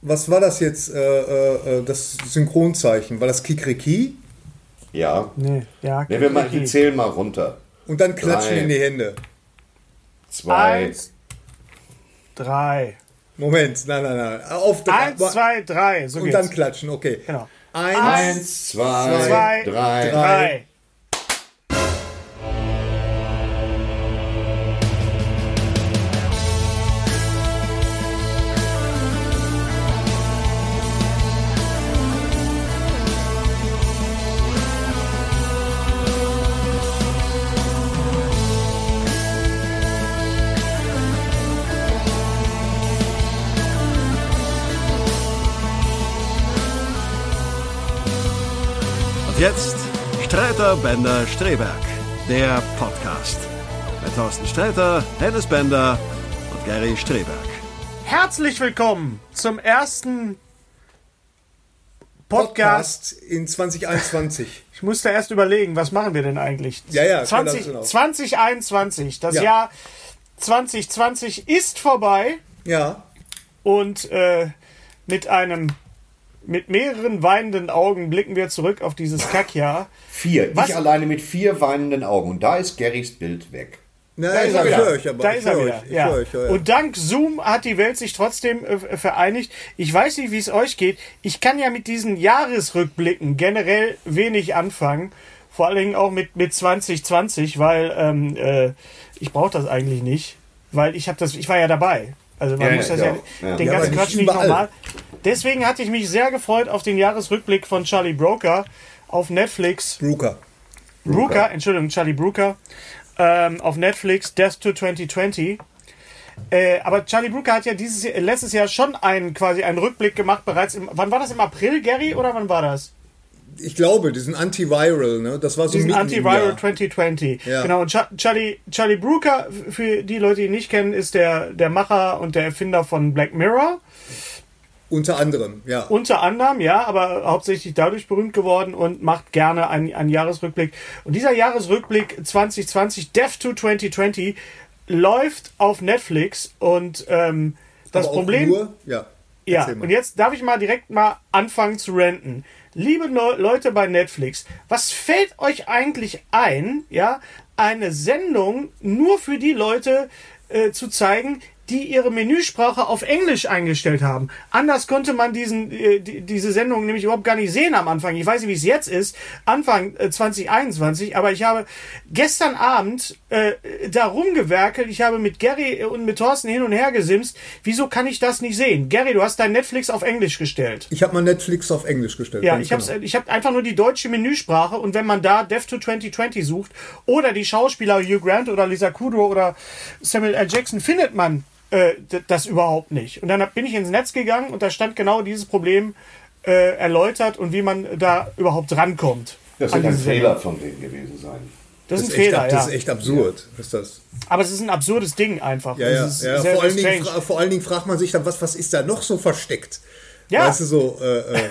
Was war das jetzt, äh, äh, das Synchronzeichen? War das Kikriki? Ja. Nee, ja. Nee, wir, mal, wir zählen mal runter. Und dann klatschen Drei. in die Hände. Zwei. Eins, drei. Moment, nein, nein, nein. Auf drei. Eins, zwei, drei. So Und geht's. dann klatschen, okay. Genau. Eins, Eins, zwei, Zwei, drei. drei. Und Streiter Bender Streberg, der Podcast. Mit Thorsten Streiter, Dennis Bender und Gary Streberg. Herzlich willkommen zum ersten Podcast. Podcast in 2021. Ich musste erst überlegen, was machen wir denn eigentlich? Ja, ja, klar, 20, das genau. 2021. Das Ja. Jahr 2020 ist vorbei ja, und äh, mit einem mit mehreren weinenden Augen blicken wir zurück auf dieses Kackjahr. Vier. Was? Ich alleine mit vier weinenden Augen. Und da ist Garys Bild weg. Na, Da ich, ist er ich wieder. euch. Da ist er wieder. euch, ich Ja. höre euch, ja, ja. Und dank Zoom hat die Welt sich trotzdem äh, vereinigt. Ich weiß nicht, wie es euch geht. Ich kann ja mit diesen Jahresrückblicken generell wenig anfangen. Vor allen Dingen auch mit, mit 2020, weil ähm, äh, ich brauche das eigentlich nicht. Weil ich habe das, ich war ja dabei. Also man Ja, muss ja, das ja, auch. Ja. den Ja, ganzen Quatsch nicht überall. normal. Deswegen hatte ich mich sehr gefreut auf den Jahresrückblick von Charlie Broker auf Netflix. Brooker. Brooker, Entschuldigung, Charlie Brooker, ähm, auf Netflix, Death to 2020. Äh, aber Charlie Brooker hat ja dieses Jahr, letztes Jahr schon einen quasi einen Rückblick gemacht, bereits im, wann war das im April, Gary, oder wann war das? Ich glaube, diesen Antiviral, ne? Das war so Diesen Antiviral Jahr. 2020. Ja. Genau, und Cha Charlie, Charlie Brooker, für die Leute, die ihn nicht kennen, ist der, der Macher und der Erfinder von Black Mirror. Unter anderem, ja. Unter anderem, ja, aber hauptsächlich dadurch berühmt geworden und macht gerne einen, einen Jahresrückblick. Und dieser Jahresrückblick 2020, Death to 2020, läuft auf Netflix und ähm, das Problem. Nur, ja. Ja, und jetzt darf ich mal direkt mal anfangen zu renten. Liebe Leute bei Netflix, was fällt euch eigentlich ein, ja, eine Sendung nur für die Leute äh, zu zeigen, die ihre Menüsprache auf Englisch eingestellt haben. Anders konnte man diesen, äh, die, diese Sendung nämlich überhaupt gar nicht sehen am Anfang. Ich weiß nicht, wie es jetzt ist, Anfang äh, 2021, aber ich habe gestern Abend äh, da rumgewerkelt. Ich habe mit Gary und mit Thorsten hin und her gesimst. Wieso kann ich das nicht sehen? Gary, du hast dein Netflix auf Englisch gestellt. Ich habe mal Netflix auf Englisch gestellt. Ja, ich habe genau. ich hab einfach nur die deutsche Menüsprache und wenn man da Death to 2020 sucht oder die Schauspieler Hugh Grant oder Lisa Kudrow oder Samuel L. Jackson, findet man äh, das überhaupt nicht. Und dann bin ich ins Netz gegangen und da stand genau dieses Problem äh, erläutert und wie man da überhaupt rankommt. Das wird ein Fehler von denen gewesen sein. Das ist Das ein ist, echt, Fehler, ab- ja. das ist echt absurd. Ist das. Aber es ist ein absurdes Ding einfach. Ja, ja, ja. sehr, vor, sehr allen Dingen, vor allen Dingen fragt man sich dann, was, was ist da noch so versteckt? Ja. Weißt du, so, äh, äh,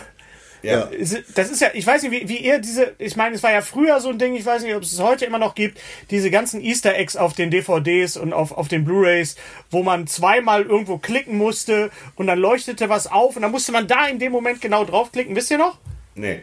Ja. Das ist ja, ich weiß nicht, wie, wie ihr diese, ich meine, es war ja früher so ein Ding, ich weiß nicht, ob es es heute immer noch gibt, diese ganzen Easter Eggs auf den DVDs und auf, auf den Blu-Rays, wo man zweimal irgendwo klicken musste und dann leuchtete was auf und dann musste man da in dem Moment genau draufklicken. Wisst ihr noch? Nee.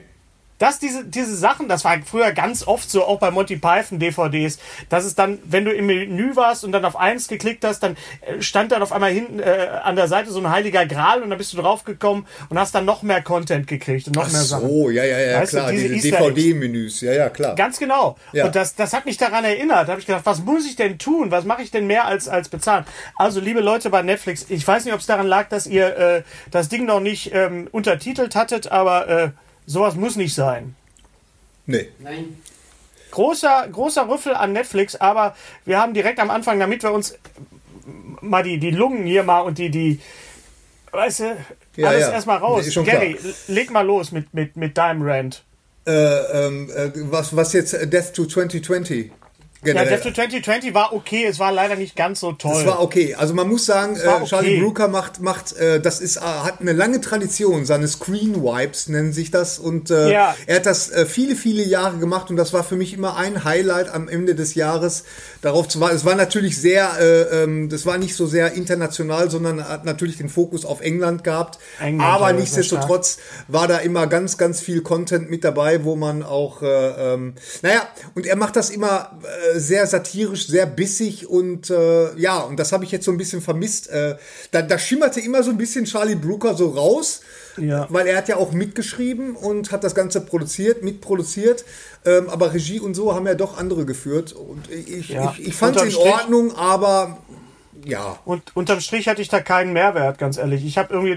Dass diese, diese Sachen, das war früher ganz oft so, auch bei Monty Python DVDs, dass es dann, wenn du im Menü warst und dann auf eins geklickt hast, dann äh, stand dann auf einmal hinten äh, an der Seite so ein heiliger Gral und dann bist du draufgekommen und hast dann noch mehr Content gekriegt und noch Ach mehr Sachen. so, ja, ja, ja, Weißt du, klar, diese diese, Eggs. DVD-Menüs, ja, ja, klar. Ganz genau. Ja. Und das, das hat mich daran erinnert. Da habe ich gedacht, was muss ich denn tun? Was mache ich denn mehr als, als bezahlen? Also, liebe Leute bei Netflix, ich weiß nicht, ob es daran lag, dass ihr äh, das Ding noch nicht ähm, untertitelt hattet, aber äh, sowas muss nicht sein. Nee. Nein. großer, großer Rüffel an Netflix, aber wir haben direkt am Anfang, damit wir uns mal die, die Lungen hier mal und die, die, weißt du, Ja, alles ja. erstmal raus. Gary, klar. leg mal los mit, mit, mit deinem Rant. Äh, ähm, äh, was, was jetzt Death to 2020? Ja, Generell. Death to 2020 war okay, es war leider nicht ganz so toll. Das war okay. Also man muss sagen, äh, Charlie okay. Brooker macht, macht äh, das ist, äh, hat eine lange Tradition. Seine Screen Wipes nennen sich das. Und äh, Ja. er hat das äh, viele, viele Jahre gemacht und das war für mich immer ein Highlight am Ende des Jahres. Darauf zu warten. Es war natürlich sehr, äh, ähm, das war nicht so sehr international, sondern hat natürlich den Fokus auf England gehabt. England, Aber ja, nichtsdestotrotz war da immer ganz, ganz viel Content mit dabei, wo man auch, äh, ähm, naja, und er macht das immer äh, sehr satirisch, sehr bissig und äh, ja, und das habe ich jetzt so ein bisschen vermisst. Äh, da, da schimmerte immer so ein bisschen Charlie Brooker so raus, Ja. weil er hat ja auch mitgeschrieben und hat das Ganze produziert, mitproduziert, ähm, aber Regie und so haben ja doch andere geführt und ich, Ja. ich, ich fand es in Ordnung, aber ja. Und unterm Strich hatte ich da keinen Mehrwert, ganz ehrlich. Ich habe irgendwie,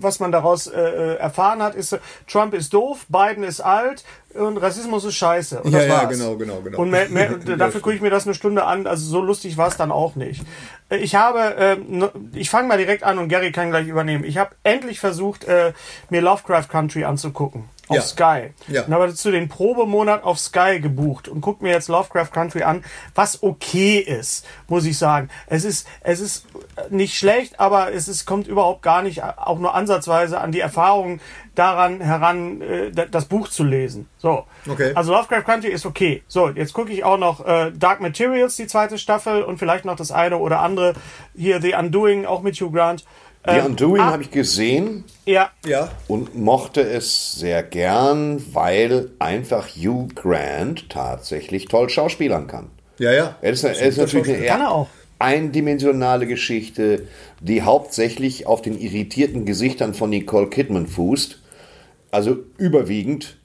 was man daraus äh, äh, erfahren hat, ist, äh, Trump ist doof, Biden ist alt und Rassismus ist scheiße. Und Ja, das ja, genau, genau, genau. Und mehr, mehr, dafür gucke ich mir das eine Stunde an. Also so lustig war es dann auch nicht. Äh, Ich habe, ne- ich fange mal direkt an und Gary kann gleich übernehmen. Ich habe endlich versucht, äh, mir Lovecraft Country anzugucken. Auf Ja. Sky. Ja. Und habe dazu den Probemonat auf Sky gebucht und guck mir jetzt Lovecraft Country an, was okay ist, muss ich sagen. Es ist, es ist nicht schlecht, aber es ist, kommt überhaupt gar nicht, auch nur ansatzweise an die Erfahrung daran heran, äh, da- das Buch zu lesen. So. Okay. Also Lovecraft Country ist okay. So, jetzt gucke ich auch noch äh, Dark Materials, die zweite Staffel und vielleicht noch das eine oder andere. Hier The Undoing, auch mit Hugh Grant. The Ähm, Undoing ah, habe ich gesehen Ja, Ja, und mochte es sehr gern, weil einfach Hugh Grant tatsächlich toll schauspielern kann. ja, ja. Er ist, er ist natürlich eine er eher eindimensionale Geschichte, die hauptsächlich auf den irritierten Gesichtern von Nicole Kidman fußt. Also überwiegend.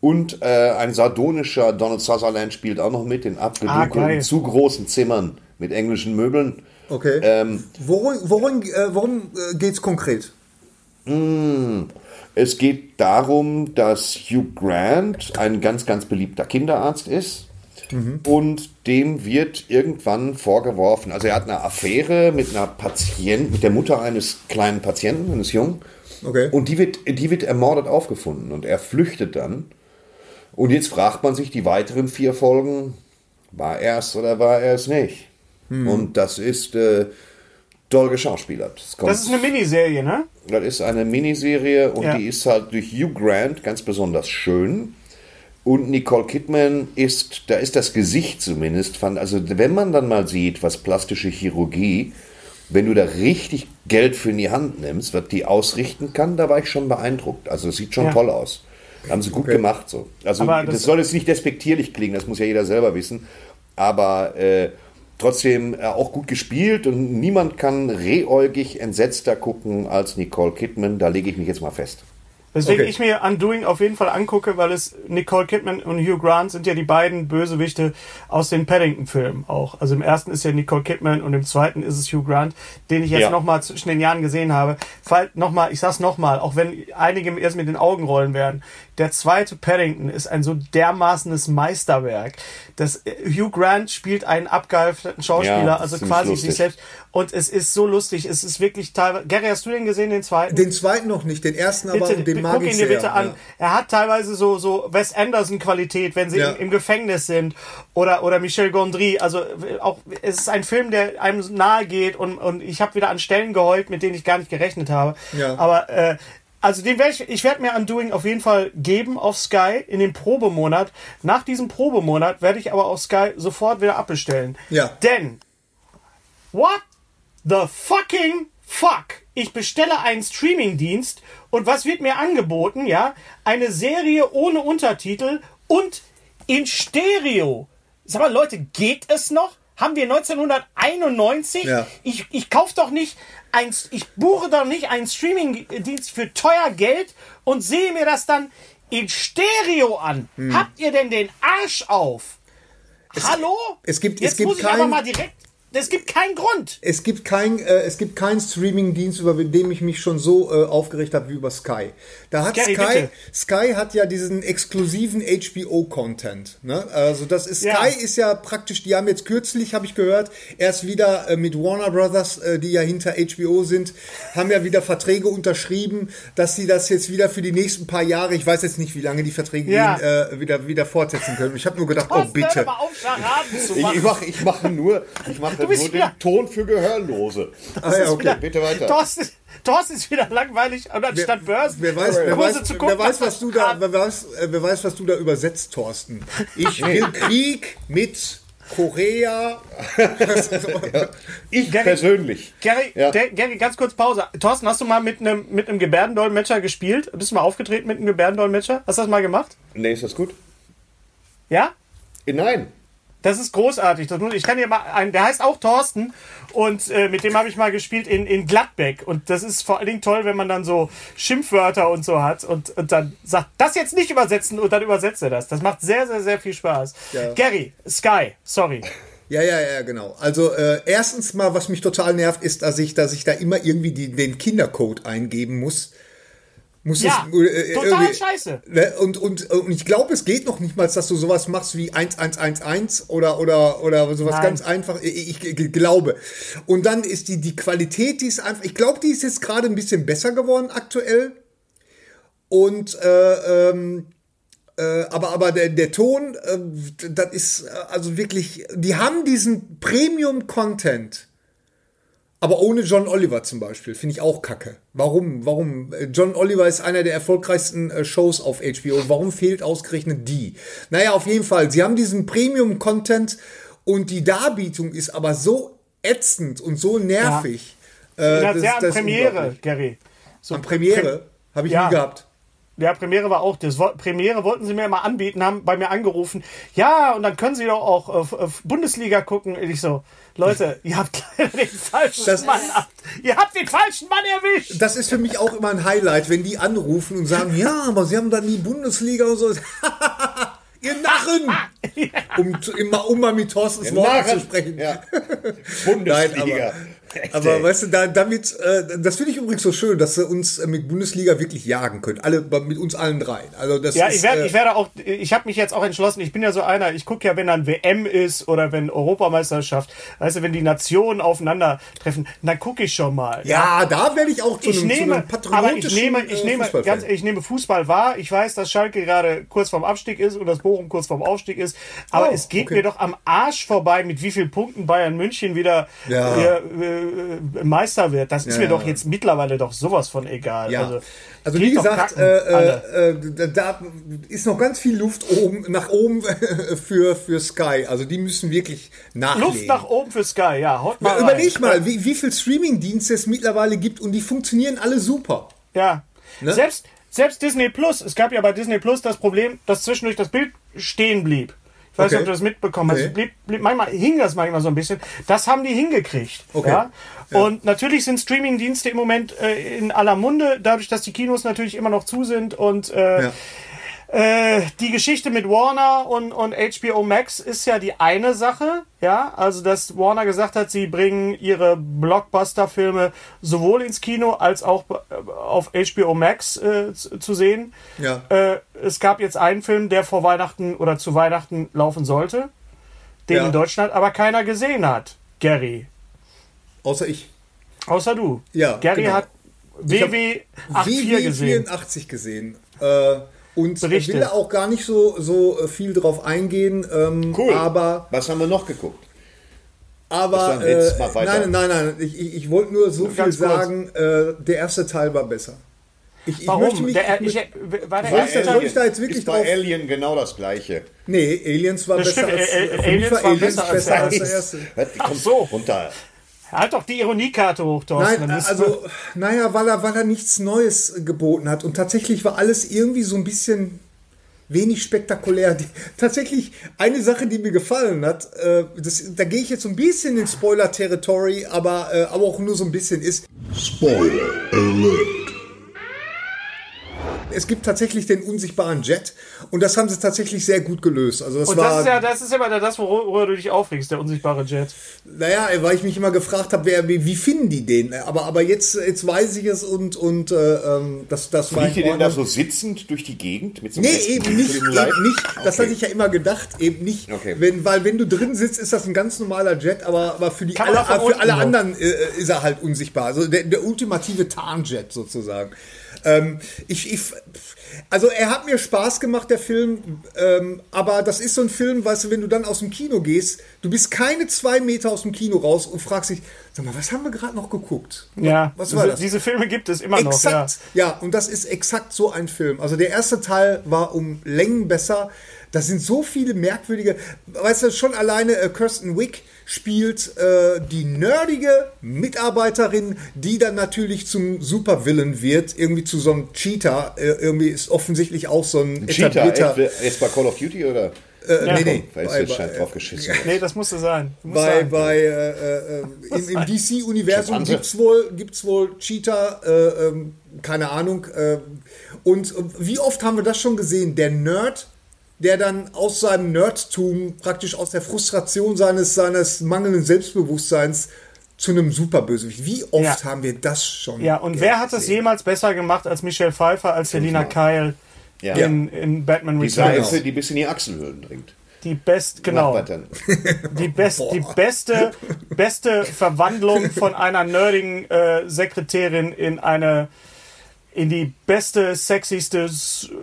Und äh, ein sardonischer Donald Sutherland spielt auch noch mit in Ah, abgedunkelten, geil. zu großen Zimmern mit englischen Möbeln. Okay. Ähm, worum worum, äh, worum äh, geht's konkret? Es geht darum, dass Hugh Grant ein ganz, ganz beliebter Kinderarzt ist. Und dem wird irgendwann vorgeworfen, also er hat eine Affäre mit einer Patient, mit der Mutter eines kleinen Patienten, eines Jungen. Okay. Und die wird, die wird ermordet aufgefunden und er flüchtet dann. Und jetzt fragt man sich die weiteren vier Folgen, war er es oder war er es nicht? Und das ist äh, doll geschauspielert. Es kommt- das ist eine Miniserie, ne? das ist eine Miniserie und Ja. die ist halt durch Hugh Grant ganz besonders schön. Und Nicole Kidman ist, da ist das Gesicht zumindest, fand, also wenn man dann mal sieht, was plastische Chirurgie, wenn du da richtig Geld für in die Hand nimmst, was die ausrichten kann, da war ich schon beeindruckt. Also es sieht schon Ja. toll aus. Haben sie gut gemacht so. Also das, das- soll jetzt nicht despektierlich klingen, das muss ja jeder selber wissen. Aber äh, trotzdem äh, auch gut gespielt und niemand kann rehäugig entsetzter gucken als Nicole Kidman. Da lege ich mich jetzt mal fest. Weswegen Okay. ich mir Undoing auf jeden Fall angucke, weil es Nicole Kidman und Hugh Grant sind ja die beiden Bösewichte aus den Paddington-Filmen auch. Also im ersten ist ja Nicole Kidman und im zweiten ist es Hugh Grant, den ich jetzt Ja. nochmal zwischen den Jahren gesehen habe. Fall, nochmal, ich sag's nochmal, auch wenn einige mir erst mit den Augen rollen werden. Der zweite Paddington ist ein so dermaßenes Meisterwerk. Das äh, Hugh Grant spielt einen abgehalfterten Schauspieler, Ja, also quasi lustig. sich selbst. Und es ist so lustig. Es ist wirklich teilweise. Gary, hast du den gesehen, den zweiten? Den zweiten noch nicht, den ersten aber Bitte, und den mag guck ihn dir bitte an. Ja. Er hat teilweise so, so Wes Anderson-Qualität, wenn sie Ja. im, im Gefängnis sind. Oder, oder Michel Gondry. Also auch, es ist ein Film, der einem nahe geht und, und ich habe wieder an Stellen geheult, mit denen ich gar nicht gerechnet habe. Ja. Aber äh, Also den werde ich, ich werde mir Undoing auf jeden Fall geben auf Sky in dem Probemonat. Nach diesem Probemonat werde ich aber auf Sky sofort wieder abbestellen. Ja. Denn, what the fucking fuck? Ich bestelle einen Streamingdienst und was wird mir angeboten? Ja, eine Serie ohne Untertitel und in Stereo. Sag mal, Leute, geht es noch? Haben wir 1991? Ja. Ich, ich kaufe doch nicht ein, ich buche doch nicht einen Streamingdienst für teuer Geld und sehe mir das dann in Stereo an. Hm. Habt ihr denn den Arsch auf? Hallo? es gibt- es Jetzt gibt muss ich aber kein- mal direkt. Es gibt keinen Grund. Es gibt kein, äh, es gibt keinen Streaming-Dienst, über den ich mich schon so äh, aufgeregt habe wie über Sky. Da hat Gary, Sky, bitte. Sky hat ja diesen exklusiven HBO-Content. Ne? Also das ist Ja. Sky ist ja praktisch. Die haben jetzt kürzlich, habe ich gehört, erst wieder äh, mit Warner Brothers, äh, die ja hinter HBO sind, haben ja wieder Verträge unterschrieben, dass sie das jetzt wieder für die nächsten paar Jahre, ich weiß jetzt nicht, wie lange die Verträge Ja. gehen, äh, wieder wieder fortsetzen können. Ich habe nur gedacht, oh Thorsten, hör bitte. auf, Ich, ich mache ich mach nur, ich mach Du bist nur wieder- den Ton für Gehörlose. Ah, ja, okay. Bitte weiter. Thorsten, Thorsten ist wieder langweilig und anstatt Börsen Wer weiß, wer weiß, zu gucken, wer weiß, was du da, wer weiß, äh, wer weiß, was du da übersetzt, Thorsten. Ich will Krieg mit Korea. Ich Gary- persönlich. Gary, Ja. der, Gary, ganz kurz Pause. Thorsten, hast du mal mit einem mit einem Gebärdendolmetscher gespielt? Bist du mal aufgetreten mit einem Gebärdendolmetscher? Hast du das mal gemacht? Nee, ist das gut? Ja? Nein. Das ist großartig. Ich kann dir mal einen, der heißt auch Thorsten und äh, mit dem habe ich mal gespielt in, in Gladbeck. Und das ist vor allen Dingen toll, wenn man dann so Schimpfwörter und so hat und, und dann sagt, das jetzt nicht übersetzen und dann übersetzt er das. Das macht sehr, sehr, sehr viel Spaß. Ja. Gary, Sky, sorry. Ja, ja, ja, genau. Also äh, erstens mal, was mich total nervt, ist, dass ich, dass ich da immer irgendwie die, den Kindercode eingeben muss. Muss Ja, es, äh, total irgendwie- scheiße. Ne? Und, und, und ich glaube, es geht noch nicht mal, dass du sowas machst wie 1111 oder, oder, oder sowas Nein. ganz einfach. Ich, ich, ich glaube. Und dann ist die, die Qualität, die ist einfach, ich glaube, die ist jetzt gerade ein bisschen besser geworden aktuell. Und, äh, ähm, äh, aber, aber der, der Ton, äh, das ist äh, also wirklich, die haben diesen Premium-Content. Aber ohne John Oliver zum Beispiel, finde ich auch kacke. Warum? Warum? Äh, John Oliver ist einer der erfolgreichsten äh, Shows auf HBO. Warum fehlt ausgerechnet die? Naja, auf jeden Fall. Sie haben diesen Premium-Content und die Darbietung ist aber so ätzend und so nervig. Äh, Ja, das- sehr an das Premiere. Gary. So An Premiere habe ich Ja. nie gehabt. Ja, Premiere war auch das. Premiere wollten sie mir immer anbieten, haben bei mir angerufen. Ja, und dann können sie doch auch auf, auf Bundesliga gucken. Und ich so, Leute, ihr habt leider den falschen Das- Mann. ab- Ihr habt den falschen Mann erwischt. Das ist für mich auch immer ein Highlight, wenn die anrufen und sagen, ja, aber sie haben dann die Bundesliga und so. Ihr Narren! Um, um mal mit Thorstens Narren. zu sprechen. Ja. Nein, Bundesliga. aber, Echt, aber ey. weißt du, da, damit, äh, das finde ich übrigens so schön, dass sie uns äh, mit Bundesliga wirklich jagen können. Alle, mit uns allen dreien. Also das Ja, ist, ich werde, äh, ich werde auch, ich habe mich jetzt auch entschlossen, ich bin ja so einer, ich gucke ja, wenn dann WM ist oder wenn Europameisterschaft, weißt du, wenn die Nationen aufeinandertreffen, dann gucke ich schon mal. ja, da werde ich auch zu ich einem, zu nehme, einem aber patriotischen ich nehme, ich äh, nehme, ganz, ich nehme Fußball wahr. Ich weiß, dass Schalke gerade kurz vorm Abstieg ist und dass Bochum kurz vorm Aufstieg ist. Aber Oh, es geht okay. mir doch am Arsch vorbei, mit wie vielen Punkten Bayern München wieder Ja. hier, äh, Meister wird. Das ist Ja, mir doch jetzt mittlerweile doch sowas von egal. Ja. Also, Also, wie gesagt, äh, äh, äh, da- ist noch ganz viel Luft oben, nach oben für, für Sky. Also die müssen wirklich nachlegen. Luft nach oben für Sky, ja. Haut mal Überleg rein. mal, wie, wie viel Streaming-Dienste es mittlerweile gibt und die funktionieren alle super. Ja. Ne? Selbst, selbst Disney Plus, es gab ja bei Disney Plus das Problem, dass zwischendurch das Bild stehen blieb. Ich weiß nicht, Okay. ob du das mitbekommen hast. Nee. Blieb, blieb, manchmal hing das manchmal so ein bisschen. Das haben die hingekriegt. Okay. Ja? Und natürlich sind Streaming-Dienste im Moment äh, in aller Munde, dadurch, dass die Kinos natürlich immer noch zu sind und äh, Ja. Äh, die Geschichte mit Warner und, und HBO Max ist ja die eine Sache, ja, also dass Warner gesagt hat, sie bringen ihre Blockbuster-Filme sowohl ins Kino als auch äh, auf HBO Max äh, zu, sehen. Ja. Äh, es gab jetzt einen Film, der vor Weihnachten oder zu Weihnachten laufen sollte, den Ja. in Deutschland aber keiner gesehen hat. Gary, Außer ich. außer du. Ja, Gary genau. hat Ich hab WW84 gesehen. WW84 gesehen. Äh, und Berichte. will da auch gar nicht so, so äh, viel drauf eingehen. Ähm, Cool. Aber, Was haben wir noch geguckt? aber äh, nein, nein, nein. Ich, ich, ich wollte nur so viel Ganz kurz. sagen. Äh, der erste Teil war besser. Ich, ich Warum? möchte mich, der, ich, ich, war der ich erste da- soll ich da jetzt wirklich ist bei drauf- Alien genau das gleiche. nee, Aliens war Das besser stimmt, als, Ä- Ä- für mich Aliens war Aliens besser als besser der als der erste. Komm, so. runter. Halt doch die Ironiekarte hoch, Thorsten. Nein, also, naja, weil er, weil er nichts Neues geboten hat. Und tatsächlich war alles irgendwie so ein bisschen wenig spektakulär. Die, tatsächlich eine Sache, die mir gefallen hat, äh, das, da gehe ich jetzt so ein bisschen in Spoiler-Territory, aber, äh, aber auch nur so ein bisschen ist, Spoiler Alert. Es gibt tatsächlich den unsichtbaren Jet und das haben sie tatsächlich sehr gut gelöst. Also das Und war, das ist ja, das ist ja immer das, worüber du dich aufregst, der unsichtbare Jet. Naja, weil ich mich immer gefragt habe, wer, wie, wie finden die den? Aber, aber jetzt, jetzt weiß ich es und, und äh, ähm, das, das war Fliegt ihr denn da so sitzend durch die Gegend mit so einem Nee, letzten eben nicht, eben nicht. Das Okay. hatte ich ja immer gedacht, eben nicht. Okay. Wenn, weil wenn du drin sitzt, ist das ein ganz normaler Jet, aber, aber für, die alle, für alle noch. anderen äh, ist er halt unsichtbar. Also der, der ultimative Tarnjet sozusagen. Ähm, ich, ich, also er hat mir Spaß gemacht, der Film, ähm, aber das ist so ein Film, weißt du, wenn du dann aus dem Kino gehst, du bist keine zwei Meter aus dem Kino raus und fragst dich, sag mal, was haben wir gerade noch geguckt? Ja, Was war diese, das? diese Filme gibt es immer noch. Ja. Exakt. Ja. und das ist exakt so ein Film. Also der erste Teil war um Längen besser. Da sind so viele merkwürdige, weißt du, schon alleine äh, Kirsten Wick spielt äh, die nerdige Mitarbeiterin, die dann natürlich zum Supervillain wird, irgendwie zu so einem Cheater. Äh, irgendwie ist offensichtlich auch so ein Cheetah, etablierter- echt, jetzt bei Call of Duty oder? Äh, Ja. nee, nee. Weil es Bei- jetzt scheint bei- drauf geschissen. Nee, das musste sein. Muss bei, sein. bei äh, äh, im, im DC-Universum Schimpanse. gibt's wohl, gibt's wohl Cheater, äh, ähm, keine Ahnung. Äh, und wie oft haben wir das schon gesehen? Der Nerd, der dann aus seinem Nerdtum praktisch aus der Frustration seines, seines mangelnden Selbstbewusstseins zu einem Superbösewicht. Wie oft Ja. haben wir das schon? Ja, und wer hat das gesehen? jemals besser gemacht als Michelle Pfeiffer, als Selina Kyle Ja. in, in Batman Die Returns? Seife, die bis in die Achselhöhlen dringt. Die best, genau. Die, best, die beste, beste Verwandlung von einer nerdigen äh, Sekretärin in eine in die beste, sexyste,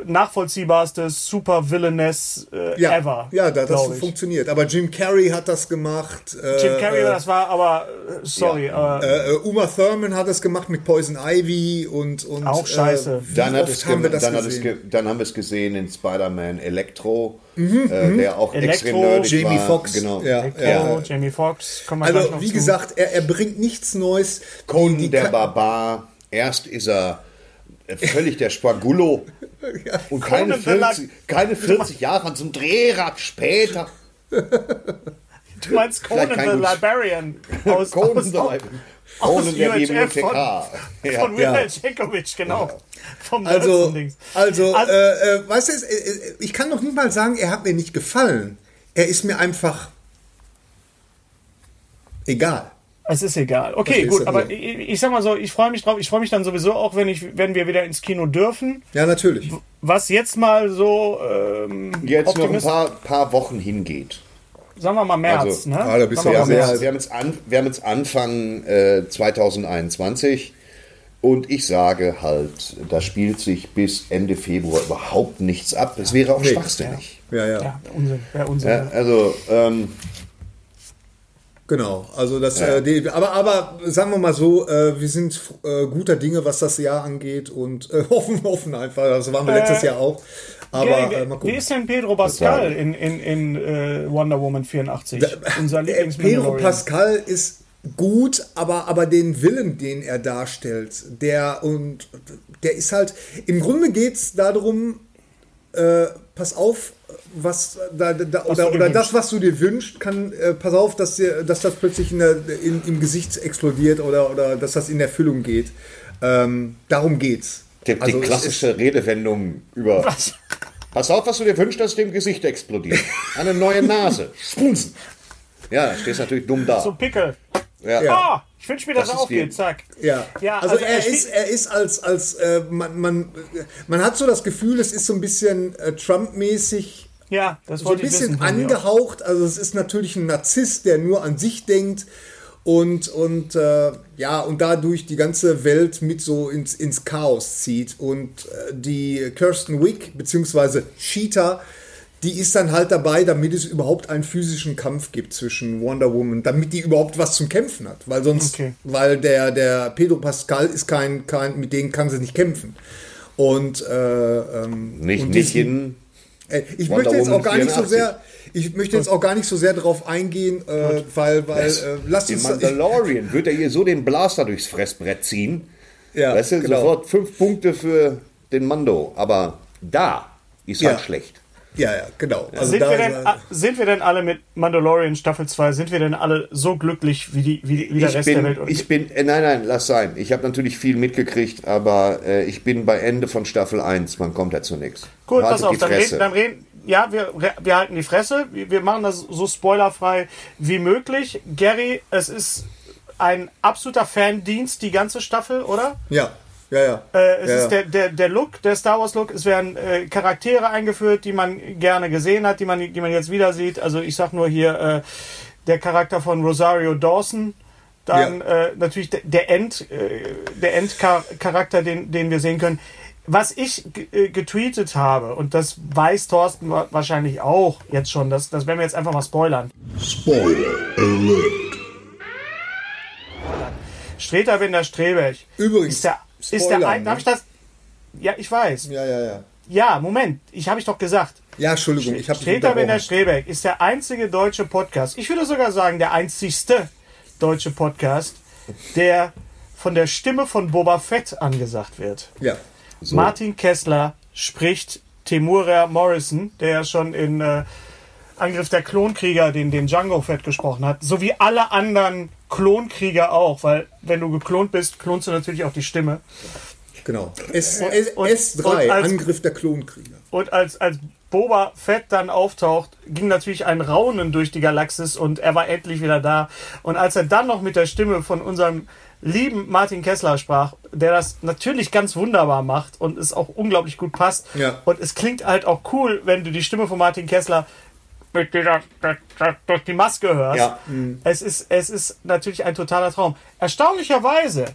nachvollziehbarste Super-Villainess äh, ja, ever. ja, da, das funktioniert. Aber Jim Carrey hat das gemacht. äh, Jim Carrey, äh, das war aber, äh, sorry, aber Äh, äh, Uma Thurman hat es gemacht mit Poison Ivy und, und Auch scheiße. Äh, wie Dann, hat oft es haben wir das dann, es gesehen? ge dann haben wir es gesehen in Spider-Man Electro, äh, der auch Elektro, extrem nerdig Jamie war. Foxx, Genau. ja. oh, Jamie Foxx, Also wie zu. gesagt, er, er bringt nichts Neues. Conan der Barbar. Erst ist er völlig der Spagullo. Und keine Conan der La- 40, keine 40 Jahre zum Drehrad später. du meinst Conan the Librarian aus, Conan aus, der, aus, Conan der UHF Bibliothekar. von Ja. Wilhelm Jankovic, genau. Vom Also, also, Also- äh, äh, weißt du, es- äh, äh, ich kann noch nicht mal sagen, er hat mir nicht gefallen. Er ist mir einfach egal. Es ist egal. Okay, Verstehst gut, du? aber ich, ich sag mal so, ich freue mich drauf. Ich freue mich dann sowieso auch, wenn ich, wenn wir wieder ins Kino dürfen. Ja, natürlich. Was jetzt mal so, ähm, Jetzt noch ein paar, paar Wochen hingeht. sagen wir mal März, Also, ne? gerade bis Sagen Wir wir haben, mal Ja, jetzt, wir, haben jetzt an, wir haben jetzt Anfang äh, 2021 und ich sage halt, da spielt sich bis Ende Februar überhaupt nichts ab. Das wäre auch schwachsinnig. Ja, ja. Ja, Unsinn, wäre Unsinn. Ja, also, ähm, Genau, also das, äh, die, aber, aber sagen wir mal so, äh, wir sind äh, guter Dinge, was das Jahr angeht und äh, hoffen, hoffen einfach. Das waren wir letztes Jahr auch. Aber äh, mal wie ist denn Pedro Pascal in, in, in äh, Wonder Woman 84? Unser Äh, lieblings Pedro Pascal ist gut, aber, aber den Willen, den er darstellt, der und der ist halt, im Grunde geht es darum, äh, pass auf, was da, da, oder, oder das, was du dir wünschst, kann, äh, pass auf, dass, dir, dass das plötzlich in der, in, im Gesicht explodiert oder, oder dass das in Erfüllung geht. Ähm, darum geht's. die, die Also klassische Redewendung über. Was? Pass auf, was du dir wünschst, dass dem Gesicht explodiert. Eine neue Nase. Spunsen. Ja, da stehst natürlich dumm da. So Pickel. Ja. Ah, ich wünsche mir, dass Das er ist aufgeht. Zack. Ja, Ja, also, also er, er ist, er ist als, als äh, man, man, man hat so das Gefühl, es ist so ein bisschen äh, Trump-mäßig, Ja, das so ein wollte ich bisschen wissen. von dir. angehaucht. Also es ist natürlich ein Narzisst, der nur an sich denkt und, und äh, ja, und dadurch die ganze Welt mit so ins, ins Chaos zieht. Und äh, die Kirsten Wick, beziehungsweise Cheetah, die ist dann halt dabei, damit es überhaupt einen physischen Kampf gibt zwischen Wonder Woman, damit die überhaupt was zum Kämpfen hat. Weil sonst, Okay. weil der, der Pedro Pascal ist kein, kein, mit denen kann sie nicht kämpfen. Und, äh, ähm, Nicht, und nicht. Äh, Ich Wonder möchte jetzt auch gar nicht so 84. sehr, ich möchte jetzt auch gar nicht so sehr darauf eingehen, äh, weil, weil, äh, lasst Den uns, Mandalorian wird er ihr so den Blaster durchs Fressbrett ziehen. Ja, weißt du, genau. sofort fünf Punkte für den Mando. Aber da ist Ja. halt schlecht. Ja, ja, genau. Also sind, da wir denn, sind wir denn alle mit Mandalorian Staffel 2, sind wir denn alle so glücklich wie, die, wie, wie der Ich Rest der bin, Welt? Oder- ich bin, äh, nein, nein, lass sein. Ich habe natürlich viel mitgekriegt, aber äh, ich bin bei Ende von Staffel 1. Man kommt dazu nichts. Gut, Haltet pass auf, dann Fresse. reden, dann reden, ja, wir, wir halten die Fresse. Wir wir machen das so spoilerfrei wie möglich. Gary, es ist ein absoluter Fandienst, die ganze Staffel, oder? ja, ja, ja. Äh, es ja, ist ja. der, der, der Look, der Star Wars Look. Es werden äh, Charaktere eingeführt, die man gerne gesehen hat, die man, die man jetzt wieder sieht. Also ich sag nur hier äh, der Charakter von Rosario Dawson. Dann äh, natürlich der, der End, äh, der Endcharakter, den, den wir sehen können. Was ich äh, getweetet habe, und das weiß Thorsten wa- wahrscheinlich auch jetzt schon, das, das werden wir jetzt einfach mal spoilern. Spoiler alert. Streter Binder Streberg. Übrigens, Ist der, ist der ein, ne? darf ich das? Ja, ich weiß. Ja, ja, ja. Ja, Moment, ich habe ich doch gesagt. Ja, Entschuldigung, ich habe Streter Binder Streberg ist der einzige deutsche Podcast, ich würde sogar sagen, der einzigste deutsche Podcast, der von der Stimme von Boba Fett angesagt wird. Ja. Martin Kessler spricht Temura Morrison, der ja schon in äh, Angriff der Klonkrieger den, den Django Fett gesprochen hat, sowie alle anderen Klonkrieger auch, weil wenn du geklont bist, klonst du natürlich auch die Stimme. Genau. S, S, und- S3, und als- Angriff der Klonkrieger. Und als, als Boba Fett dann auftaucht, ging natürlich ein Raunen durch die Galaxis und er war endlich wieder da. Und als er dann noch mit der Stimme von unserem lieben Martin Kessler sprach, der das natürlich ganz wunderbar macht und es auch unglaublich gut passt. Ja. Und es klingt halt auch cool, wenn du die Stimme von Martin Kessler durch die Maske hörst. Ja. Es, ist, es ist natürlich ein totaler Traum. Erstaunlicherweise,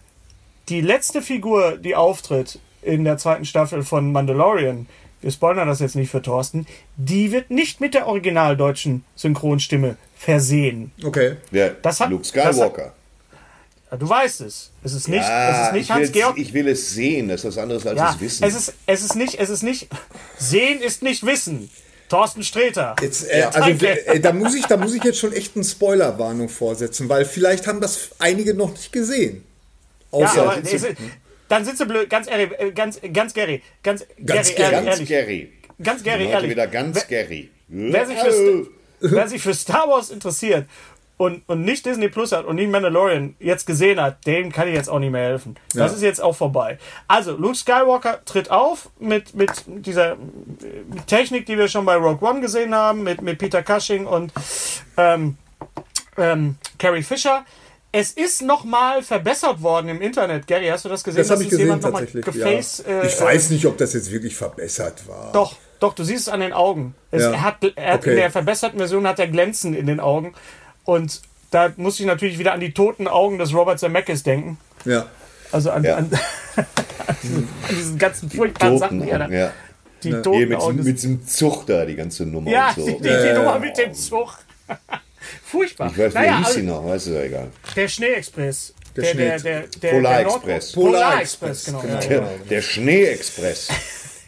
die letzte Figur, die auftritt in der zweiten Staffel von Mandalorian, wir spoilern das jetzt nicht für Thorsten, die wird nicht mit der originaldeutschen Synchronstimme versehen. Okay. Ja, Das hat- Luke das hat- Skywalker. Ja, Du weißt es. Es ist nicht, Ah, es ist nicht ich, Hans-Georg. will, ich will es sehen, das ist was anderes als Ja, es wissen. es ist, es ist nicht, es ist nicht, sehen ist nicht wissen. Thorsten Streter. Jetzt, äh, Ja. also Danke. äh, da muss ich, da muss ich jetzt schon echt eine Spoilerwarnung vorsetzen, weil vielleicht haben das einige noch nicht gesehen. Ja, Außer aber es ist, dann sind sie blöd. Ganz ehrlich, äh, ganz, ganz Gary, ganz, Ganz Gary, Gary. ehrlich, ganz scary. ganz Gary, ehrlich. wieder ganz Wer- scary. Wer sich, für, wer sich für Star Wars interessiert und, und nicht Disney Plus hat und nicht Mandalorian jetzt gesehen hat, dem kann ich jetzt auch nicht mehr helfen. Das Ja. ist jetzt auch vorbei. Also, Luke Skywalker tritt auf mit, mit dieser äh, Technik, die wir schon bei Rogue One gesehen haben, mit, mit Peter Cushing und ähm, ähm, Carrie Fisher. Es ist nochmal verbessert worden im Internet. Gary, hast du das gesehen? das habe ich es gesehen tatsächlich. geface, ja. äh, ich weiß nicht, ob das jetzt wirklich verbessert war. doch, doch, du siehst es an den Augen. Es, Ja. Er hat, er hat Okay. In der verbesserten Version hat er Glänzen in den Augen. Und da muss ich natürlich wieder an die toten Augen des Robert Zemeckis denken. Ja. Also an, Ja. an, an, diesen, an diesen ganzen furchtbaren Sachen, er da, ja. die Hier toten mit, Augen. mit diesem Zug da, die ganze Nummer ja, und so. die, die, die Nummer mit dem Zug. Furchtbar. Ich weiß, wie naja, hieß also, sie noch, weiß ist ja egal. der Schneeexpress. Der, der, der, der, Polar der Nord- Express. Polarexpress, genau. Genau. Ja, Der, genau. der Schneeexpress.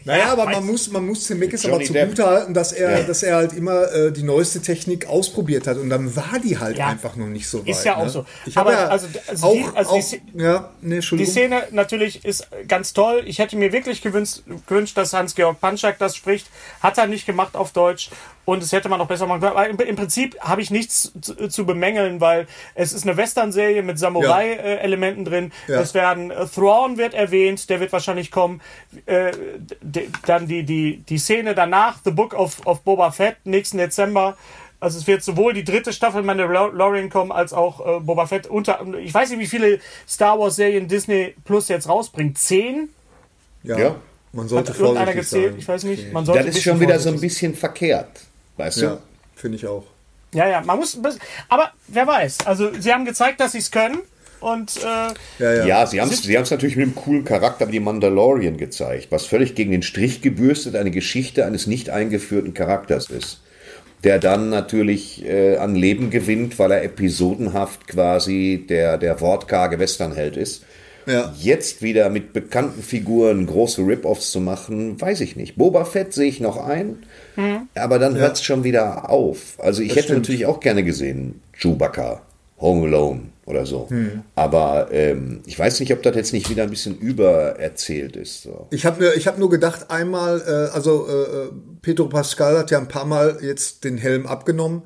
Naja, aber man muss, man muss Zemeckis aber zugute halten, dass er, Ja. dass er halt immer äh, die neueste Technik ausprobiert hat und dann war die halt Ja. einfach noch nicht so weit. Ist ja auch ne? so. Ich Aber ja also- also auch, die- also die auch Sze- ja, nee, Die. Szene natürlich ist ganz toll. Ich hätte mir wirklich gewünscht, gewünscht dass Hans-Georg Panschak das spricht. Hat er nicht gemacht auf Deutsch. Und es hätte man auch besser machen können. Aber im, im Prinzip habe ich nichts zu, zu bemängeln, weil es ist eine Western-Serie mit Samurai-Elementen drin. Ja. Es werden, äh, Thrawn wird erwähnt, der wird wahrscheinlich kommen. Äh, d- dann die, die, die Szene danach, The Book of, of Boba Fett, nächsten Dezember. Also es wird sowohl die dritte Staffel Mandalorian kommen, als auch äh, Boba Fett unter. Ich weiß nicht, wie viele Star Wars Serien Disney Plus jetzt rausbringt. Zehn? ja, Ja. man sollte Hat vorsichtig gezählt? sein. Ich weiß nicht. Man sollte Das ist schon wieder so ein bisschen verkehrt. Weißt Ja, du? finde ich auch. Ja, ja, man muss. Aber wer weiß. Also, sie haben gezeigt, dass sie es können. und äh, Ja, ja. Ja, sie haben es natürlich mit einem coolen Charakter wie die Mandalorian gezeigt, was völlig gegen den Strich gebürstet eine Geschichte eines nicht eingeführten Charakters ist. Der dann natürlich äh, an Leben gewinnt, weil er episodenhaft quasi der, der wortkarge Westernheld ist. Ja. Jetzt wieder mit bekannten Figuren große Rip-Offs zu machen, weiß ich nicht. Boba Fett sehe ich noch ein, aber dann hört es schon wieder auf. Also ich hätte stimmt. natürlich auch gerne gesehen, Chewbacca, Home Alone oder so. Aber ähm, ich weiß nicht, ob das jetzt nicht wieder ein bisschen übererzählt ist. So. Ich habe ich hab nur gedacht, einmal, äh, also äh, Pedro Pascal hat ja ein paar Mal jetzt den Helm abgenommen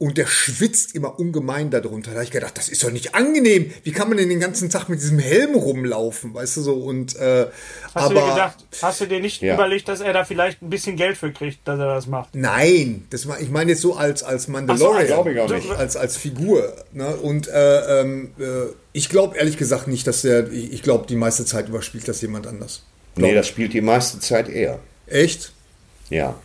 und der schwitzt immer ungemein darunter. Da habe ich gedacht, das ist doch nicht angenehm. Wie kann man denn den ganzen Tag mit diesem Helm rumlaufen, weißt du so? Und äh, hast aber du dir gedacht, hast du dir nicht Ja. überlegt, dass er da vielleicht ein bisschen Geld für kriegt, dass er das macht? nein, das war, ich meine jetzt so als als Mandalorian, ich auch nicht. als als Figur. Ne? Und äh, ähm, äh, ich glaube ehrlich gesagt nicht, dass der. Ich, ich glaube, die meiste Zeit überspielt das jemand anders. Nee, das spielt die meiste Zeit er. Echt? Ja.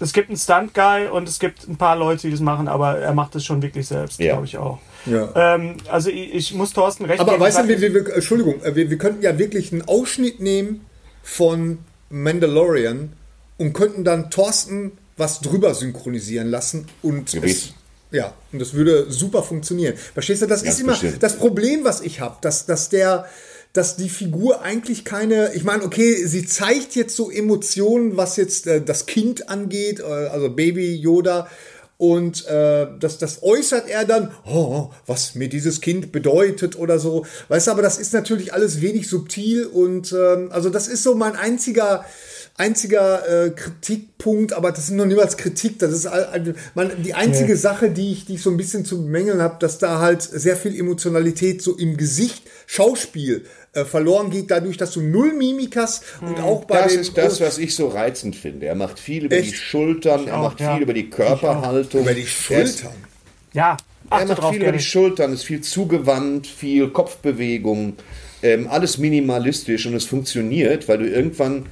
Es gibt einen Stunt-Guy und es gibt ein paar Leute, die das machen, aber er macht es schon wirklich selbst, Ja. glaube ich auch. Ja. Ähm, also ich, ich muss Thorsten recht Aber geben, weißt du, wir, wir, wir, Entschuldigung, äh, wir, wir könnten ja wirklich einen Ausschnitt nehmen von Mandalorian und könnten dann Thorsten was drüber synchronisieren lassen und es, ja, und das würde super funktionieren. Verstehst du, das Ganz ist immer bestimmt. das Problem, was ich habe, dass, dass der dass die Figur eigentlich keine, ich meine, okay, sie zeigt jetzt so Emotionen, was jetzt äh, das Kind angeht, äh, also Baby Yoda, und äh, das, das äußert er dann, oh, was mir dieses Kind bedeutet oder so. Weißt du, aber das ist natürlich alles wenig subtil und ähm, also das ist so mein einziger einziger äh, Kritikpunkt, aber das ist noch niemals Kritik. Das ist all- all- man, die einzige Sache, die ich, die ich so ein bisschen zu bemängeln habe, dass da halt sehr viel Emotionalität so im Gesicht, Schauspiel äh, verloren geht, dadurch, dass du null Mimik hast und auch bei Das den ist das, was ich so reizend finde. Er macht viel über Echt? die Schultern, er auch, macht ja. viel über die Körperhaltung. über die Er ist- Schultern. Ja, Er macht drauf, viel über die. Schultern, ist viel zugewandt, viel Kopfbewegung, ähm, alles minimalistisch und es funktioniert, weil du irgendwann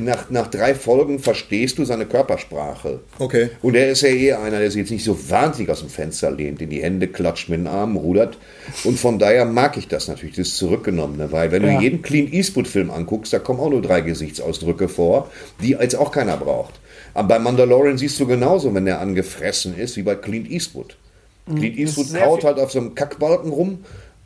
nach, nach drei Folgen verstehst du seine Körpersprache. Okay. Und er ist ja eher einer, der sich jetzt nicht so wahnsinnig aus dem Fenster lehnt, in die Hände klatscht, mit den Armen rudert. Und von daher mag ich das natürlich, das Zurückgenommene, weil wenn Ja. du jeden Clint Eastwood-Film anguckst, da kommen auch nur drei Gesichtsausdrücke vor, die jetzt auch keiner braucht. Aber bei Mandalorian siehst du genauso, wenn er angefressen ist, wie bei Clint Eastwood. Clint Eastwood sehr kaut halt auf so einem Kackbalken rum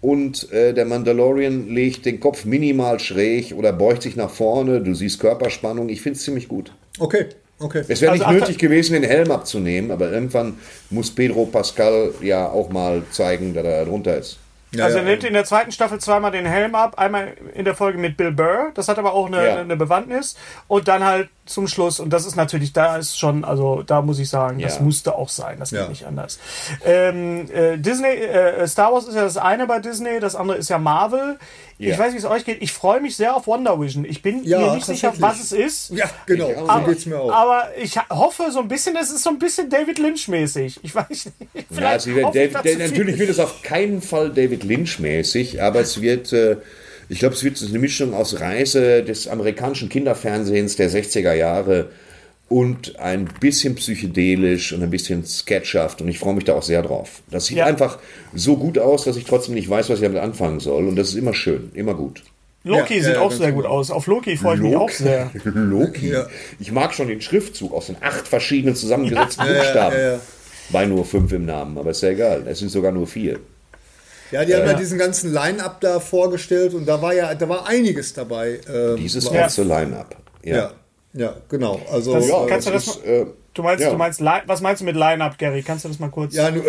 und äh, der Mandalorian legt den Kopf minimal schräg oder beugt sich nach vorne. Du siehst Körperspannung. Ich finde es ziemlich gut. Okay, okay. Es wäre Also nicht nötig gewesen, den Helm abzunehmen, aber irgendwann muss Pedro Pascal ja auch mal zeigen, dass er drunter ist. Ja, also er nimmt in der zweiten Staffel zweimal den Helm ab, einmal in der Folge mit Bill Burr, das hat aber auch eine, Ja. eine Bewandtnis und dann halt zum Schluss und das ist natürlich, da ist schon, also da muss ich sagen, das Ja. musste auch sein, das geht Ja. nicht anders. Ähm, äh, Disney, äh, Star Wars ist ja das eine bei Disney, das andere ist ja Marvel. Ich Ja. weiß, wie es euch geht. Ich freue mich sehr auf Wonder Vision. Ich bin Ja, mir nicht sicher, was es ist. Ja, genau. Ich auch. So Aber, geht's mir auch. aber ich hoffe so ein bisschen, es ist so ein bisschen David Lynch-mäßig. Ich weiß nicht. Ja, Vielleicht hoffe ich David, viel. natürlich wird es auf keinen Fall David Lynch-mäßig, aber es wird, äh, ich glaube, es wird eine Mischung aus Reise des amerikanischen Kinderfernsehens der 60er Jahre und ein bisschen psychedelisch und ein bisschen sketchhaft und ich freue mich da auch sehr drauf. Das sieht Ja. einfach so gut aus, dass ich trotzdem nicht weiß, was ich damit anfangen soll und das ist immer schön, immer gut. Loki Ja, sieht ja, auch sehr genau. gut aus. Auf Loki freue ich mich auch sehr. Loki. Ja. Ich mag schon den Schriftzug aus den acht verschiedenen zusammengesetzten Ja, ja, Buchstaben. ja, ja. Bei nur fünf im Namen, aber ist ja egal. Es sind sogar nur vier. Ja, die haben ja diesen ganzen Line-Up da vorgestellt und da war ja, da war einiges dabei. ähm, Dieses war- ganze Line-Up. Ja, ja, genau. Also, Das- äh, kannst du das ist, äh, Du meinst, Ja. du meinst, was meinst du mit Line-Up, Gary? Kannst du das mal kurz? Ja, äh,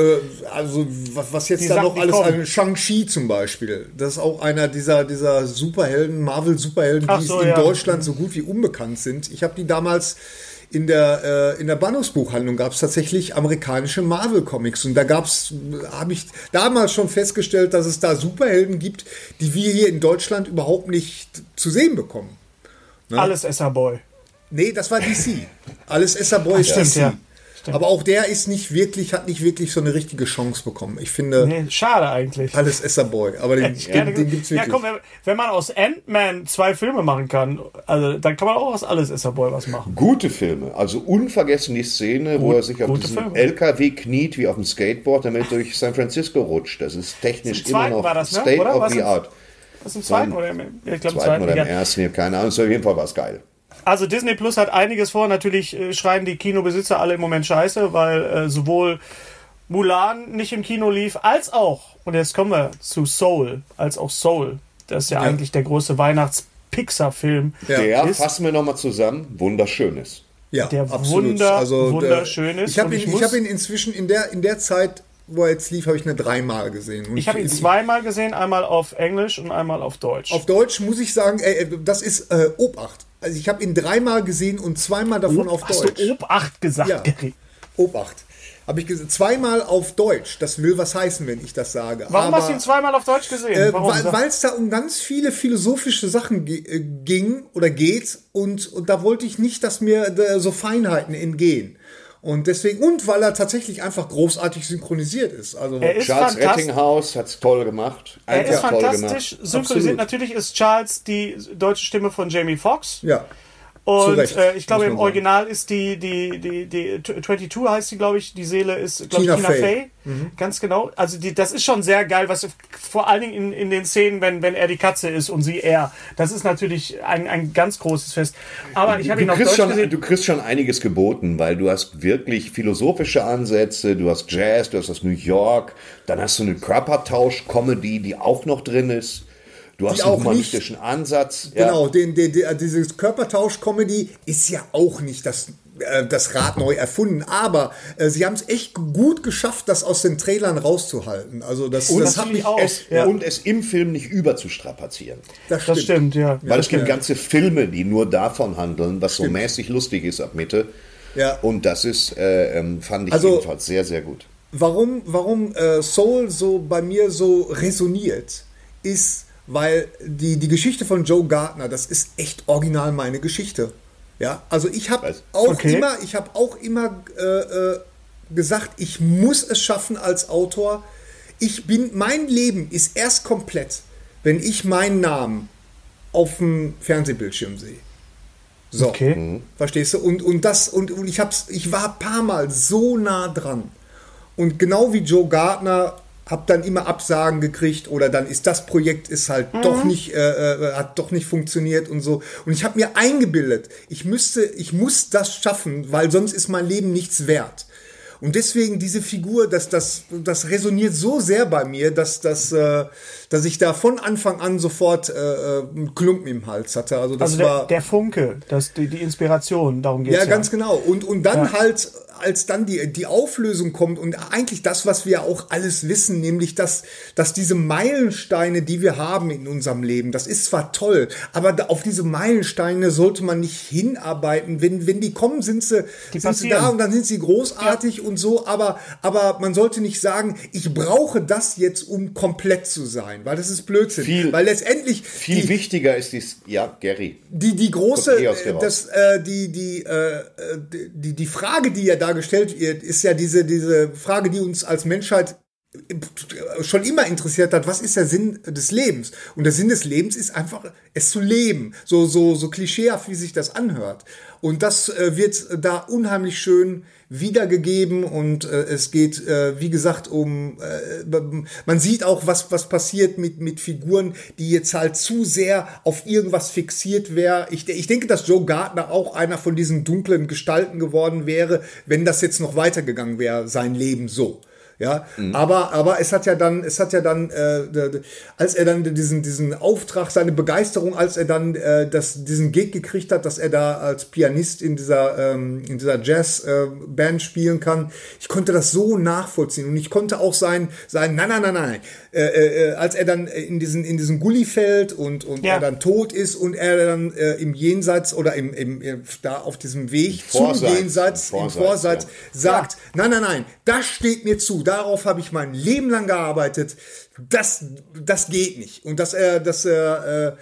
also was, was jetzt Die da Sachen, noch alles an Shang-Chi zum Beispiel. Das ist auch einer dieser, dieser Superhelden, Marvel-Superhelden, die so, in ja. Deutschland so gut wie unbekannt sind. Ich habe die damals in der, äh, in der Bahnhofsbuchhandlung gab es tatsächlich amerikanische Marvel-Comics. Und da gab's, habe ich damals schon festgestellt, dass es da Superhelden gibt, die wir hier in Deutschland überhaupt nicht zu sehen bekommen. Alles Esser Boy. Nee, das war DC. Alles Esser Boy ist Stimmt, DC. ja. Stimmt. Aber auch der ist nicht wirklich, hat nicht wirklich so eine richtige Chance bekommen. Ich finde, Nee, schade eigentlich. alles Esserboy, aber den, gerne den, den gibt's ja, wirklich. komm, wenn, man aus Ant-Man zwei Filme machen kann, also dann kann man auch aus alles Boy was machen. Gute Filme. Also unvergessen die Szene, wo Gut- er sich auf diesem Filme. LKW kniet wie auf dem Skateboard, damit er durch San Francisco rutscht. Das ist technisch immer noch war das, ne? State Oder? of Was the ist- Art. Das ist im zweiten oder im, ja, ich glaube im Zweiten zweiten. oder Ja. im ersten, ich hab keine Ahnung. Auf jeden Fall war es geil. Also Disney Plus hat einiges vor. Natürlich äh, schreien die Kinobesitzer alle im Moment scheiße, weil äh, sowohl Mulan nicht im Kino lief, als auch, und jetzt kommen wir zu Soul, als auch Soul. Das ist ja, Ja. eigentlich der große Weihnachts-Pixar-Film. Ja. Der, Ist- fassen wir nochmal zusammen, wunderschön ist. Ja, der absolut. wunder- also, wunderschön der, ist Ich habe ihn, ich ich muss- hab ihn inzwischen in der, in der Zeit, wo er jetzt lief, habe ich ihn dreimal gesehen. Und Ich habe ihn zweimal gesehen, einmal auf Englisch und einmal auf Deutsch. Auf Deutsch muss ich sagen, ey, das ist äh, Obacht. Also ich habe ihn dreimal gesehen und zweimal davon auf Hast Deutsch. du Obacht gesagt, Ja. Obacht. Habe ich gesehen. Zweimal auf Deutsch. Das will was heißen, wenn ich das sage. Warum Aber, hast du ihn zweimal auf Deutsch gesehen? Äh, weil es da um ganz viele philosophische Sachen äh, ging oder geht und, und da wollte ich nicht, dass mir so Feinheiten entgehen. Und deswegen, und weil er tatsächlich einfach großartig synchronisiert ist. Also, er ist Charles. Rettinghaus hat es toll gemacht. Er ist Einfach toll fantastisch gemacht. synchronisiert. Absolut. Natürlich ist Charles die deutsche Stimme von Jamie Foxx. ja. Und äh, ich glaube, im sagen. Original ist die, die, die, die, 22 heißt sie, glaube ich, die Seele ist, glaube ich, Tina Fey. Fey. Mhm. Ganz genau. Also die, das ist schon sehr geil, was vor allen Dingen in, in den Szenen, wenn, wenn er die Katze ist und sie er. Das ist natürlich ein, ein ganz großes Fest. Aber ich habe ihn auf kriegst, Deutsch schon, gesehen. du kriegst schon einiges geboten, weil du hast wirklich philosophische Ansätze, du hast Jazz, du hast das New York, dann hast du eine Körpertausch-Comedy, die auch noch drin ist. Du hast Die einen auch nicht- humanistischen Ansatz. ja. Genau, den, den, den, dieses Körpertausch-Comedy ist ja auch nicht das, äh, das Rad neu erfunden, aber äh, sie haben es echt gut geschafft, das aus den Trailern rauszuhalten. Also das, Und, das hat mich auch. es, Ja. und es im Film nicht überzustrapazieren. das das stimmt, ja. Weil es gibt ja. ganze Filme, die nur davon handeln, was so mäßig lustig ist ab Mitte. Ja. Und das ist, äh, ähm, fand ich Also- jedenfalls sehr, sehr gut. Warum, warum äh, Soul so bei mir so resoniert, ist, weil die, die Geschichte von Joe Gardner, das ist echt original meine Geschichte. Ja, also ich habe auch Okay. immer, ich habe auch immer äh, äh, gesagt, ich muss es schaffen als Autor. Ich bin, mein Leben ist erst komplett, wenn ich meinen Namen auf dem Fernsehbildschirm sehe. So. Okay. Verstehst du? Und, und das, und, und ich hab's, ich war ein paar Mal so nah dran. Und genau wie Joe Gardner hab dann immer Absagen gekriegt oder dann ist das Projekt ist halt doch nicht äh, äh, hat doch nicht funktioniert und so. Und ich habe mir eingebildet ich müsste ich muss das schaffen weil sonst ist mein Leben nichts wert. Und deswegen diese Figur das das das resoniert so sehr bei mir dass das äh, dass ich da von Anfang an sofort äh, äh, einen Klumpen im Hals hatte. Also das Also der, war der Funke, das, die, die Inspiration, darum geht ja, es ganz genau. Und, und dann Ja. halt, als dann die, die Auflösung kommt und eigentlich das, was wir auch alles wissen, nämlich, dass, dass diese Meilensteine, die wir haben in unserem Leben, das ist zwar toll, aber auf diese Meilensteine sollte man nicht hinarbeiten. Wenn, wenn die kommen, sind sie, Die sind sie da und dann sind sie großartig und so, aber, aber man sollte nicht sagen, ich brauche das jetzt, um komplett zu sein, weil das ist Blödsinn. Viel- weil letztendlich Viel die, wichtiger ist dies, ja, Gary. die, die große, eh äh, das, äh, die, die, äh, äh, die, die Frage, die ja da gestellt. Wird, ist ja diese, diese Frage, die uns als Menschheit schon immer interessiert hat, was ist der Sinn des Lebens? Und der Sinn des Lebens ist einfach, es zu leben. So, so, so klischeehaft, wie sich das anhört. Und das äh, wird da unheimlich schön wiedergegeben und äh, es geht, äh, wie gesagt, um, äh, man sieht auch, was, was passiert mit, mit Figuren, die jetzt halt zu sehr auf irgendwas fixiert wäre. Ich, ich denke, dass Joe Gardner auch einer von diesen dunklen Gestalten geworden wäre, wenn das jetzt noch weitergegangen wäre, sein Leben so. Ja, aber, aber es hat ja dann, es hat ja dann, äh, als er dann diesen, diesen Auftrag, seine Begeisterung, als er dann äh, das, diesen Gig gekriegt hat, dass er da als Pianist in dieser, ähm, in dieser Jazz-Band spielen kann, ich konnte das so nachvollziehen. Und ich konnte auch sein, sein, nein, nein, nein, nein, äh, äh, als er dann in diesen, in diesen Gully fällt und, und Ja. er dann tot ist und er dann äh, im Jenseits oder im, im, im, da auf diesem Weg Vorseits, zum Jenseits, im im Vorseits, ja. sagt, nein, nein, nein, das steht mir zu, darauf habe ich mein Leben lang gearbeitet, das, das geht nicht. Und dass er, dass er, äh,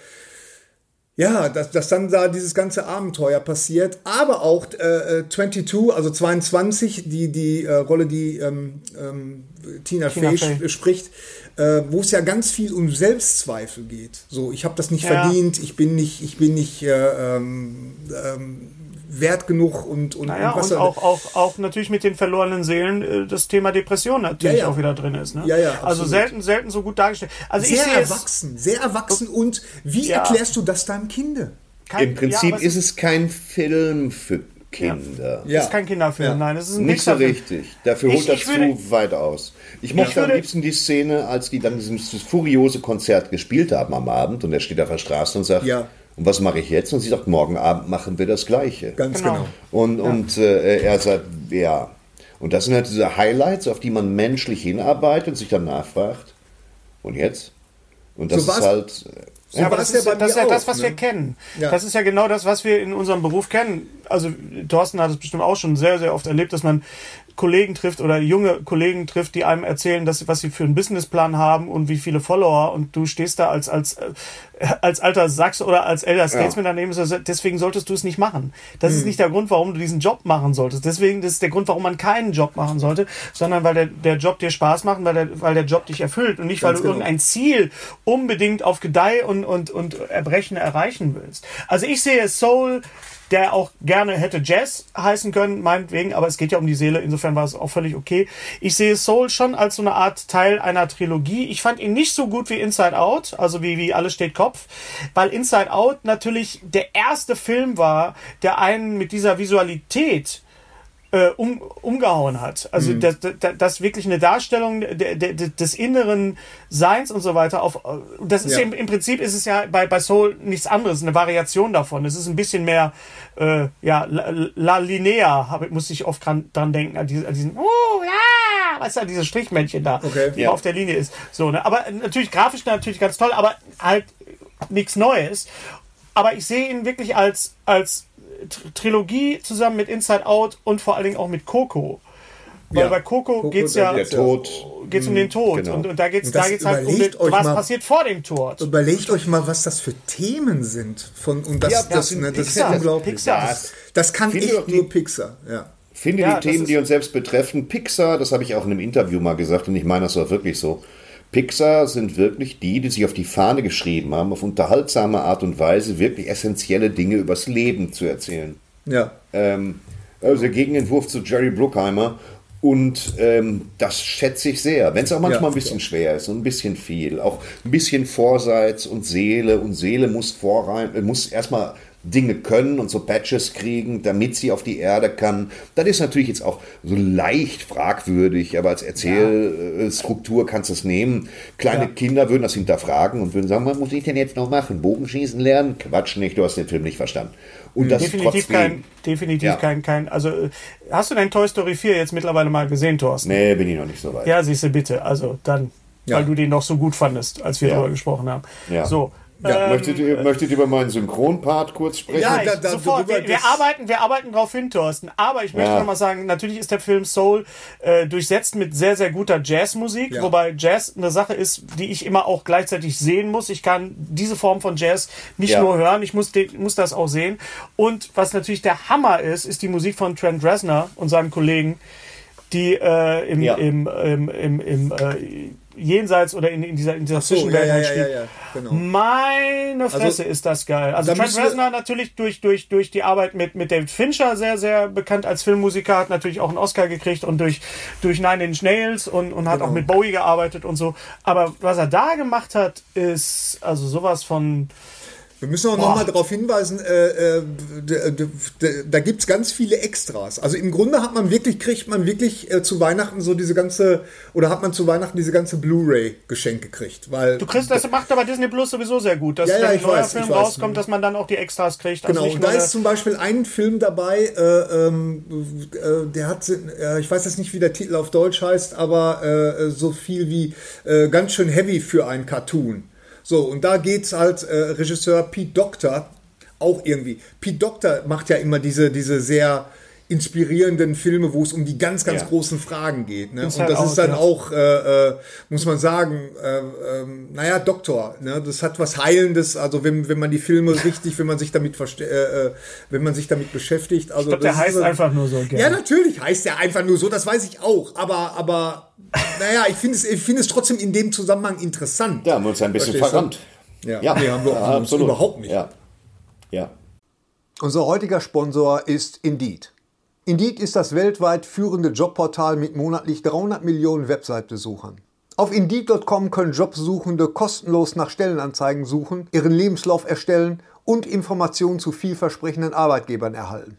Ja, dass, dass dann da dieses ganze Abenteuer passiert, aber auch äh, äh, 22, also 22, die, die äh, Rolle, die ähm, ähm, Tina, Tina Fey, Fey. sp- spricht, äh, wo es ja ganz viel um Selbstzweifel geht. So, ich habe das nicht Ja. verdient, ich bin nicht, ich bin nicht äh, ähm, ähm, wert genug und, und, Naja, und was und er- auch, auch, auch natürlich mit den verlorenen Seelen äh, das Thema Depression natürlich Ja, ja. auch wieder drin ist. Ne? Ja, ja, also selten, selten so gut dargestellt. Also ich sehr es. erwachsen, sehr erwachsen und wie Ja. erklärst du das deinem Kinde? kein- Im Prinzip ja, ist es kein Film für Kinder. Ja. Es ist kein Kinderfilm, Ja. nein, es ist ein Nicht so richtig. Dafür holt das zu weit aus. Ich mochte am würde- liebsten die Szene, als die dann dieses furiose Konzert gespielt haben am Abend und er steht auf der Straße und sagt, Ja. und was mache ich jetzt? Und sie sagt, morgen Abend machen wir das Gleiche. Ganz Genau. genau. Und, und äh, er sagt, ja. Und das sind halt diese Highlights, auf die man menschlich hinarbeitet und sich dann nachfragt. Und jetzt? Und das So ist halt. Ja, aber das ist, ja das, ist ja das, auch, was ne? wir kennen. Ja. Das ist ja genau das, was wir in unserem Beruf kennen. Also Thorsten hat es bestimmt auch schon sehr, sehr oft erlebt, dass man Kollegen trifft oder junge Kollegen trifft, die einem erzählen, dass sie, was sie für einen Businessplan haben und wie viele Follower und du stehst da als als äh, als alter Sachs oder als Elder Statesman daneben. und sagst, Deswegen solltest du es nicht machen. Das Hm. ist nicht der Grund, warum du diesen Job machen solltest. Deswegen das ist der Grund, warum man keinen Job machen sollte, sondern weil der, der Job dir Spaß macht, weil der, weil der Job dich erfüllt und nicht, weil Ganz du genau. irgendein Ziel unbedingt auf Gedeih und, und, und Erbrechen erreichen willst. Also ich sehe Soul, der auch gerne hätte Jazz heißen können, meinetwegen, aber es geht ja um die Seele, insofern war es auch völlig okay. Ich sehe Soul schon als so eine Art Teil einer Trilogie. Ich fand ihn nicht so gut wie Inside Out, also wie, wie Alles steht Kopf, weil Inside Out natürlich der erste Film war, der einen mit dieser Visualität äh, um, umgehauen hat. Also das, das, das wirklich eine Darstellung des inneren Seins und so weiter. Auf, äh, das ist Ja. im, im Prinzip ist es ja bei, bei Soul nichts anderes, eine Variation davon. Es ist ein bisschen mehr äh, ja la, la linea, hab, muss ich oft dran, dran denken an, diese, an diesen oh ja, weißt du, dieses Strichmännchen da, Okay. die Ja. auf der Linie ist. So, ne? Aber natürlich grafisch natürlich ganz toll, aber halt nichts Neues. Aber ich sehe ihn wirklich als, als Trilogie zusammen mit Inside Out und vor allen Dingen auch mit Coco. Weil Ja. bei Coco, Coco, geht's der ja geht's um den Tod genau. und, und da da geht's halt um überlegt den, was mal- passiert vor dem Tod. Überlegt euch mal, was das für Themen sind. Von, und das, Ja, das, das sind ne, das ist Pixar. unglaublich. Pixar. Das, das kann die- nur Pixar. Ja. Finde Ja, die Themen, ist- die uns selbst betreffen, Pixar, das habe ich auch in einem Interview mal gesagt und ich meine das auch wirklich so. Pixar sind wirklich die, die sich auf die Fahne geschrieben haben, auf unterhaltsame Art und Weise wirklich essentielle Dinge übers Leben zu erzählen. ja. Ähm, also der Gegenentwurf zu Jerry Bruckheimer. Und ähm, das schätze ich sehr, wenn es auch manchmal Ja, ein bisschen schwer ist und ein bisschen viel. Auch ein bisschen Vorseits und Seele. Und Seele muss vorein, äh, muss erstmal Dinge können und so Patches kriegen, damit sie auf die Erde kann. Das ist natürlich jetzt auch so leicht fragwürdig, aber als Erzählstruktur kannst du es nehmen. Kleine Kinder würden das hinterfragen und würden sagen, was muss ich denn jetzt noch machen? Bogenschießen lernen? Quatsch nicht, du hast den Film nicht verstanden. Und das definitiv trotzdem. kein, definitiv Ja. kein, kein, also äh, hast du dein Toy Story 4 jetzt mittlerweile mal gesehen, Thorsten? Nee, bin ich noch nicht so weit. Ja, siehst du bitte, also dann, Ja. weil du den noch so gut fandest, als wir Ja. darüber gesprochen haben. Ja. So. Ja, ähm, möchtet, ihr, möchtet ihr über meinen Synchronpart kurz sprechen? Ja, da- ich, da- sofort. darüber- Wir, wir arbeiten, wir arbeiten drauf hin, Thorsten. Aber ich möchte Ja. noch mal sagen, natürlich ist der Film Soul äh, durchsetzt mit sehr, sehr guter Jazzmusik, Ja. wobei Jazz eine Sache ist, die ich immer auch gleichzeitig sehen muss. Ich kann diese Form von Jazz nicht Ja. nur hören, ich muss, den, muss das auch sehen. Und was natürlich der Hammer ist, ist die Musik von Trent Reznor und seinem Kollegen, die äh, im, Ja. im, im, im, im äh, Jenseits oder in, in dieser, in dieser So, Zwischenwelt ja, halt ja, spielt. ja, ja, genau. Meine Fresse ist das geil. Also Trent Reznor natürlich durch, durch, durch die Arbeit mit, mit David Fincher sehr, sehr bekannt als Filmmusiker, hat natürlich auch einen Oscar gekriegt und durch, durch Nine Inch Nails und, und hat Genau. auch mit Bowie gearbeitet und so. Aber was er da gemacht hat, ist also sowas von Wir müssen auch nochmal darauf hinweisen, äh, äh, da gibt's ganz viele Extras. Also im Grunde hat man wirklich, kriegt man wirklich äh, zu Weihnachten so diese ganze, oder hat man zu Weihnachten diese ganze Blu-ray geschenkt gekriegt. Weil Du kriegst, das macht aber Disney Plus sowieso sehr gut, dass Ja, ja, wenn ein neuer weiß, Film rauskommt, dass man dann auch die Extras kriegt. Also Genau, nicht und da ist zum Beispiel ein Film dabei, äh, ähm, äh, der hat, äh, ich weiß jetzt nicht, wie der Titel auf Deutsch heißt, aber so viel wie ganz schön heavy für einen Cartoon. So, und da geht's halt äh, Regisseur Pete Doctor auch irgendwie. Pete Doctor macht ja immer diese, diese sehr inspirierenden Filme, wo es um die ganz, ganz Ja. großen Fragen geht. Ne? Und halt das aus, ist dann ja. auch, äh, äh, muss man sagen, äh, ähm, naja, Doktor. Ne? Das hat was Heilendes. Also wenn, wenn man die Filme richtig, wenn man sich damit äh, äh, wenn man sich damit beschäftigt. Also Ich glaube, der ist heißt einfach nur so Ja, gerne. natürlich heißt der einfach nur so. Das weiß ich auch. Aber, aber, naja, ich finde es, ich finde es trotzdem in dem Zusammenhang interessant. Da haben wir uns ein bisschen verrannt. Ja, nee, haben wir uns überhaupt nicht. Ja. ja. Unser heutiger Sponsor ist Indeed. Indeed ist das weltweit führende Jobportal mit monatlich 300 Millionen Website-Besuchern. Auf Indeed.com können Jobsuchende kostenlos nach Stellenanzeigen suchen, ihren Lebenslauf erstellen und Informationen zu vielversprechenden Arbeitgebern erhalten.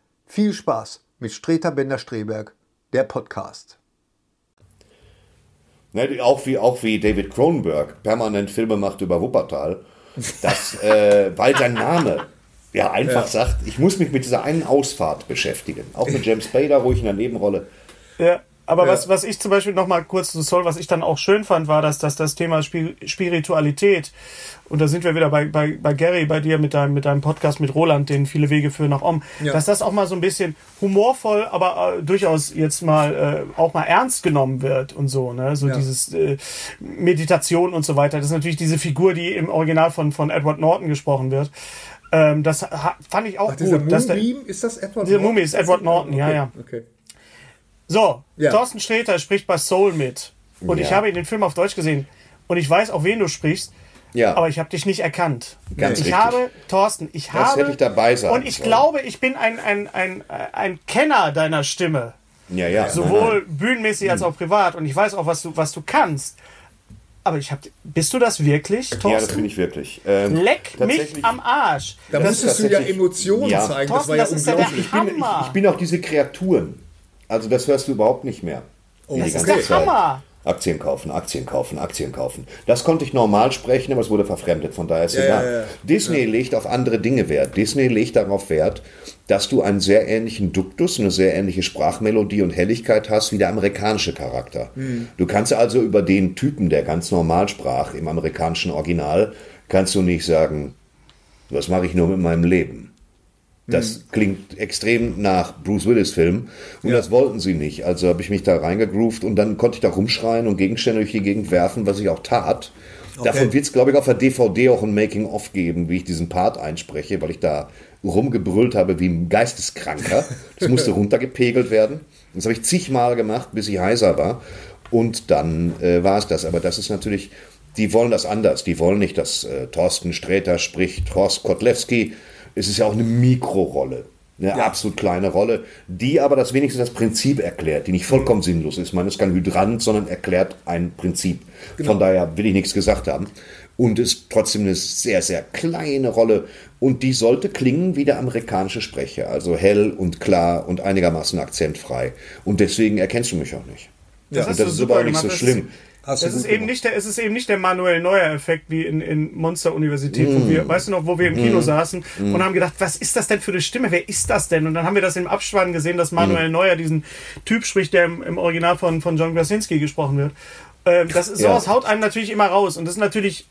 viel Spaß mit Streter Bender-Streberg, der Podcast. Ne, auch, wie, auch wie David Cronenberg permanent Filme macht über Wuppertal. Das, äh, weil sein Name ja einfach sagt, ich muss mich mit dieser einen Ausfahrt beschäftigen. Auch mit James Spader, ruhig in der Nebenrolle. Ja, aber Was, was ich zum Beispiel noch mal kurz zu Soul, was ich dann auch schön fand, war, dass, dass das Thema Spir Spiritualität, und da sind wir wieder bei, bei, bei Gary, bei dir mit deinem, mit deinem Podcast mit Roland, den viele Wege führen nach Om, Ja. dass das auch mal so ein bisschen humorvoll, aber äh, durchaus jetzt mal äh, auch mal ernst genommen wird und so, ne? So Ja. dieses äh, Meditation und so weiter. Das ist natürlich diese Figur, die im Original von, von Edward Norton gesprochen wird. Ähm, das fand ich auch Ach, dieser gut. dass der- Moonbeam, ist das Edward Dieser Mumie ist Edward Norton, ja, okay. ja. Okay. So, Ja. Thorsten Sträter spricht bei Soul mit. Und ich Ja. habe den Film auf Deutsch gesehen. Und ich weiß, auf wen du sprichst. Ja. Aber ich habe dich nicht erkannt. Ganz ich richtig. habe, Thorsten, ich Das habe. hätte ich dabei sagen Und ich sollen. glaube, ich bin ein, ein, ein, ein Kenner deiner Stimme. Ja, ja. Sowohl bühnenmäßig Hm. als auch privat. Und ich weiß auch, was du, was du kannst. Aber ich habe. Bist du das wirklich, Ja, das bin Thorsten? ich wirklich. Ähm, Leck mich am Arsch. Da Das musstest du ja Emotionen Ja. zeigen. Thorsten, das war das ja ist ja der unglaublich. Ich bin, Hammer. ich, ich bin auch diese Kreaturen. Also das hörst du überhaupt nicht mehr. Oh, Das ist der Zeit. Hammer. Aktien kaufen, Aktien kaufen, Aktien kaufen. Das konnte ich normal sprechen, aber es wurde verfremdet, von daher ist Ja, egal. ja, ja. Disney legt auf andere Dinge Wert. Disney legt darauf Wert, dass du einen sehr ähnlichen Duktus, eine sehr ähnliche Sprachmelodie und Helligkeit hast wie der amerikanische Charakter. Hm. Du kannst also über den Typen, der ganz normal sprach im amerikanischen Original, kannst du nicht sagen, was mache ich nur mit meinem Leben? Das klingt extrem nach Bruce Willis Film und Ja. das wollten sie nicht. Also habe ich mich da reingegroovt und dann konnte ich da rumschreien und Gegenstände durch die Gegend werfen, was ich auch tat. Davon wird es, glaube ich, auf der DVD auch ein Making-of geben, wie ich diesen Part einspreche, weil ich da rumgebrüllt habe wie ein Geisteskranker. Das musste runtergepegelt werden. Das habe ich zigmal gemacht, bis ich heiser war. Und dann äh, war es das. Aber das ist natürlich, die wollen das anders. Die wollen nicht, dass äh, Thorsten Sträter spricht, Horst Kotlewski. Es ist ja auch eine Mikrorolle. Eine absolut kleine Rolle, die aber das wenigstens das Prinzip erklärt, die nicht vollkommen sinnlos ist. Man ist kein Hydrant, sondern erklärt ein Prinzip. Von daher will ich nichts gesagt haben. Und ist trotzdem eine sehr, sehr kleine Rolle. Und die sollte klingen wie der amerikanische Sprecher. Also hell und klar und einigermaßen akzentfrei. Und deswegen erkennst du mich auch nicht. Das und das ist aber auch nicht so schlimm. Hast Es ist, eben nicht der, es ist eben nicht der Manuel Neuer-Effekt wie in, in Monster-Universität, Mm. wo wir, weißt du noch, wo wir im Kino saßen und haben gedacht, was ist das denn für eine Stimme? Wer ist das denn? Und dann haben wir das im Abspann gesehen, dass Manuel Mm. Neuer diesen Typ spricht, der im, im Original von, von John Krasinski gesprochen wird. Ähm, das ist, sowas Ja. haut einem natürlich immer raus. Und das ist natürlich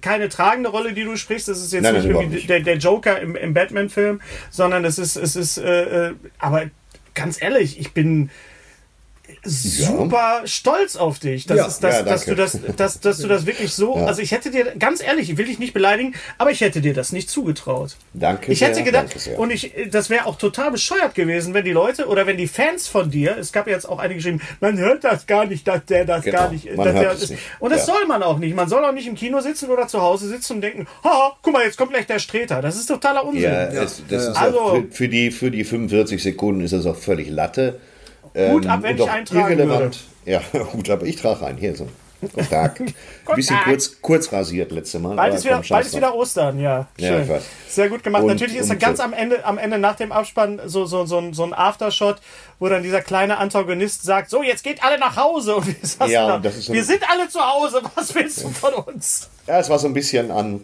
keine tragende Rolle, die du sprichst. Das ist jetzt Nein, nicht irgendwie nicht. der, der Joker im, im Batman-Film, sondern es ist, es ist, äh, äh, aber ganz ehrlich, ich bin, super stolz auf dich, dass, Ja. es, dass, Ja, dass, du das, dass, dass du das wirklich so. Ja. Also ich hätte dir, ganz ehrlich, ich will dich nicht beleidigen, aber ich hätte dir das nicht zugetraut. Danke Ich hätte sehr, gedacht, danke sehr. und ich, das wäre auch total bescheuert gewesen, wenn die Leute oder wenn die Fans von dir, es gab jetzt auch einige geschrieben, man hört das gar nicht, dass der das Genau, gar nicht. man dass hört der es ist. nicht. Und das Ja. soll man auch nicht. Man soll auch nicht im Kino sitzen oder zu Hause sitzen und denken, haha, guck mal, jetzt kommt gleich der Streter. Das ist totaler Unsinn. Ja, es, das ist Also- für, für, die, für die 45 Sekunden ist das auch völlig Latte. Hut ab, wenn und ich auch eintragen irrelevant. Ja, Hut ab, ich trage einen. Hier so. Guten Tag. Ein bisschen kurz, kurz rasiert letzte Mal. Bald ist, wieder, bald ist wieder Ostern, ja. Ja, Schön. weiß. Sehr gut gemacht. Und- Natürlich ist dann ganz am Ende, am Ende nach dem Abspann so, so, so, ein- so ein Aftershot, wo dann dieser kleine Antagonist sagt: So, jetzt geht alle nach Hause. Und wir, Ja, da, und das ist so- wir sind alle zu Hause. Was willst du von uns? Ja, es war so ein bisschen an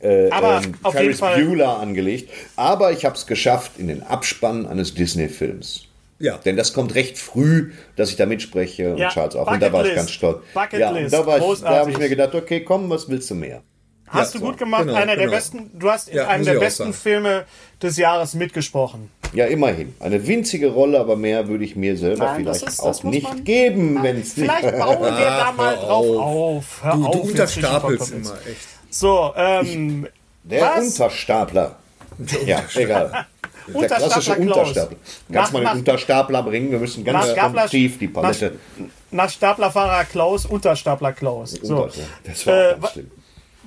äh, Aber ähm, auf jeden Ferris Fall- Bueller angelegt. Aber ich habe es geschafft in den Abspann eines Disney-Films. Ja. Denn das kommt recht früh, dass ich da mitspreche und Ja, Charles auch. Und da war ich ganz stolz. Bucketlist. ja, und da, war ich, da habe ich mir gedacht, okay, komm, was willst du mehr? Hast Ja, du so. gut gemacht. Genau, Einer der genau. besten, du hast in Ja, einem der ich besten sagen. Filme des Jahres mitgesprochen. Ja, immerhin. Eine winzige Rolle, aber mehr würde ich mir selber Nein, das vielleicht ist- das auch nicht man- geben, wenn es nicht. Vielleicht bauen wir da mal drauf auf. auf. Hör Du, auf, du unterstapelst immer, echt. So, ähm, Der Was? Unterstapler. Ja, egal. Der Unterstapler klassische Klaus. Unterstapler. Kannst Nach- mal nach- den Unterstapler bringen? Wir müssen ganz nach Stapler- tief die Palette. nach Staplerfahrer Klaus, Unterstapler Klaus. So. Unter- Das war Äh, ganz schlimm.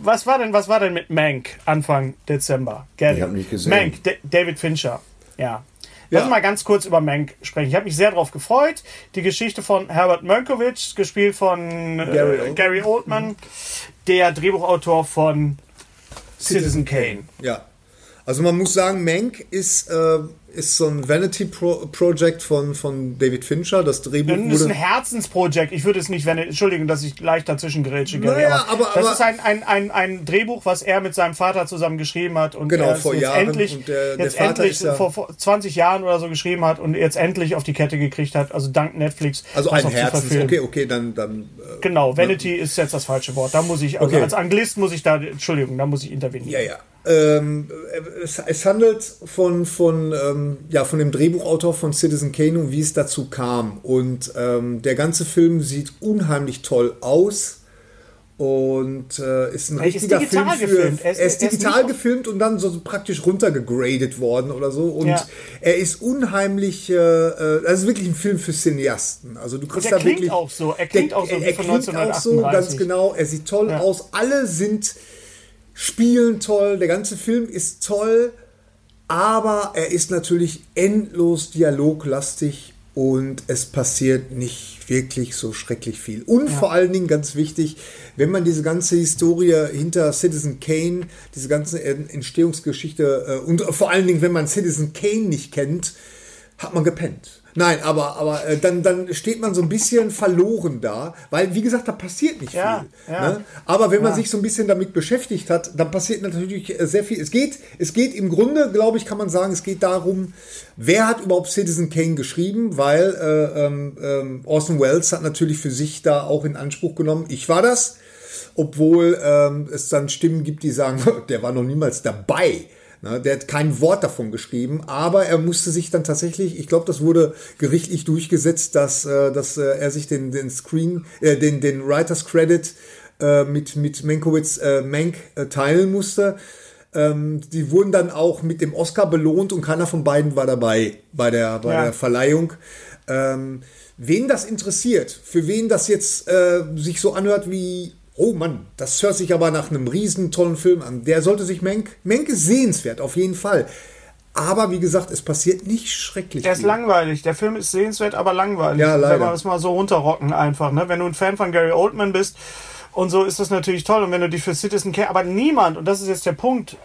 Was war denn, was war denn mit Mank Anfang Dezember? Gary? Ich hab nicht gesehen. Mank, D David Fincher. Ja. Lass uns mal ganz kurz über Mank sprechen. Ich habe mich sehr darauf gefreut. Die Geschichte von Herbert Mankiewicz, gespielt von Gary äh, Gary Oldman, der Drehbuchautor von Citizen Kane. Ja. Also man muss sagen, Mank ist, äh, ist so ein Vanity Pro Project von, von David Fincher. Das Drehbuch Das ist ein. Herzensprojekt. Ich würde es nicht, wenn, Entschuldigung, dass ich gleich dazwischen grätsche, Naja, aber- das aber- ist ein, ein, ein, ein Drehbuch, was er mit seinem Vater zusammen geschrieben hat und Genau, vor jetzt Jahren. endlich, Und der- der Vater endlich ja- vor, vor 20 Jahren oder so geschrieben hat und jetzt endlich auf die Kette gekriegt hat, also dank Netflix. Also ein Herzens... Okay, okay, dann... dann äh, Genau, Vanity ist jetzt das falsche Wort. Da muss ich, also Okay. als Anglist muss ich da, Entschuldigung, da muss ich intervenieren. Ja, ja. Ähm, es, es handelt von, von, ähm, ja, von dem Drehbuchautor von Citizen Kane und wie es dazu kam. Und ähm, der ganze Film sieht unheimlich toll aus. Und äh, ist ein Er ist richtiger digital Film für, gefilmt. Er ist, Er ist- er ist digital nicht- gefilmt und dann so praktisch runtergegradet worden oder so. Und Ja. er ist unheimlich, äh, äh, das ist wirklich ein Film für Cineasten. Also du kriegst der da klingt wirklich, auch so. Er klingt der, auch so wie er von klingt auch so, 1938. ganz genau. Er sieht toll Ja. aus. Alle sind spielen toll, der ganze Film ist toll, aber er ist natürlich endlos dialoglastig und es passiert nicht wirklich so schrecklich viel. Und vor allen Dingen ganz wichtig, wenn man diese ganze Historie hinter Citizen Kane, diese ganze Entstehungsgeschichte äh, und vor allen Dingen, wenn man Citizen Kane nicht kennt, hat man gepennt. Nein, aber, aber äh, dann, dann steht man so ein bisschen verloren da, weil, wie gesagt, da passiert nicht Ja, viel. ja. Ne? Aber wenn man sich so ein bisschen damit beschäftigt hat, dann passiert natürlich äh, sehr viel. Es geht, es geht im Grunde, glaube ich, kann man sagen, es geht darum, wer hat überhaupt Citizen Kane geschrieben, weil äh, ähm, ähm, Orson Welles hat natürlich für sich da auch in Anspruch genommen, ich war das, obwohl ähm, es dann Stimmen gibt, die sagen, der war noch niemals dabei. Ne, der hat kein Wort davon geschrieben, aber er musste sich dann tatsächlich, ich glaube, das wurde gerichtlich durchgesetzt, dass, äh, dass äh, er sich den, den Screen, äh, den, den Writers Credit äh, mit, mit Mankowitz äh, Mank äh, teilen musste. Ähm, die wurden dann auch mit dem Oscar belohnt und keiner von beiden war dabei bei der, bei Ja. der Verleihung. Ähm, wen das interessiert, für wen das jetzt äh, sich so anhört wie, oh Mann, das hört sich aber nach einem riesen tollen Film an, der sollte sich Menk, Menk ist sehenswert, auf jeden Fall. Aber wie gesagt, es passiert nicht schrecklich. Er ist viel. langweilig. Der Film ist sehenswert, aber langweilig. Ja, leider. Wenn wir das mal so runterrocken einfach. Ne? Wenn du ein Fan von Gary Oldman bist und so ist das natürlich toll. Und wenn du dich für Citizen Kane, aber niemand, und das ist jetzt der Punkt,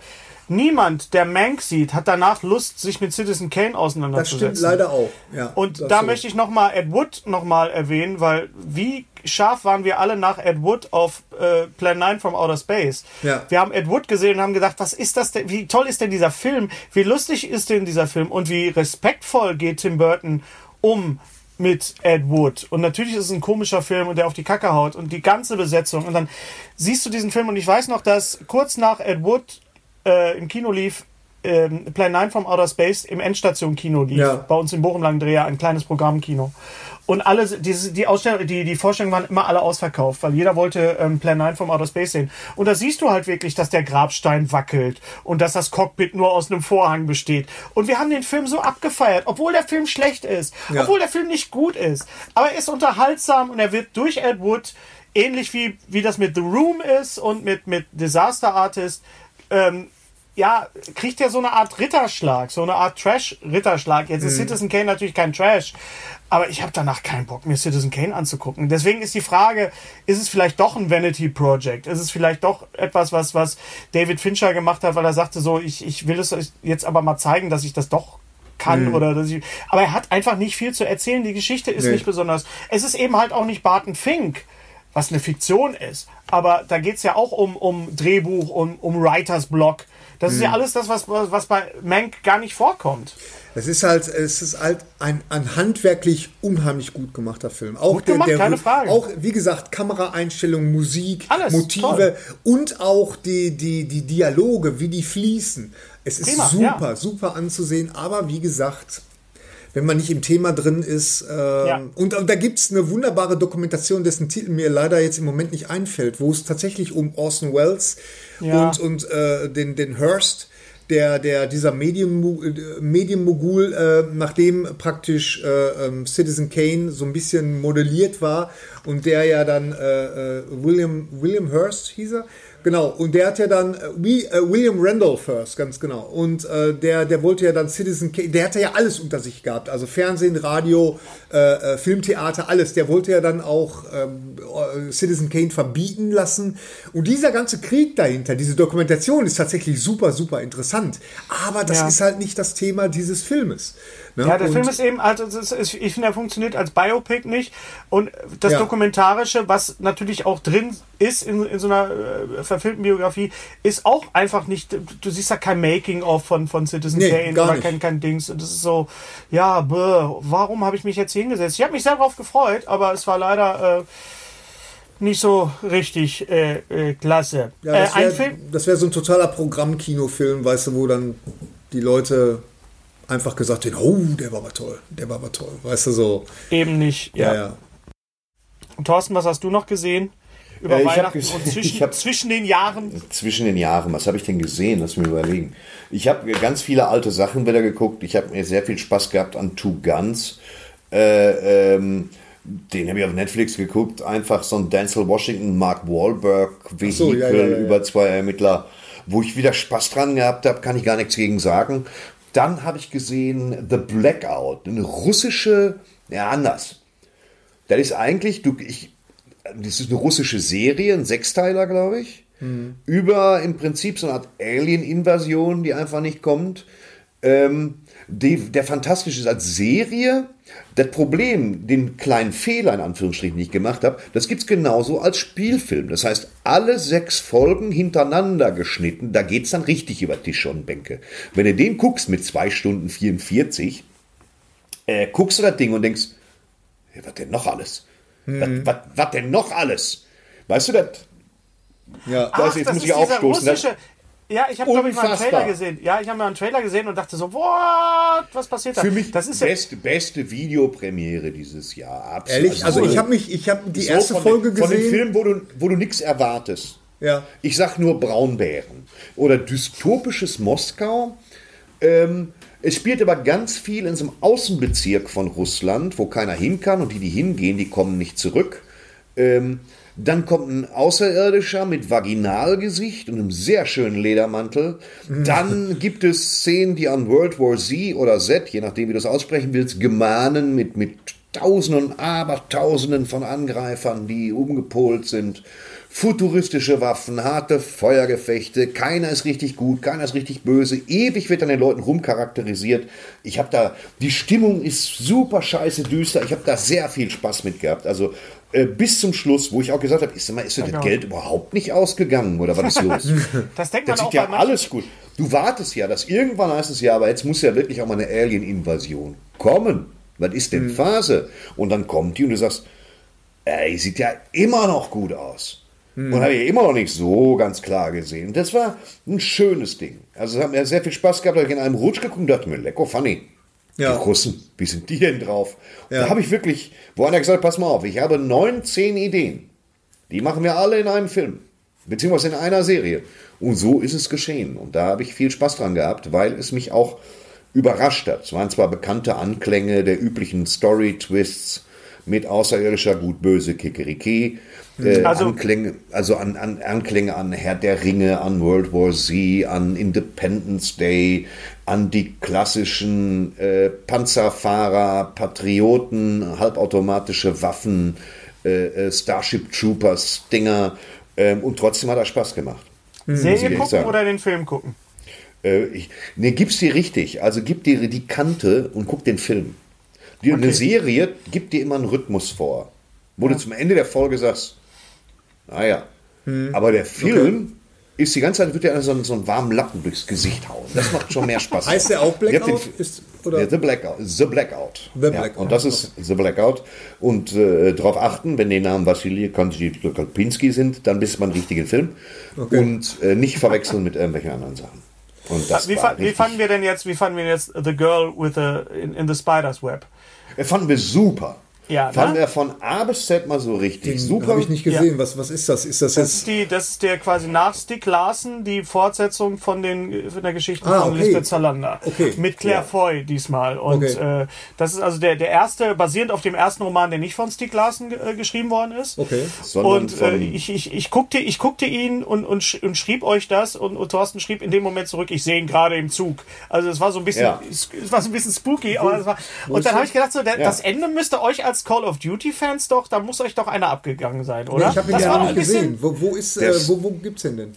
niemand, der Mank sieht, hat danach Lust, sich mit Citizen Kane Das auseinanderzusetzen. stimmt leider auch. Ja, Und das da so. möchte ich nochmal Ed Wood nochmal erwähnen, weil wie scharf waren wir alle nach Ed Wood auf äh, Plan 9 from Outer Space. Ja. Wir haben Ed Wood gesehen und haben gedacht, was ist das denn, wie toll ist denn dieser Film, wie lustig ist denn dieser Film und wie respektvoll geht Tim Burton um mit Ed Wood. Und natürlich ist es ein komischer Film und der auf die Kacke haut und die ganze Besetzung. Und dann siehst du diesen Film und ich weiß noch, dass kurz nach Ed Wood äh, im Kino lief, ähm, Plan 9 vom Outer Space im Endstation-Kino lief. Ja. Bei uns im Bochum-Langendreher, ein kleines Programmkino. Und alle, diese, die Ausstellung, die, die Vorstellungen waren immer alle ausverkauft, weil jeder wollte ähm, Plan 9 vom Outer Space sehen. Und da siehst du halt wirklich, dass der Grabstein wackelt und dass das Cockpit nur aus einem Vorhang besteht. Und wir haben den Film so abgefeiert, obwohl der Film schlecht ist, Ja. obwohl der Film nicht gut ist. Aber er ist unterhaltsam und er wird durch Ed Wood, ähnlich wie, wie das mit The Room ist und mit, mit Disaster Artist, ähm, ja, kriegt er so eine Art Ritterschlag, so eine Art Trash-Ritterschlag. Jetzt ist Citizen Kane natürlich kein Trash, aber ich habe danach keinen Bock, mir Citizen Kane anzugucken. Deswegen ist die Frage, ist es vielleicht doch ein Vanity Project? Ist es vielleicht doch etwas, was, was David Fincher gemacht hat, weil er sagte so, ich, ich will es euch jetzt aber mal zeigen, dass ich das doch kann oder dass ich, aber er hat einfach nicht viel zu erzählen. Die Geschichte ist Nee. nicht besonders. Es ist eben halt auch nicht Barton Fink, was eine Fiktion ist. Aber da geht's ja auch um, um Drehbuch, um, um Writers Block. Das ist ja alles das, was, was bei Mank gar nicht vorkommt. Es ist halt, es ist halt ein, ein handwerklich unheimlich gut gemachter Film. Auch Gut gemacht, keine Frage. Auch, wie gesagt, Kameraeinstellungen, Musik, Alles, Motive und auch die, die, die Dialoge, wie die fließen. Es ist Prima, super, ja. super anzusehen, aber wie gesagt, wenn man nicht im Thema drin ist. ähm, Ja. und, und da gibt es eine wunderbare Dokumentation, dessen Titel mir leider jetzt im Moment nicht einfällt, wo es tatsächlich um Orson Welles Ja. und, und äh, den, den Hearst, der, der dieser Medienmo- Medienmogul, äh, nachdem praktisch äh, ähm, Citizen Kane so ein bisschen modelliert war und der ja dann äh, äh, William, William Hearst hieß er. Genau, und der hat ja dann, äh, wie, äh, William Randolph Hearst, ganz genau. Und äh, der, der wollte ja dann Citizen Kane, der hatte ja alles unter sich gehabt. Also Fernsehen, Radio, äh, äh, Filmtheater, alles. Der wollte ja dann auch ähm, äh, Citizen Kane verbieten lassen. Und dieser ganze Krieg dahinter, diese Dokumentation ist tatsächlich super, super interessant. Aber das Ja. ist halt nicht das Thema dieses Filmes. Ne? Ja, der Und- Film ist eben, also ist, ich finde, er funktioniert als Biopic nicht. Und das Ja. Dokumentarische, was natürlich auch drin ist in, in so einer äh, verfilmten Biografie, ist auch einfach nicht, du siehst da kein Making-of von, von Citizen Nee, Kane oder kein, kein Dings. Und das ist so, ja, bäh, warum habe ich mich jetzt hier hingesetzt? Ich habe mich sehr darauf gefreut, aber es war leider äh, nicht so richtig äh, äh, klasse. Ja, äh, das wäre Film, wär so ein totaler Programmkinofilm, weißt du, wo dann die Leute einfach gesagt haben, oh, der war aber toll, der war aber toll, weißt du, so. eben nicht. Ja, Ja. Und Thorsten, was hast du noch gesehen? Über Äh, Weihnachten gesehen- und zwischen, ich hab- zwischen den Jahren. Zwischen den Jahren, was habe ich denn gesehen? Lass mich überlegen. Ich habe ganz viele alte Sachen wieder geguckt. Ich habe mir sehr viel Spaß gehabt an Two Guns. Äh, ähm, den habe ich auf Netflix geguckt. Einfach so ein Denzel Washington, Mark Wahlberg Vehikel so, ja, ja, ja, ja. über zwei Ermittler, wo ich wieder Spaß dran gehabt habe, kann ich gar nichts gegen sagen. Dann habe ich gesehen The Blackout, eine russische, ja anders. Das ist eigentlich, du, ich, das ist eine russische Serie, ein Sechsteiler, glaube ich, über im Prinzip so eine Art Alien-Invasion, die einfach nicht kommt. Ähm, die, der fantastisch ist als Serie. Das Problem, den kleinen Fehler in Anführungsstrichen, den ich gemacht habe, das gibt es genauso als Spielfilm. Das heißt, alle sechs Folgen hintereinander geschnitten, da geht es dann richtig über Tische und Bänke. Wenn du den guckst mit 2 Stunden 44, äh, guckst du das Ding und denkst, ja, was denn noch alles? Was, was, denn noch alles? Weißt du das? ja. Das- jetzt muss ich aufstoßen, das- russische- Ja, ich habe glaube ich mal einen. Trailer gesehen. Ja, ich habe mal einen Trailer gesehen und dachte so, what? Was passiert da? Für mich das ist ja, beste, beste Videopremiere dieses Jahr. Absolut. Ehrlich, also ich habe mich, ich habe die so erste von Folge den, Von den gesehen. Filmen, wo du, wo du nichts erwartest. Ja. Ich sag nur Braunbären oder dystopisches Moskau. Ähm, es spielt aber ganz viel in so einem Außenbezirk von Russland, wo keiner hin kann und die, die hingehen, die kommen nicht zurück. Ähm, dann kommt ein Außerirdischer mit Vaginalgesicht und einem sehr schönen Ledermantel. Dann gibt es Szenen, die an World War Z oder Z, je nachdem wie du das aussprechen willst, gemahnen mit, mit Tausenden und Abertausenden von Angreifern, die umgepolt sind. Futuristische Waffen, harte Feuergefechte, keiner ist richtig gut, keiner ist richtig böse. Ewig wird an den Leuten rumcharakterisiert. Ich habe da, die Stimmung ist super scheiße düster. Ich habe da sehr viel Spaß mit gehabt. Also äh, bis zum Schluss, wo ich auch gesagt habe, ist, mal, ist dir Genau. das Geld überhaupt nicht ausgegangen oder was ist los? das denkt man Das auch sieht ja alles gut. Du wartest ja, dass irgendwann heißt es ja, aber jetzt muss ja wirklich auch mal eine Alien-Invasion kommen. Was ist denn Phase? Und dann kommt die und du sagst, ey, sieht ja immer noch gut aus. Und habe ich immer noch nicht so ganz klar gesehen. Das war ein schönes Ding. Also es hat mir sehr viel Spaß gehabt, habe ich in einem Rutsch geguckt und dachte mir, lecker funny. Ja. Die Russen, wie sind die denn drauf? Ja. Da habe ich wirklich, wo einer gesagt hat, pass mal auf, ich habe neun, zehn Ideen. Die machen wir alle in einem Film. Beziehungsweise in einer Serie. Und so ist es geschehen. Und da habe ich viel Spaß dran gehabt, weil es mich auch überrascht hat. Es waren zwar bekannte Anklänge der üblichen Story-Twists mit außerirdischer Gut-Böse Kikeriki. Äh, Also- Anklänge, also an, an Anklänge an Herr der Ringe, an World War Z, an Independence Day, an die klassischen äh, Panzerfahrer, Patrioten, halbautomatische Waffen, äh, äh, Starship Troopers, Dinger. Ähm, und trotzdem hat er Spaß gemacht. Serie ich gucken sagen. oder den Film gucken? Äh, ich, ne, gib's dir richtig. Also gib dir die Kante und guck den Film. Die, Eine Serie gibt dir immer einen Rhythmus vor. Wo du zum Ende der Folge sagst, naja. Aber der Film ist die ganze Zeit, wird dir so, einen- so einen warmen Lappen durchs Gesicht hauen. Das macht schon mehr Spaß. Heißt der auch Blackout? Ist, oder? ja, The Blackout. The Blackout. The Ja, Blackout. und das ist The Blackout. Und äh, darauf achten, wenn die Namen Wassili Konstantinopolski sind, dann bist man einen richtigen Film. Und äh, nicht verwechseln mit irgendwelchen anderen Sachen. Und das Wie, fa wie fanden wir denn jetzt, wie fanden wir jetzt The Girl with the, in, in the Spider's Web? Fanden wir super. Ja, Fanden ne? wir von A bis Z mal so richtig super. Habe ich nicht gesehen. Was, was ist das? Ist das Das ist, jetzt. die, das ist der quasi nach Stick Larsen die Fortsetzung von, den, von der Geschichte Ah, von okay. Lisbeth Salander. Okay. Mit Claire Ja. Foy diesmal. Und Okay. äh, das ist also der, der erste, basierend auf dem ersten Roman, der nicht von Stick Larsen äh, geschrieben worden ist. Okay. sondern Und äh, ich, ich, ich, guckte, ich guckte ihn und, und, sch- und schrieb euch das und, und Thorsten schrieb in dem Moment zurück, ich sehe ihn gerade im Zug. Also es war so ein bisschen, Ja. es, es war so ein bisschen spooky, aber war, und dann habe ich gedacht, so, der, Ja. das Ende müsste euch als Call of Duty Fans doch, da muss euch doch einer abgegangen sein, oder? Nee, ich habe ihn das ja war noch ein nicht bisschen gesehen. Wo, wo, ist, äh, wo, wo gibt's den denn?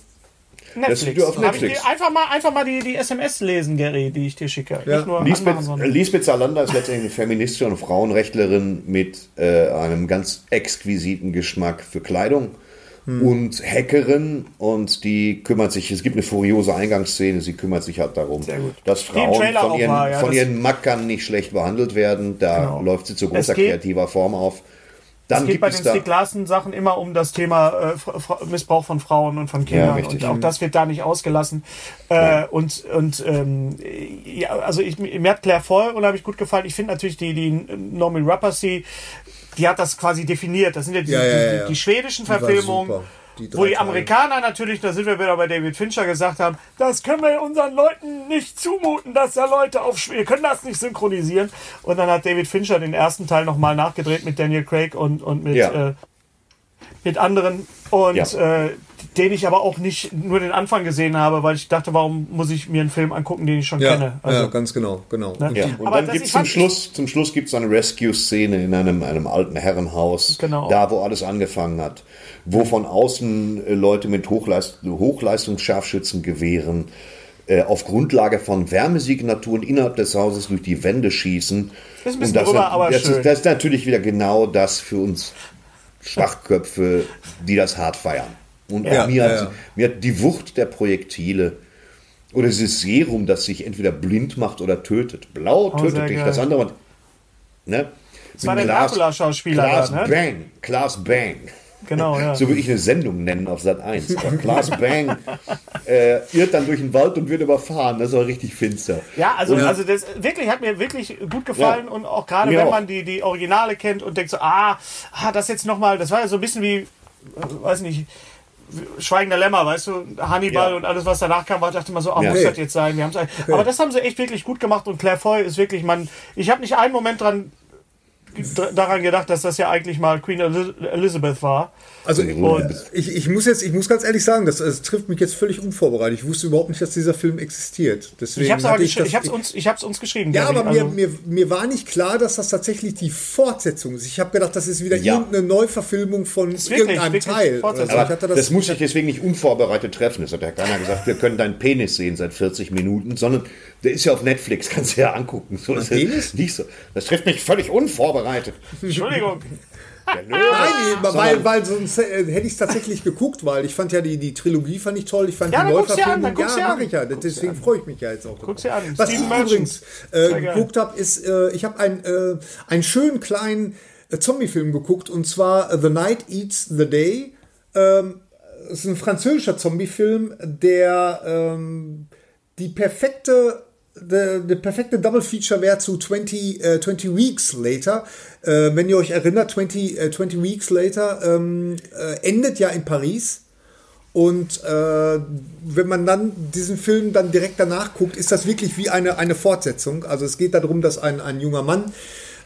Netflix. Das auf Netflix. einfach mal, einfach mal die, die SMS lesen, Gary, die ich dir schicke. Ja. Nicht nur Lisbeth, anmachen, sondern- Lisbeth Salander ist letztendlich eine Feministin und Frauenrechtlerin mit äh, einem ganz exquisiten Geschmack für Kleidung Hm. und Hackerin und die kümmert sich, es gibt eine furiose Eingangsszene, sie kümmert sich halt darum, gut. dass Frauen von ihren, war, ja, von ihren Mackern nicht schlecht behandelt werden. Da Genau. läuft sie zu großer geht- kreativer Form auf. Dann Es geht gibt bei es den da, Stick Larsen Sachen immer um das Thema äh, Missbrauch von Frauen und von Kindern. richtig. und auch das wird da nicht ausgelassen. Äh, und und ähm, ja, also ich, mir hat Claire Foy unheimlich gut gefallen. Ich finde natürlich die, die Norman Rappacy, die hat das quasi definiert. Das sind ja die, Ja, ja, ja, die, die, die schwedischen Verfilmungen. Die wo die. Amerikaner natürlich, da sind wir wieder bei David Fincher, gesagt haben, das können wir unseren Leuten nicht zumuten, dass da Leute auf wir können das nicht synchronisieren. Und dann hat David Fincher den ersten Teil nochmal nachgedreht mit Daniel Craig und, und mit, Ja. äh, mit anderen. Und Ja. äh, den ich aber auch nicht nur den Anfang gesehen habe, weil ich dachte, warum muss ich mir einen Film angucken, den ich schon Ja, kenne? Also, ja, ganz genau. genau. Ne? Und Ja. Und Aber dann gibt es zum fand- Schluss, zum Schluss gibt es eine Rescue-Szene in einem, einem alten Herrenhaus, Genau. da wo alles angefangen hat, wo von außen äh, Leute mit Hochleist Hochleistungsscharfschützengewehren äh, auf Grundlage von Wärmesignaturen innerhalb des Hauses durch die Wände schießen. Das ist ein bisschen Und das, drüber, aber das, schön. ist, das ist natürlich wieder genau das für uns Schwachköpfe, die das hart feiern. Und Ja, mir, ja, hat, ja. mir hat die Wucht der Projektile oder dieses Serum, das sich entweder blind macht oder tötet. Blau Oh, tötet dich, geil. das andere. Ne? das war der Dracula-Schauspieler, Klaas ne? Bang. Klaas Bang. Genau, ja. So würde ich eine Sendung nennen auf Sat 1. Klaas Bang äh, irrt dann durch den Wald und wird überfahren. Das auch richtig finster. Ja, also, Und- also das wirklich hat mir wirklich gut gefallen Ja. und auch gerade wenn auch. man die, die Originale kennt und denkt so, ah, ah das jetzt nochmal, das war ja so ein bisschen wie, äh, weiß nicht, Schweigender Lämmer, weißt du, Hannibal Ja. und alles, was danach kam, war, dachte man so, ah, Ja. muss Okay. das jetzt sein? Wir haben's ein- Aber das haben sie echt wirklich gut gemacht und Claire Foy ist wirklich, man, ich habe nicht einen Moment dran dr- daran gedacht, dass das ja eigentlich mal Queen Eliz- Elizabeth war. Also Und- ich, ich muss jetzt, ich muss ganz ehrlich sagen, das, das trifft mich jetzt völlig unvorbereitet. Ich wusste überhaupt nicht, dass dieser Film existiert. Deswegen Ich habe es das- ich hab's uns, ich hab's uns geschrieben. Ja, aber mir, Also- mir, mir war nicht klar, dass das tatsächlich die Fortsetzung ist. Ich habe gedacht, das ist wieder Ja. irgendeine Neuverfilmung von ist wirklich- irgendeinem wirklich Teil. Also Aber ich hatte das, muss ich deswegen nicht unvorbereitet treffen. Das hat ja keiner gesagt, wir können deinen Penis sehen seit 40 Minuten, sondern der ist ja auf Netflix, kannst du ja angucken. So es Penis? nicht so. Das trifft mich völlig unvorbereitet. Entschuldigung. Der Löwe. Nein, weil, Sondern- weil sonst äh, hätte ich es tatsächlich geguckt, weil ich fand ja die, die Trilogie fand ich toll, ich fand Ja, die Neuverfilmung, ja, dir mache ich ja, deswegen freue ich mich ja jetzt auch. Guck's dir an. Was Steven ich Merchant. übrigens äh, geguckt habe, ist, äh, ich habe ein, äh, einen schönen kleinen äh, Zombie-Film geguckt und zwar äh, The Night Eats the Day. Ähm, es ist ein französischer Zombie-Film, der ähm, die perfekte der, perfekte Double Feature wäre zu 20, äh, 20 Weeks Later. Äh, wenn ihr euch erinnert, 20, äh, 20 Weeks Later ähm, äh, endet ja in Paris. Und äh, wenn man dann diesen Film dann direkt danach guckt, ist das wirklich wie eine, eine Fortsetzung. Also es geht darum, dass ein, ein junger Mann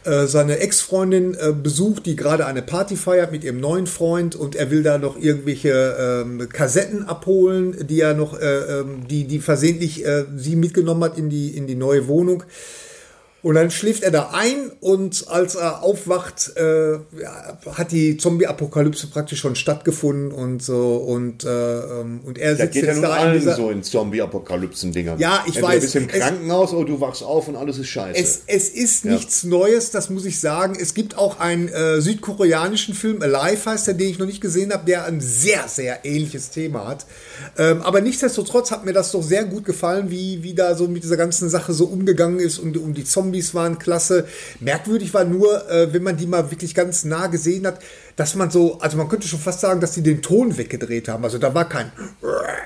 äh, seine Ex-Freundin äh, besucht, die gerade eine Party feiert mit ihrem neuen Freund und er will da noch irgendwelche ähm, Kassetten abholen, die er noch, äh, ähm, die, die versehentlich äh, sie mitgenommen hat in die, in die neue Wohnung. Und dann schläft er da ein und als er aufwacht, äh, ja, hat die Zombie-Apokalypse praktisch schon stattgefunden und so und, äh, ähm, und er sitzt geht ja jetzt nun da in allen dieser, so in Zombie-Apokalypsen-Dingern. Ja, ich Entweder weiß. bist du im Es- Krankenhaus oder du wachst auf und alles ist scheiße. Es, es ist nichts Neues, das muss ich sagen. Es gibt auch einen äh, südkoreanischen Film, Alive heißt der, den ich noch nicht gesehen habe, der ein sehr, sehr ähnliches Thema hat. Ähm, aber nichtsdestotrotz hat mir das doch sehr gut gefallen, wie, wie da so mit dieser ganzen Sache so umgegangen ist und, und die Zombies waren klasse. Merkwürdig war nur, äh, wenn man die mal wirklich ganz nah gesehen hat, dass man so, also man könnte schon fast sagen, dass die den Ton weggedreht haben. Also da war kein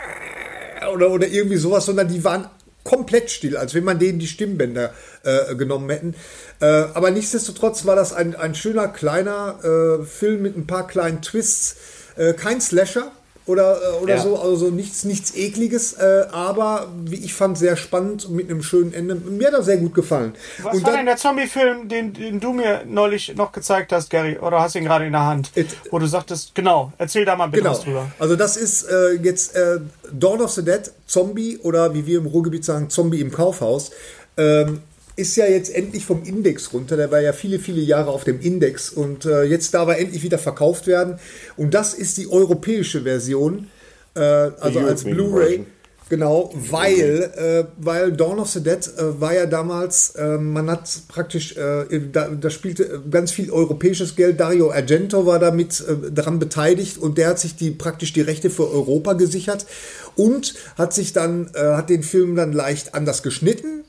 oder, oder irgendwie sowas, sondern die waren komplett still, als wenn man denen die Stimmbänder äh, genommen hätten. Äh, aber nichtsdestotrotz war das ein, ein schöner kleiner äh, Film mit ein paar kleinen Twists. Äh, kein Slasher oder, äh, oder Ja. so, also nichts, nichts ekliges, äh, aber wie ich fand, sehr spannend und mit einem schönen Ende. Mir hat er sehr gut gefallen. Was und war dann, denn der Zombie-Film, den, den du mir neulich noch gezeigt hast, Gary? Oder hast du ihn gerade in der Hand? It- wo du sagtest, genau, erzähl da mal bitte Genau. was drüber. Also das ist äh, jetzt äh, Dawn of the Dead, Zombie oder wie wir im Ruhrgebiet sagen, Zombie im Kaufhaus. Ähm, ist ja jetzt endlich vom Index runter. Der war ja viele, viele Jahre auf dem Index und äh, jetzt darf er endlich wieder verkauft werden. Und das ist die europäische Version, äh, also als Blu-ray. Genau, weil, äh, weil Dawn of the Dead äh, war ja damals, äh, man hat praktisch, äh, da, da spielte ganz viel europäisches Geld. Dario Argento war damit äh, daran beteiligt und der hat sich die praktisch die Rechte für Europa gesichert und hat sich dann, äh, hat den Film dann leicht anders geschnitten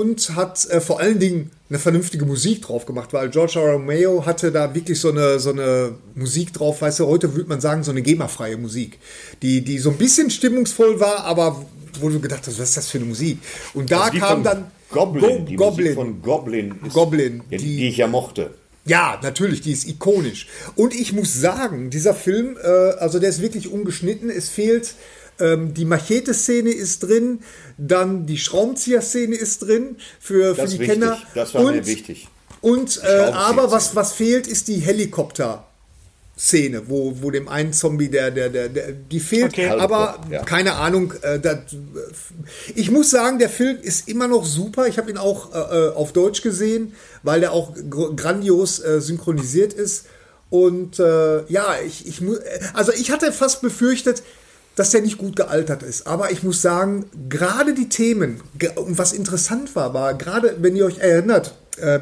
und hat äh, vor allen Dingen eine vernünftige Musik drauf gemacht, weil George R. Romeo hatte da wirklich so eine, so eine Musik drauf, weißt du, heute würde man sagen, so eine GEMA-freie Musik, die, die so ein bisschen stimmungsvoll war, aber wo du gedacht hast, was ist das für eine Musik? Und da Also kam dann Goblin, Go die Goblin. Musik von Goblin, ist, Goblin, ja, die, die- die ich ja mochte. Ja, natürlich, die ist ikonisch. Und ich muss sagen, dieser Film, äh, also der ist wirklich ungeschnitten. Es fehlt, ähm, die Machete-Szene ist drin, dann die Schraubenzieher-Szene ist drin für, für die wichtig. Kenner. Das war und, mir wichtig. Und äh, aber was, was fehlt, ist die Helikopter. Szene, wo, wo dem einen Zombie, der, der, der, der die fehlt, Okay. aber Ja. keine Ahnung. Äh, das, ich muss sagen, der Film ist immer noch super. Ich habe ihn auch äh, äh, auf Deutsch gesehen, weil der auch gr- grandios äh, synchronisiert ist. Und äh, ja, ich, ich also ich hatte fast befürchtet, dass der nicht gut gealtert ist. Aber ich muss sagen, gerade die Themen, und was interessant war, war gerade, wenn ihr euch erinnert, äh,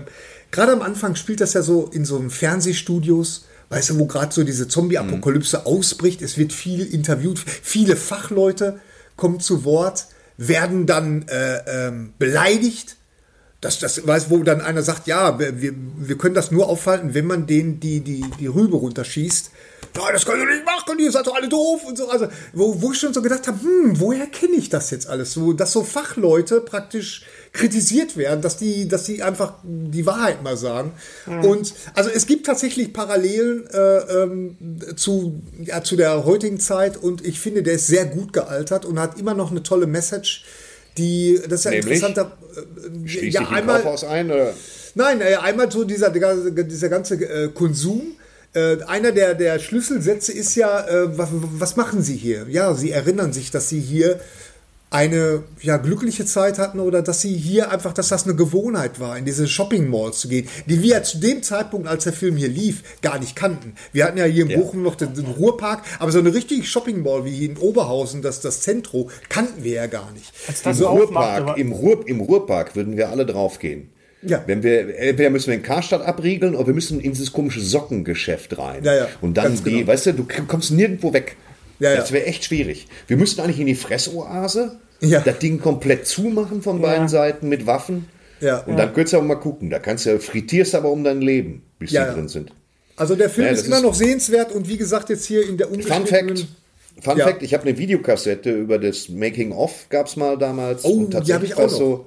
gerade am Anfang spielt das ja so in so einem Fernsehstudios, weißt du, wo gerade so diese Zombie-Apokalypse ausbricht. Es wird viel interviewt, viele Fachleute kommen zu Wort, werden dann äh, ähm, beleidigt. Das, das weiß, wo dann einer sagt, ja, wir, wir- wir können das nur aufhalten, wenn man denen die, die, die Rübe runterschießt. Ja, das können wir nicht machen, ihr seid doch alle doof und so. Also, wo, wo ich schon so gedacht habe, hm, woher kenne ich das jetzt alles? So, dass so Fachleute praktisch kritisiert werden, dass die, dass die einfach die Wahrheit mal sagen. Und also es gibt tatsächlich Parallelen äh, ähm, zu, ja, zu der heutigen Zeit und ich finde, der ist sehr gut gealtert und hat immer noch eine tolle Message. Die, das ist ja Nämlich? interessanter. Äh, ja, einmal, Kaufhaus ein? Oder? Nein, äh, einmal so dieser, dieser ganze äh, Konsum. Äh, einer der, der Schlüsselsätze ist ja, äh, was machen Sie hier? Ja, Sie erinnern sich, dass Sie hier eine ja, glückliche Zeit hatten oder dass Sie hier einfach, dass das eine Gewohnheit war, in diese Shopping Malls zu gehen, die wir zu dem Zeitpunkt, als der Film hier lief, gar nicht kannten. Wir hatten ja hier in Ja. Bochum noch den, den Ruhrpark, aber so eine richtige Shopping Mall wie hier in Oberhausen, das, das Zentro, kannten wir ja gar nicht. Als das Im aufmachte, Ruhrpark, im, Ruhr, Im Ruhrpark würden wir alle draufgehen. Ja. Wenn wir, entweder müssen wir in Karstadt abriegeln oder wir müssen in dieses komische Sockengeschäft rein. Ja, ja, Und dann ganz die, genau. weißt du, du kommst nirgendwo weg. Ja, das ja. wäre echt schwierig. Wir müssten eigentlich in die Fressoase, Ja. das Ding komplett zumachen von beiden Seiten mit Waffen. Ja. Und dann könntest du auch mal gucken. Da kannst du, frittierst aber um dein Leben, bis Ja, sie ja. drin sind. Also der Film Ja, ist immer ist- noch sehenswert und wie gesagt jetzt hier in der Fun ungeschnittenen... Fact: Fun Ja. Fact, ich habe eine Videokassette über das Making of gab's mal damals. Oh, die hab ich auch noch. So,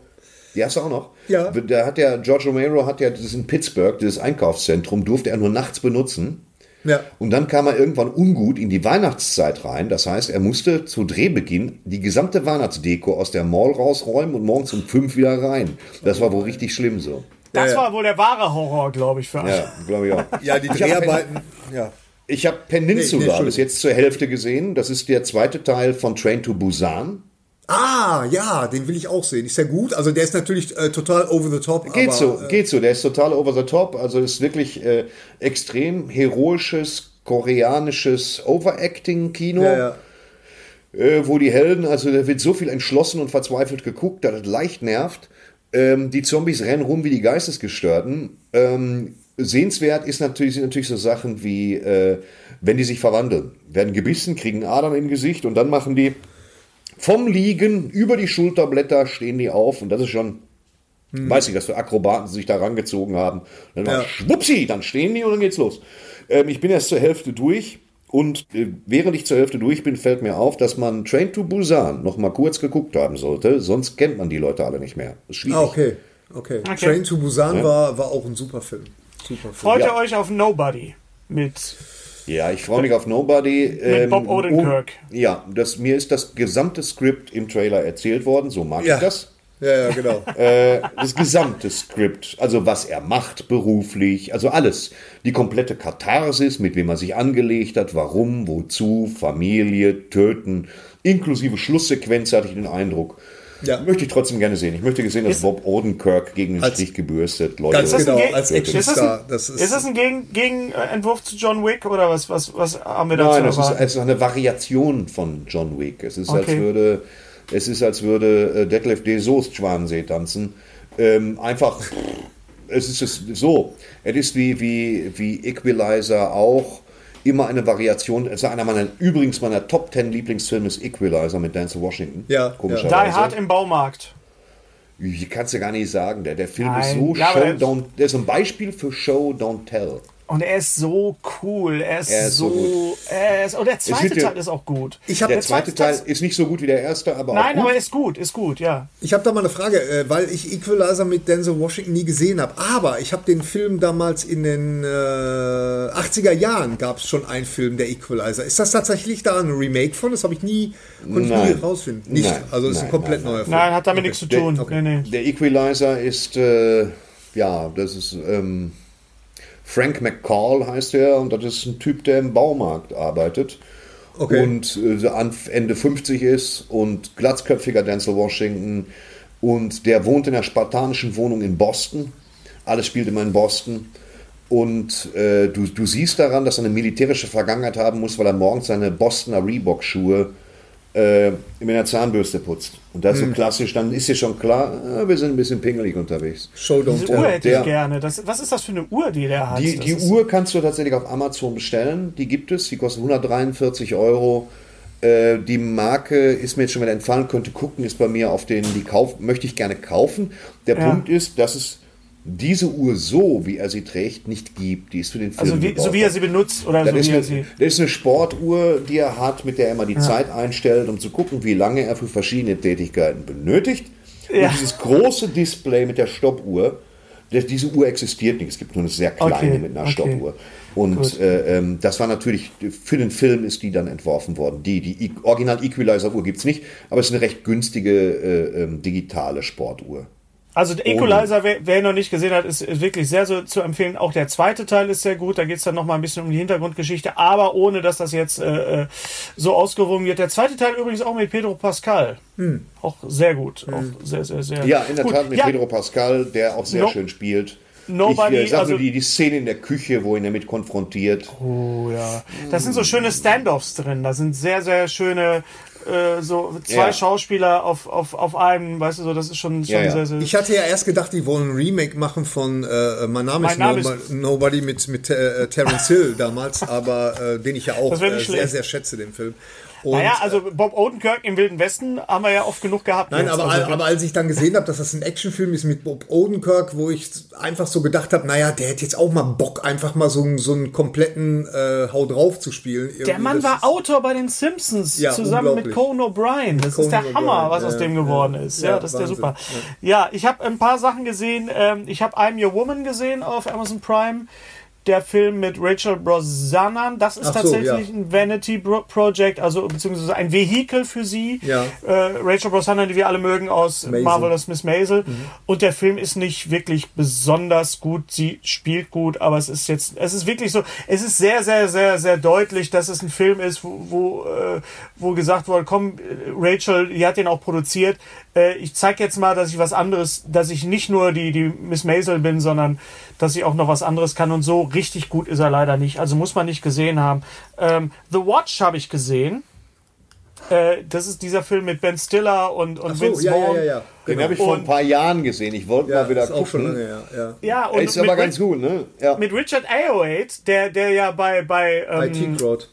die hast du auch noch? Ja. Da hat der George Romero hat ja das ist in Pittsburgh, dieses Einkaufszentrum, durfte er nur nachts benutzen. Ja. Und dann kam er irgendwann ungut in die Weihnachtszeit rein. Das heißt, er musste zu Drehbeginn die gesamte Weihnachtsdeko aus der Mall rausräumen und morgens um fünf wieder rein. Das war wohl richtig schlimm so. Das Ja, ja. war wohl der wahre Horror, glaube ich, für alle. Ja, glaube ich auch. Ja, die Dreharbeiten. Ja. Ich habe Nee, nee, Peninsula Entschuldigung. bis jetzt zur Hälfte gesehen. Das ist der zweite Teil von Train to Busan. Ah, ja, den will ich auch sehen. Ist ja gut. Also der ist natürlich äh, total over the top. Geht aber, so, äh, geht so. Der ist total over the top. Also ist wirklich äh, extrem heroisches, koreanisches Overacting-Kino. Ja, ja. äh, wo die Helden, also da wird so viel entschlossen und verzweifelt geguckt, dass es leicht nervt. Ähm, die Zombies rennen rum wie die Geistesgestörten. Ähm, sehenswert ist natürlich, sind natürlich so Sachen wie, äh, wenn die sich verwandeln, werden gebissen, kriegen Adern im Gesicht und dann machen die vom Liegen über die Schulterblätter stehen die auf und das ist schon, weiß ich, was für Akrobaten sie sich da rangezogen haben. Dann Ja. ja. schwuppsi, dann stehen die und dann geht's los. Ähm, ich bin erst zur Hälfte durch und äh, während ich zur Hälfte durch bin, fällt mir auf, dass man Train to Busan noch mal kurz geguckt haben sollte, sonst kennt man die Leute alle nicht mehr. Ist schwierig. Ah, okay. okay. Okay. Train to Busan war, war auch ein super Film. Super Film. Freut Ja. ihr euch auf Nobody mit Ja, ich freue mich auf Nobody. ähm, Bob Odenkirk. oh, ja, das, mir ist das gesamte Skript im Trailer erzählt worden, so mag Ja. ich das. Ja, ja, genau. Äh, das gesamte Skript, also was er macht beruflich, also alles. Die komplette Katharsis, mit wem er sich angelegt hat, warum, wozu, Familie, Töten, inklusive Schlusssequenz hatte ich den Eindruck. Ja. Möchte ich trotzdem gerne sehen. Ich möchte gesehen, dass Ist- Bob Odenkirk gegen den Als- Strich gebürstet, Leute. Ganz das genau, Ge- als ist das ein- Actionstar. Das ist, Ist das ein Gegen Gegenentwurf zu John Wick oder was, was, was haben wir dazu Nein, es ist, es ist eine Variation von John Wick. Es ist, als Okay. würde, es ist, als würde äh, Detlef D. Soest Schwanensee tanzen. Ähm, einfach, es ist es so. Es ist wie, wie, wie Equalizer auch immer eine Variation. Es ist einer meiner, übrigens meiner Top 10 Lieblingsfilme ist Equalizer mit Denzel Washington. Ja, komischerweise. Die Hard im Baumarkt. Ich kann es ja gar nicht sagen. Der, der Film Nein, ist so Show, don't, der ist ein Beispiel für Show, don't tell. Und er ist so cool. Er ist, Er ist so so. gut. er ist, und der zweite Teil ist auch gut. Ich hab- Der Der zweite Teil ist nicht so gut wie der erste, aber auch Nein, gut. aber er ist gut, ist gut, ja. Ich habe da mal eine Frage, äh, weil ich Equalizer mit Denzel Washington nie gesehen habe. Aber ich habe den Film damals in den äh, 80er Jahren gab es schon einen Film, der Equalizer. Ist das tatsächlich da ein Remake von? Das habe ich nie, konnte ich nie rausfinden. Nicht. Nein, also es ist ein komplett nein, neuer Film. Nein, hat damit nichts zu Der- tun. okay. Nee, nee. Der Equalizer ist, äh, ja, das ist ähm, Frank McCall heißt er und das ist ein Typ, der im Baumarkt arbeitet. Okay. Und äh, Ende 50 ist und glatzköpfiger Denzel Washington und der wohnt in einer spartanischen Wohnung in Boston. Alles spielt immer in Boston. Und äh, du, du siehst daran, dass er eine militärische Vergangenheit haben muss, weil er morgens seine Bostoner Reebok-Schuhe äh, mit einer Zahnbürste putzt. Und das ist so Hm. klassisch, dann ist dir schon klar, äh, wir sind ein bisschen pingelig unterwegs. Show Don't Diese. Uhr hätte der- ich gerne. Das, was ist das für eine Uhr, die der hat? Die, die Uhr kannst du tatsächlich auf Amazon bestellen. Die gibt es. Die kostet 143 Euro. Äh, die Marke ist mir jetzt schon wieder entfallen. Könnte gucken, ist bei mir auf den, die kauf, möchte ich gerne kaufen. Der Ja. Punkt ist, dass es diese Uhr so, wie er sie trägt, nicht gibt. Die ist für den Film Also wie, so wie er sie benutzt oder das so ist, wie er eine, sie. das ist eine Sportuhr, die er hat, mit der er immer die Zeit einstellt, um zu gucken, wie lange er für verschiedene Tätigkeiten benötigt. Ja. Und dieses große Display mit der Stoppuhr, das, diese Uhr existiert nicht. Es gibt nur eine sehr kleine Okay, mit einer okay. Stoppuhr. Und äh, ähm, das war natürlich, für den Film ist die dann entworfen worden. Die, die Original Equalizer-Uhr gibt es nicht, aber es ist eine recht günstige äh, ähm, digitale Sportuhr. Also der Equalizer, wer, wer ihn noch nicht gesehen hat, ist, ist wirklich sehr so zu empfehlen. Auch der zweite Teil ist sehr gut. Da geht es dann noch mal ein bisschen um die Hintergrundgeschichte, aber ohne, dass das jetzt äh, äh, so ausgewogen wird. Der zweite Teil übrigens auch mit Pedro Pascal. Auch sehr gut. Auch sehr, sehr, sehr Hm. Ja, in der gut. Tat mit Ja, Pedro Pascal, der auch sehr No- schön spielt. Nobody, ich äh, sag also- nur die, die Szene in der Küche, wo ihn damit konfrontiert. Oh ja. Das sind so schöne Standoffs drin. Da sind sehr, sehr schöne äh, so zwei Ja. Schauspieler auf, auf, auf einem, weißt du so, das ist schon, schon Ja, ja. sehr, sehr. Ich hatte ja erst gedacht, die wollen ein Remake machen von äh, Mein Name Mein ist, Name Nobody, Nobody mit, mit äh, Terence Hill damals, aber äh, den ich ja auch äh, sehr, sehr schätze, den Film. Und, naja, also Bob Odenkirk im Wilden Westen haben wir ja oft genug gehabt. Nein, jetzt. aber, also, aber als ich dann gesehen habe, dass das ein Actionfilm ist mit Bob Odenkirk, wo ich einfach so gedacht habe, naja, der hätte jetzt auch mal Bock, einfach mal so, einen- so einen kompletten äh, Hau drauf zu spielen. der Irgendwie, Mann das war Autor bei den Simpsons Ja, zusammen mit. Conan O'Brien. Das ist der Conan Hammer, was aus dem geworden ist. Ja, Ja, das ist der super. Ja, ich habe ein paar Sachen gesehen. Ähm, ich habe I'm Your Woman gesehen auf Amazon Prime. Der Film mit Rachel Brosnahan, das ist so, tatsächlich ja. ein Vanity Project, also beziehungsweise ein Vehikel für sie. Ja. Äh, Rachel Brosnahan, die wir alle mögen aus Maisel. Marvelous Miss Maisel. Und der Film ist nicht wirklich besonders gut. Sie spielt gut, aber es ist jetzt, es ist wirklich so, es ist sehr, sehr, sehr, sehr deutlich, dass es ein Film ist, wo, wo, äh, wo gesagt wurde, komm, äh, Rachel, die hat den auch produziert. Äh, ich zeig jetzt mal, dass ich was anderes, dass ich nicht nur die, die Miss Maisel bin, sondern dass ich auch noch was anderes kann. Und so richtig gut ist er leider nicht. Also muss man nicht gesehen haben. Ähm, The Watch habe ich gesehen. Äh, das ist dieser Film mit Ben Stiller und, und Ach so, Vince ja, ja, Vaughn. ja, ja. Den Genau. habe ich vor ein paar Jahren gesehen. Ich wollte Ja, mal wieder ist auch schon gucken. lange, ja. ja. Ja, und ist aber ganz gut, ne? Ja. mit Richard Ayoade, der, der ja bei, bei ähm, IT Crowd.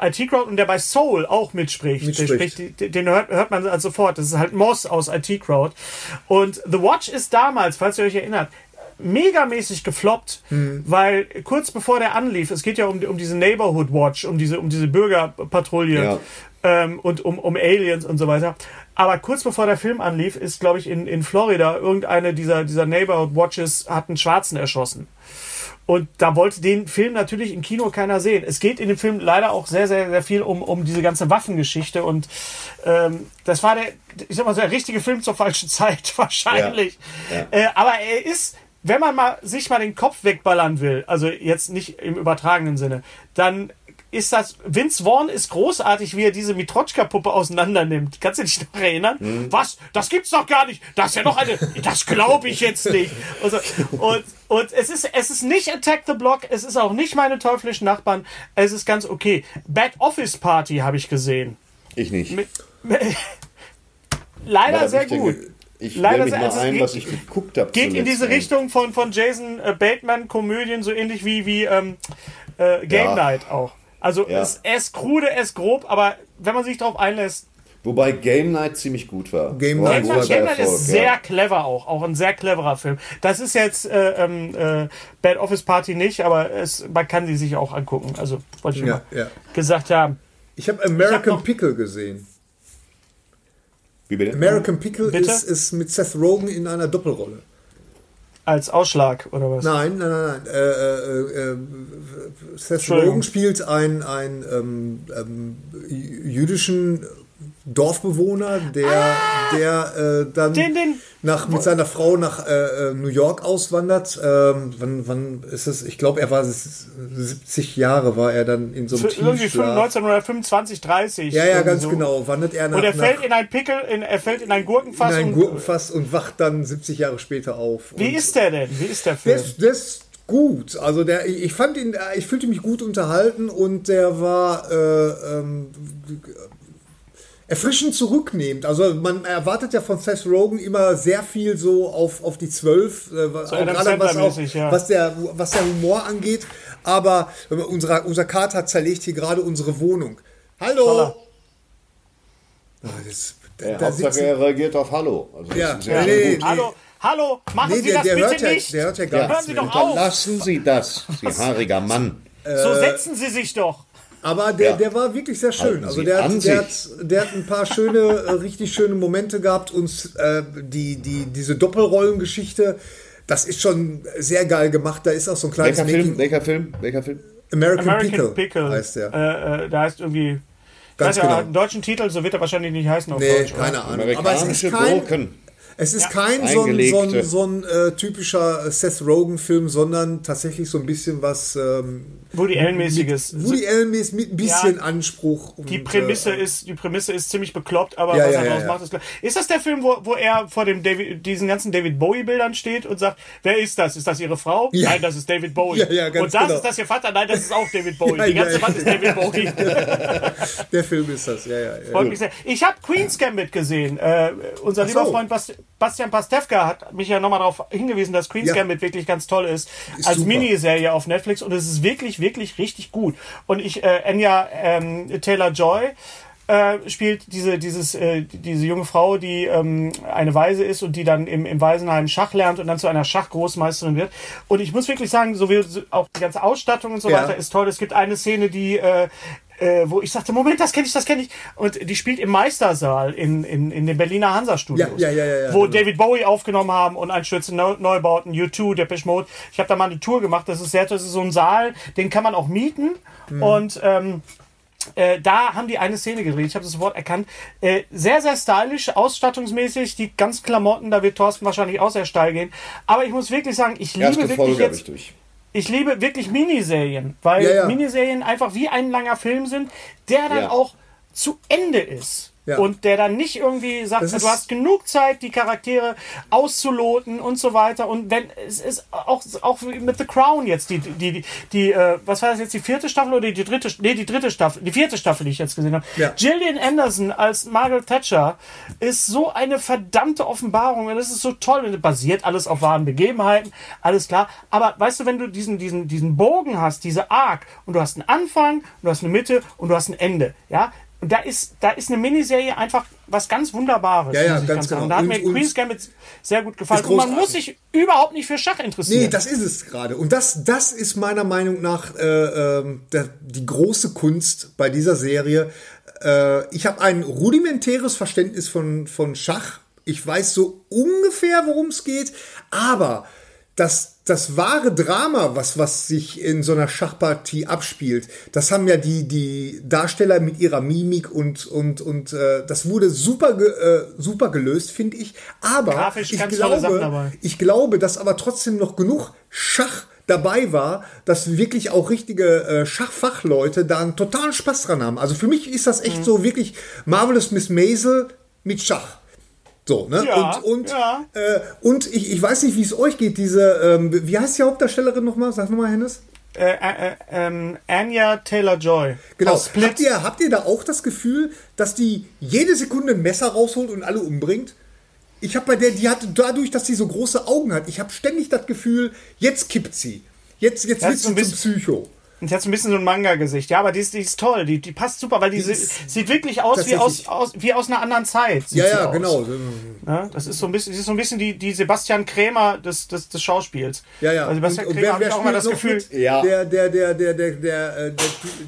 IT Crowd und der bei Soul auch mitspricht. Mitspricht. Der spricht, den hört, hört man also sofort. Das ist halt Moss aus IT Crowd. Und The Watch ist damals, falls ihr euch erinnert, megamäßig gefloppt, Mhm. weil kurz bevor der anlief, es geht ja um, um diese Neighborhood Watch, um diese, um diese Bürgerpatrouille Ja. ähm, und um, um Aliens und so weiter. Aber kurz bevor der Film anlief, ist, glaube ich, in, in Florida irgendeine dieser, dieser Neighborhood Watches hat einen Schwarzen erschossen. Und da wollte den Film natürlich im Kino keiner sehen. Es geht in dem Film leider auch sehr, sehr, sehr viel um, um diese ganze Waffengeschichte. Und ähm, das war der, ich sag mal, so der richtige Film zur falschen Zeit, wahrscheinlich. Ja. Äh, aber er ist, wenn man mal sich mal den Kopf wegballern will, also jetzt nicht im übertragenen Sinne, dann ist das, Vince Vaughn ist großartig, wie er diese Mitroschka-Puppe auseinander nimmt. Kannst du dich noch erinnern? Was? Das gibt's doch gar nicht. Das ist ja noch eine, das glaube ich jetzt nicht. Und, so. und, und es ist, es ist nicht Attack the Block, es ist auch nicht meine teuflischen Nachbarn, es ist ganz okay. Bad Office Party habe ich gesehen. Ich nicht. Mit, leider sehr ich denke, gut. Ich Leider mich mal also ein, geht- was ich geguckt habe. Geht in diese Richtung von, von Jason äh, Bateman Komödien, so ähnlich wie, wie ähm, äh, Game Ja. Night auch. Also Ja. es, ist krude, er ist grob, aber wenn man sich darauf einlässt, Wobei Game Night ziemlich gut war. Game Night Game Night, Game Night Erfolg, ist sehr ja. clever auch, auch ein sehr cleverer Film. Das ist jetzt äh, ähm, äh, Bad Office Party nicht, aber es, man kann sie sich auch angucken. Also wollte ich Ja, mal ja. gesagt haben. Ich habe American noch- Pickle gesehen. Wie bitte? American Pickle Bitte? ist, ist mit Seth Rogen in einer Doppelrolle. Als Ausschlag oder was? Nein, nein, nein, nein. Äh, äh, äh, Seth Entschuldigung. Rogen spielt einen, einen ähm, ähm, jüdischen Dorfbewohner, der, der äh, dann Ah! Den- den- nach, mit seiner Frau nach äh, äh, New York auswandert. Ähm, wann, wann ist es? Ich glaube, er war s- 70 Jahre, war er dann in so einem Für irgendwie Tiefschlaf. 1925, 30. Ja, ja, ganz so. genau. Wandert er nach, Und er fällt nach in ein Pickel, in, er fällt in ein Gurkenfass. in ein und, Gurkenfass und wacht dann 70 Jahre später auf. Wie Und- ist der denn? Wie ist der Film? der ist gut. Also der, ich ich fand ihn, ich fühlte mich gut unterhalten und der war äh, ähm, erfrischend zurücknehmend. Also man erwartet ja von Seth Rogen immer sehr viel so auf, auf die Zwölf, äh, auch Adam gerade was, auch, ja. was, der, was der Humor angeht. Aber unser, unser Kater zerlegt hier gerade unsere Wohnung. Hallo! Toller. Ah, das, Ja, da Hauptsache er reagiert auf Hallo. Also das Ja, ist ja nee, nee, gut. Hallo, hallo, machen Nee, Sie der- das der bitte hört ja- nicht. der hört ja gar Hören nichts Sie doch auf. Lassen Sie das, Sie haariger Mann. So setzen Sie sich doch. Aber der, Ja. der war wirklich sehr schön. Halten Also der hat, der, hat, der hat ein paar schöne, äh, richtig schöne Momente gehabt. Und äh, die, die, diese Doppelrollengeschichte, das ist schon sehr geil gemacht. Da ist auch so ein kleines Welcher Film? Welcher Film? Welcher Film? American, American Pickle, Pickle, heißt der. Äh, äh, der heißt irgendwie. Ganz ja, genau. einen deutschen Titel, so wird er wahrscheinlich nicht heißen auf Nee, Deutsch. keine Ahnung. Aber es ist Amerikanische kein, Gurken. Es ist Ja. kein so ein, so ein, so ein äh, typischer Seth Rogen-Film, sondern tatsächlich so ein bisschen was ähm, Woody Allen-mäßiges. Woody Allen mit ein bisschen Ja. Anspruch. Und, Die Prämisse äh, ist, die Prämisse ist ziemlich bekloppt, aber Ja, was ja, er daraus ja. macht, ist klar. Ist das der Film, wo, wo er vor dem David, diesen ganzen David Bowie-Bildern steht und sagt, wer ist das? Ist das Ihre Frau? Ja. Nein, das ist David Bowie. Ja, ja, ganz und das genau. ist das Ihr Vater? Nein, das ist auch David Bowie. Ja, die ganze ja, ja. Wand ist David Bowie. Der Film ist das, ja, ja. ja. Freut mich sehr. Ich habe Queen's Gambit gesehen. Äh, unser Ach lieber so. Freund Bas Bastian Pastewka hat mich ja nochmal darauf hingewiesen, dass Queen's Ja. Gambit wirklich ganz toll ist. Ist als super. Miniserie auf Netflix und es ist wirklich, wirklich richtig gut. Und ich, äh, Anya ähm, Taylor-Joy, äh, spielt diese, dieses, äh, diese junge Frau, die ähm, eine Waise ist und die dann im, im Waisenheim Schach lernt und dann zu einer Schachgroßmeisterin wird. Und ich muss wirklich sagen, so wie auch die ganze Ausstattung und so Ja. weiter ist toll. Es gibt eine Szene, die äh, äh, wo ich sagte, Moment, das kenne ich, das kenne ich. Und die spielt im Meistersaal in, in, in den Berliner Hansa-Studios. Ja, ja, ja, ja, wo genau. David Bowie aufgenommen haben und Einstürze Neu Neubauten, U2, Depeche Mode. Ich habe da mal eine Tour gemacht. Das ist sehr, das ist so ein Saal, den kann man auch mieten. Mhm. Und ähm, äh, da haben die eine Szene gedreht. Ich habe das sofort erkannt. Äh, sehr, sehr stylisch, ausstattungsmäßig. Die ganz Klamotten, da wird Thorsten wahrscheinlich auch sehr steil gehen. Aber ich muss wirklich sagen, ich liebe Erste wirklich Folge habe ich jetzt durch. Ich liebe wirklich Miniserien, weil Ja, ja. Miniserien einfach wie ein langer Film sind, der dann auch zu Ende ist. Ja. Und der dann nicht irgendwie sagt, du hast genug Zeit, die Charaktere auszuloten und so weiter. Und wenn es ist auch, auch mit The Crown jetzt, die, die, die, die äh, was war das jetzt, die vierte Staffel oder die dritte, nee, die dritte Staffel, die vierte Staffel, die ich jetzt gesehen habe. Ja. Gillian Anderson als Margaret Thatcher ist so eine verdammte Offenbarung und das ist so toll und es basiert alles auf wahren Begebenheiten, alles klar. Aber weißt du, wenn du diesen, diesen, diesen Bogen hast, diese Arc und du hast einen Anfang, du hast eine Mitte und du hast ein Ende, ja, da ist, da ist eine Miniserie einfach was ganz Wunderbares. Ja, ja, ganz sagen. genau. Da hat Und- mir Queen's Gambit sehr gut gefallen. Und man muss sich überhaupt nicht für Schach interessieren. Nee, das ist es gerade. Und das, das ist meiner Meinung nach äh, der, die große Kunst bei dieser Serie. Äh, ich habe ein rudimentäres Verständnis von, von Schach. Ich weiß so ungefähr, worum es geht. Aber das, das wahre Drama, was, was sich in so einer Schachpartie abspielt, das haben ja die, die Darsteller mit ihrer Mimik und, und, und äh, das wurde super, ge, äh, super gelöst, finde ich. Aber Grafisch ich glaube, ich glaube, dass aber trotzdem noch genug Schach dabei war, dass wirklich auch richtige äh, Schachfachleute da einen totalen Spaß dran haben. Also für mich ist das echt Mhm. so wirklich Marvelous Miss Maisel mit Schach. So, ne? Ja, und und, ja. äh, und ich, ich weiß nicht, wie es euch geht, diese, ähm, wie heißt die Hauptdarstellerin nochmal? Sag nochmal, Hennes. äh, äh, ähm, Anya Taylor-Joy. Genau. Aus Split. Habt ihr, habt ihr da auch das Gefühl, dass die jede Sekunde ein Messer rausholt und alle umbringt? Ich habe bei der, die hat dadurch, dass sie so große Augen hat, ich habe ständig das Gefühl, jetzt kippt sie. Jetzt, jetzt wird sie zum bisschen- Psycho. Und die hat so ein bisschen so ein Manga-Gesicht. Ja, aber die ist, die ist toll. Die, die passt super, weil die, sie- ist sieht wirklich aus wie aus, aus, wie aus einer anderen Zeit. sieht Ja, ja, aus. genau. Ja, das ist so ein bisschen, sie ist so ein bisschen die, die Sebastian Krämer des, des, des Schauspiels. Ja, ja. Bei Sebastian Und- und Krämer wer- wer auch immer das Gefühl. mit? Ja. Der, der, der, der, der, der, äh, der,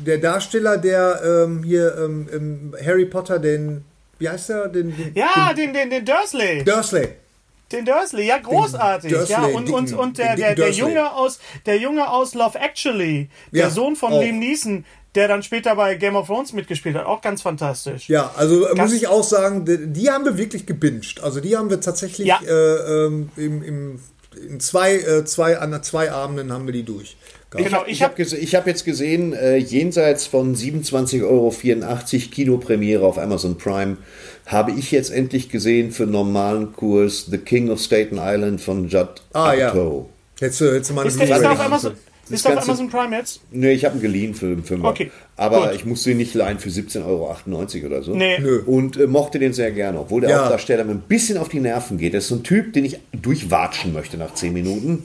der Darsteller, der ähm, hier ähm, ähm, Harry Potter, den, wie heißt der? Den, den Ja, den, den, den Dursley. Dursley. Den Dursley, ja, großartig. Den Dursley, ja, und, und, dicken- und der, den der, der, Dursley. Junge aus, der Junge aus Love Actually, der Ja, Sohn von auch. Liam Neeson, der dann später bei Game of Thrones mitgespielt hat, auch ganz fantastisch. Ja, also äh, Ganz- muss ich auch sagen, die, die haben wir wirklich gebinged. Also die haben wir tatsächlich Ja. äh, ähm, im, im, in zwei, äh, zwei, an zwei Abenden haben wir die durch. Genau, Ich ich habe habe gese ich hab jetzt gesehen, äh, jenseits von 27,84 Euro Kinopremiere auf Amazon Prime, habe ich jetzt endlich gesehen für normalen Kurs The King of Staten Island von Judd Ah ja. Apatow. Hättest du, hättest du mal eine ist der, ist der auf Amazon, ist der auf Amazon Prime jetzt? Nee, ich habe einen geliehen für den Fünfer. Okay, Aber gut. ich musste ihn nicht leihen für 17,98 Euro oder so. Nee. Nö. Und äh, mochte den sehr gerne, obwohl der Ja. Hauptdarsteller mir ein bisschen auf die Nerven geht. Das ist so ein Typ, den ich durchwatschen möchte nach 10 Minuten.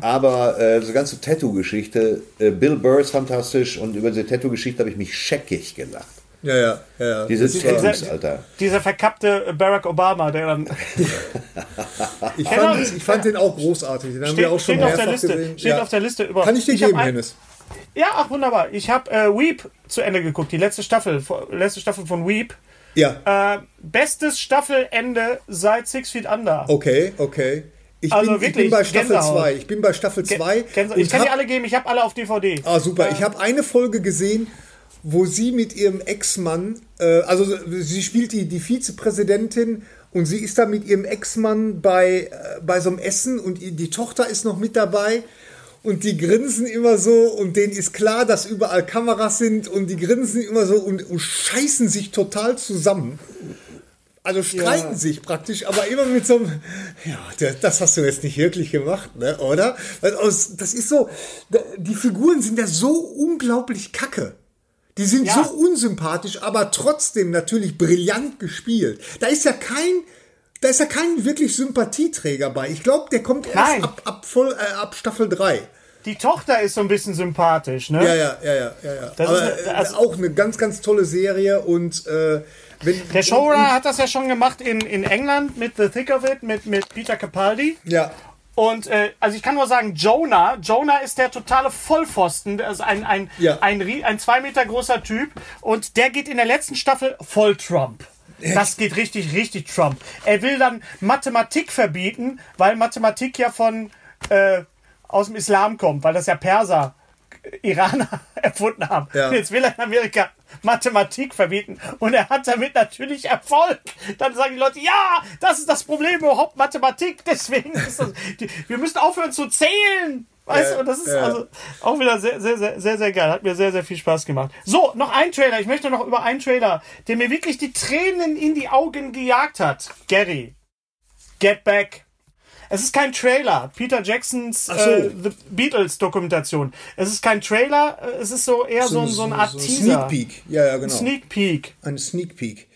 Aber äh, diese ganze Tattoo-Geschichte, äh, Bill Burr ist fantastisch und über diese Tattoo-Geschichte habe ich mich scheckig gelacht. Ja, ja, ja. ja. Diese Das war- Tattoos, Alter. Dieser verkappte Barack Obama, der dann ich, fand, ich fand den auch großartig. Den haben wir auch steht, schon steht auf der Liste. gesehen. Steht Ja. auf der Liste über. Kann ich dir hab geben, ein- Hennes? Ja, ach wunderbar. Ich habe äh, Weep zu Ende geguckt, die letzte Staffel, letzte Staffel von Weep. Ja. Äh, bestes Staffelende seit Six Feet Under. Okay, okay. Ich, Also bin, ich bin wirklich, bei Staffel Gänsehaut. 2. Ich bin bei Staffel 2. Kennst du- Ich kann die alle geben, ich habe alle auf DVD. Ah, super. Ich habe eine Folge gesehen, wo sie mit ihrem Ex-Mann, äh, also sie spielt die, die Vizepräsidentin und sie ist da mit ihrem Ex-Mann bei, äh, bei so einem Essen und die Tochter ist noch mit dabei. Und die grinsen immer so und denen ist klar, dass überall Kameras sind und die grinsen immer so und, und scheißen sich total zusammen. Also streiten sich praktisch, aber immer mit so einem, ja, das- hast du jetzt nicht wirklich gemacht, ne, oder? Das ist so, die Figuren sind ja so unglaublich kacke. Die sind Ja. so unsympathisch, aber trotzdem natürlich brillant gespielt. Da ist ja kein, da ist ja kein wirklich Sympathieträger bei. Ich glaube, der kommt erst Nein. ab, ab, voll, äh, ab Staffel 3. die Tochter ist so ein bisschen sympathisch, ne? Ja, ja, ja, ja, ja. ja. Das Aber ist eine- äh, also- auch eine ganz, ganz tolle Serie und äh, wenn, Der Showrunner hat das ja schon gemacht in, in England mit The Thick of It, mit, mit Peter Capaldi. Ja, Und äh, also ich kann nur sagen, Jonah, Jonah ist der totale Vollpfosten, ist ein, ein, Ja. ein, rie- ein zwei Meter großer Typ und der geht in der letzten Staffel voll Trump. Das geht richtig, richtig Trump. Er will dann Mathematik verbieten, weil Mathematik ja von äh, aus dem Islam kommt, weil das ja Perser, Iraner erfunden haben. Ja. Jetzt will er in Amerika Mathematik verbieten und er hat damit natürlich Erfolg. Dann sagen die Leute, ja, das ist das Problem überhaupt Mathematik, deswegen ist das, die, wir müssen aufhören zu zählen. Weißt Ja, du, und das ist ja. also auch wieder sehr, sehr, sehr, sehr, sehr geil. Hat mir sehr, sehr viel Spaß gemacht. So, noch ein Trailer. Ich möchte noch über einen Trailer, der mir wirklich die Tränen in die Augen gejagt hat. Gary. Get Back. Es ist kein Trailer. Peter Jacksons so. äh, The Beatles Dokumentation. Es ist kein Trailer, es ist so eher so, ein- so eine Art so Teaser. Sneak Peek. Ja, ja, genau. Sneak Peek Ein Sneak Peek.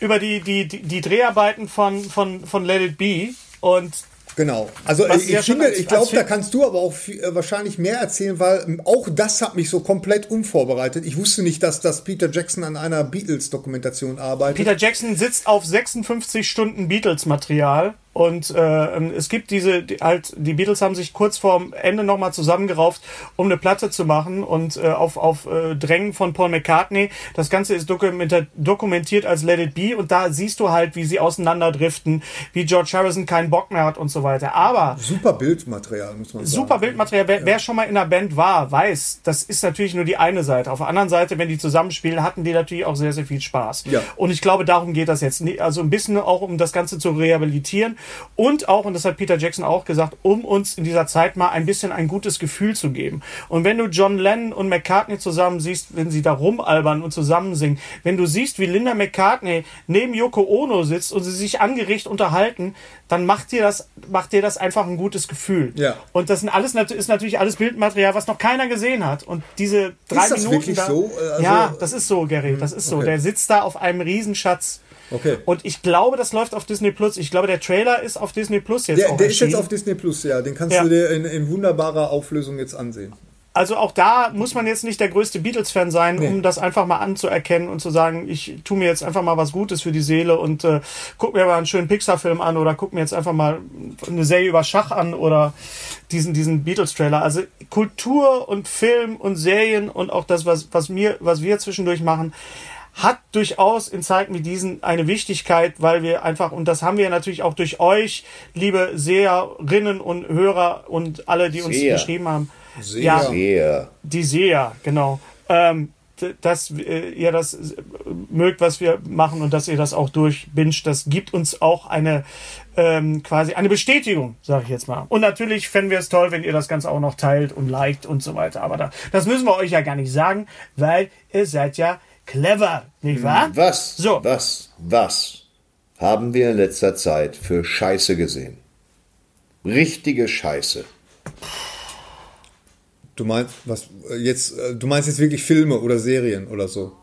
über die, die, die, die Dreharbeiten von, von, von Let It Be. Und Genau. Also Was ich, ja ich schon finde, als- ich glaube, da kannst du aber auch viel, äh, wahrscheinlich mehr erzählen, weil auch das hat mich so komplett unvorbereitet. Ich wusste nicht, dass, dass Peter Jackson an einer Beatles-Dokumentation arbeitet. Peter Jackson sitzt auf 56 Stunden Beatles-Material. Und äh, es gibt diese, die, halt, die Beatles haben sich kurz vorm Ende nochmal zusammengerauft, um eine Platte zu machen und äh, auf, auf äh, Drängen von Paul McCartney. Das Ganze ist dokumentiert, als Let It Be und da siehst du halt, wie sie auseinanderdriften, wie George Harrison keinen Bock mehr hat und so weiter. Aber Super Bildmaterial, muss man sagen. Super Bildmaterial. Wer, wer schon mal in einer Band war, weiß, das ist natürlich nur die eine Seite. Auf der anderen Seite, wenn die zusammenspielen, hatten die natürlich auch sehr, sehr viel Spaß. Ja. Und ich glaube, darum geht das jetzt. Also ein bisschen auch, um das Ganze zu rehabilitieren und auch, und das hat Peter Jackson auch gesagt, um uns in dieser Zeit mal ein bisschen ein gutes Gefühl zu geben. Und wenn du John Lennon und McCartney zusammen siehst, wenn sie da rumalbern und zusammen singen, wenn du siehst, wie Linda McCartney neben Yoko Ono sitzt und sie sich angericht unterhalten, dann macht dir das, macht dir das einfach ein gutes Gefühl. Ja. Und das sind alles, ist natürlich alles Bildmaterial, was noch keiner gesehen hat. Und diese drei das Minuten wirklich da, so? Äh, also- ja, das ist so, Gary, das ist so. okay. Der sitzt da auf einem Riesenschatz. Okay. Und ich glaube, das läuft auf Disney Plus. Ich glaube, der Trailer ist auf Disney Plus jetzt Der, der ist jetzt auf Disney Plus, ja. Den kannst Ja. du dir in, in wunderbarer Auflösung jetzt ansehen. Also auch da muss man jetzt nicht der größte Beatles-Fan sein, um das einfach mal anzuerkennen und zu sagen, ich tue mir jetzt einfach mal was Gutes für die Seele und äh, guck mir mal einen schönen Pixar-Film an oder guck mir jetzt einfach mal eine Serie über Schach an oder diesen, diesen Beatles-Trailer. Also Kultur und Film und Serien und auch das, was, was, mir, was wir zwischendurch machen, hat durchaus in Zeiten wie diesen eine Wichtigkeit, weil wir einfach, und das haben wir natürlich auch durch euch, liebe Seherinnen und Hörer und alle, die uns Seher. geschrieben haben, Seher. ja, Sehr. die Seher, genau. Ähm, dass äh, ihr das äh, mögt, was wir machen und dass ihr das auch durchbinscht, das gibt uns auch eine ähm, quasi eine Bestätigung, sage ich jetzt mal. Und natürlich fänden wir es toll, wenn ihr das Ganze auch noch teilt und liked und so weiter. Aber da, das müssen wir euch ja gar nicht sagen, weil ihr seid ja clever, nicht wahr? Was, So. was, was haben wir in letzter Zeit für Scheiße gesehen? Richtige Scheiße. Du meinst, was äh, jetzt, äh, du meinst jetzt wirklich Filme oder Serien oder so?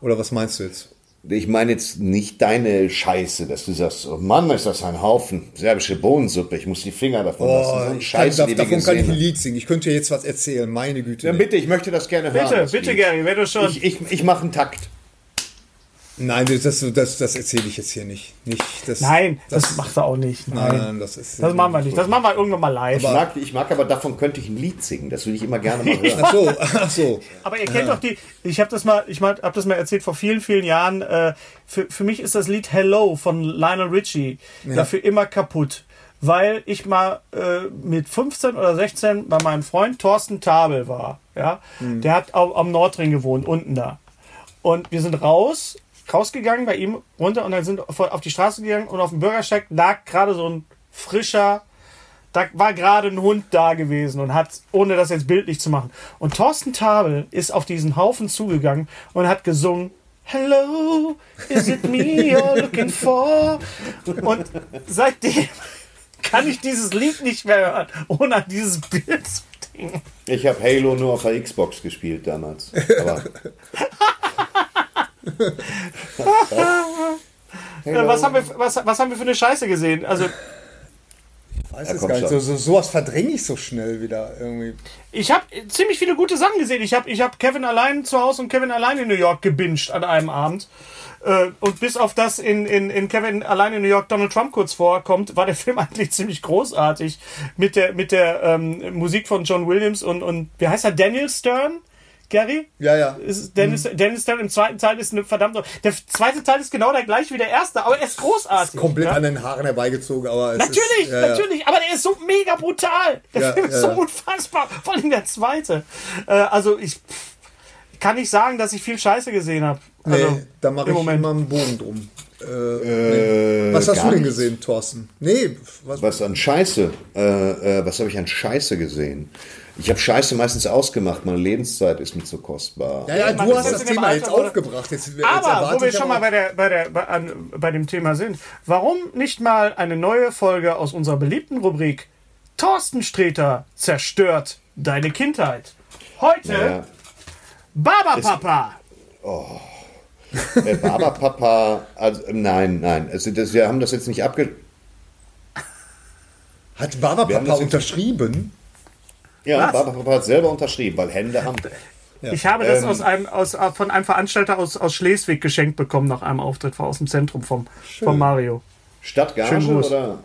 Oder was meinst du jetzt? Ich meine jetzt nicht deine Scheiße, dass du sagst, oh Mann, ist das ein Haufen serbische Bohnensuppe, ich muss die Finger davon lassen. So Scheiße, kann, die wir davon kann ich ein gesehen haben. Lied singen. Ich könnte dir jetzt was erzählen, meine Güte. Ja, bitte, ich möchte das gerne hören. Bitte, das bitte, Lied. Gary, wenn du schon. Ich, ich, ich mache einen Takt. Nein, das, das, das erzähle ich jetzt hier nicht. nicht das, nein, das, macht er auch nicht. Nein, Nein, nein, das ist. das machen wir nicht. Das machen wir irgendwann mal live. Ich mag, ich mag aber davon könnte ich ein Lied singen, das würde ich immer gerne mal hören. Ach so, ach so. Aber ihr kennt doch die, ich habe das mal, ich mal, habe das mal erzählt vor vielen, vielen Jahren. Äh, für, für mich ist das Lied Hello von Lionel Richie dafür immer kaputt. Weil ich mal äh, mit 15 oder 16 bei meinem Freund Thorsten Tabel war. Ja? Der hat au- am Nordring gewohnt, unten da. Und wir sind raus, rausgegangen bei ihm runter und dann sind wir auf die Straße gegangen und auf dem Bürgersteig lag gerade so ein frischer, da war gerade ein Hund da gewesen und hat, ohne das jetzt bildlich zu machen. Und Thorsten Tabel ist auf diesen Haufen zugegangen und hat gesungen, Hello, is it me you're looking for? Und seitdem kann ich dieses Lied nicht mehr hören, ohne an dieses Bild zu denken. Ich habe Halo nur auf der Xbox gespielt damals. Aber Äh, was, haben wir, was, was haben wir für eine Scheiße gesehen? Also, Weiß Ja, es gar nicht. So, so, sowas verdränge ich so schnell wieder irgendwie. Ich habe ziemlich viele gute Sachen gesehen. Ich habe ich hab Kevin allein zu Hause und Kevin allein in New York gebinged an einem Abend. Äh, Und bis auf das in, in, in Kevin allein in New York Donald Trump kurz vorkommt, war der Film eigentlich ziemlich großartig. Mit der, mit der ähm, Musik von John Williams und, und wie heißt er? Daniel Stern? Gary? Ja, ja. Ist Dennis, Dennis Stern im zweiten Teil ist eine verdammte. Der zweite Teil ist genau der gleiche wie der erste, aber er ist großartig. Komplett ja? an den Haaren herbeigezogen, aber es Natürlich, ist, ja, ja. natürlich, aber der ist so mega brutal. Der Ja, Film ist ja, so ja. unfassbar. Vor allem der zweite. Äh, also ich pff, kann nicht sagen, dass ich viel Scheiße gesehen habe. Also, Nee, da mache ich Moment. immer einen Bogen drum. Äh, was hast du denn gesehen, Thorsten? Nee, was, Was an Scheiße, äh, äh, was habe ich an Scheiße gesehen? Ich habe Scheiße meistens ausgemacht, meine Lebenszeit ist mir zu kostbar. Ja, ja, du hast das dem Thema Alter, jetzt aufgebracht. Jetzt, jetzt Aber wo wir schon mal aber- bei, der, bei, der, bei, an, bei dem Thema sind, warum nicht mal eine neue Folge aus unserer beliebten Rubrik Thorsten Sträter zerstört deine Kindheit? Heute Ja, Baba Papa. äh, Barberpapa, also, nein, nein, also das, wir haben das jetzt nicht abge... Hat Baba Papa das unterschrieben? Ja, Was? Barberpapa hat selber unterschrieben, weil Hände haben... Ich habe das Ähm, aus einem, aus, äh, von einem Veranstalter aus, aus Schleswig geschenkt bekommen nach einem Auftritt vor- aus dem Zentrum vom, vom Mario. Stadtgage oder...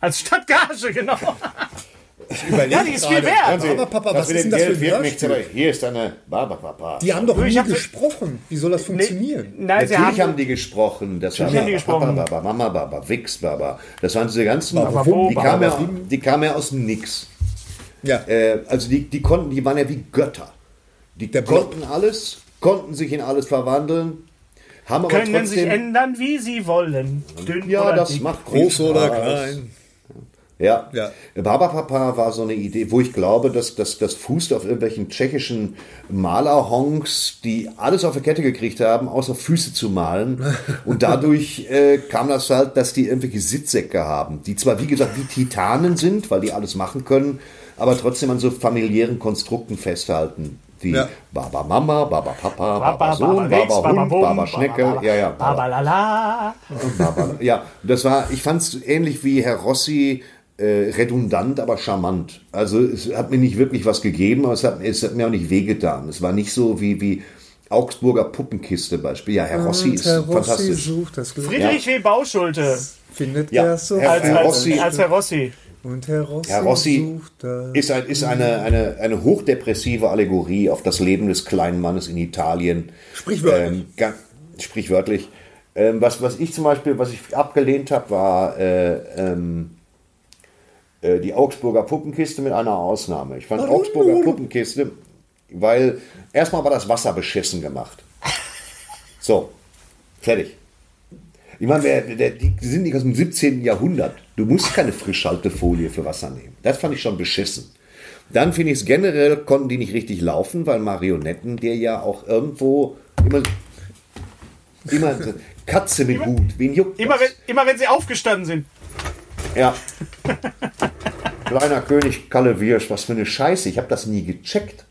Als Stadtgage, genau. Überleg Ja, die ist viel wert. Baba Papa, das was ist denn das für Geld ein wird nichts, aber hier ist eine Barberpapa. Die haben doch Ich nie hab- gesprochen. Wie soll das funktionieren? Nein, sie Natürlich haben, haben die gesprochen. Das war haben die Baba, Papa, gesprochen. Baba, Mama, Baba, Wix, Baba. Das waren diese ganzen. Baba, die, kamen ja, kamen ja aus dem Nix. Ja. Äh, also die, die konnten, die waren ja wie Götter. Die Der konnten alles, konnten sich in alles verwandeln, haben aber können sich trotzdem. ändern, wie sie wollen. Dünn ja, oder das dick. macht Groß oder klein. Ja. Ja. Baba Papa war so eine Idee, wo ich glaube, dass, dass das fußt auf irgendwelchen tschechischen Malerhonks, die alles auf die Kette gekriegt haben, außer Füße zu malen. Und dadurch äh, kam das halt, dass die irgendwelche Sitzsäcke haben, die zwar wie gesagt wie Titanen sind, weil die alles machen können, aber trotzdem an so familiären Konstrukten festhalten. Wie Ja. Baba Mama, Baba Papa, Baba, Baba, Sohn, Baba, Baba Hund, Bum, Baba Schnecke. Baba, ja, ja, Baba lala. Baba- Ja, das war, ich fand es ähnlich wie Herr Rossi, äh, redundant, aber charmant. Also es hat mir nicht wirklich was gegeben, aber es hat, es hat mir auch nicht wehgetan. Es war nicht so wie, wie Augsburger Puppenkiste Beispiel. Ja, Herr Rossi ist Herr Rossi fantastisch. sucht das Glück. Friedrich W. Bauschulte Findet Ja, er so. Herr- als, Herr als, als Herr Rossi. Und Herr Rossi, Herr Rossi ist, ein, ist eine, eine, eine hochdepressive Allegorie auf das Leben des kleinen Mannes in Italien. Sprichwörtlich. Ähm, sprichwörtlich. Ähm, was, was ich zum Beispiel, was ich abgelehnt habe, war äh, ähm, äh, die Augsburger Puppenkiste mit einer Ausnahme. Ich fand Augsburger Puppenkiste, weil erstmal war das Wasser beschissen gemacht. So, fertig. Ich meine, die sind nicht aus dem 17. Jahrhundert. Du musst keine Frischhaltefolie für Wasser nehmen. Das fand ich schon beschissen. Dann finde ich es generell, konnten die nicht richtig laufen, weil Marionetten dir ja auch irgendwo immer, immer Katze mit Hut, wen juckt Immer wenn, immer wenn sie aufgestanden sind. Ja. Kleiner König Kalle Wirsch, was für eine Scheiße. Ich habe das nie gecheckt.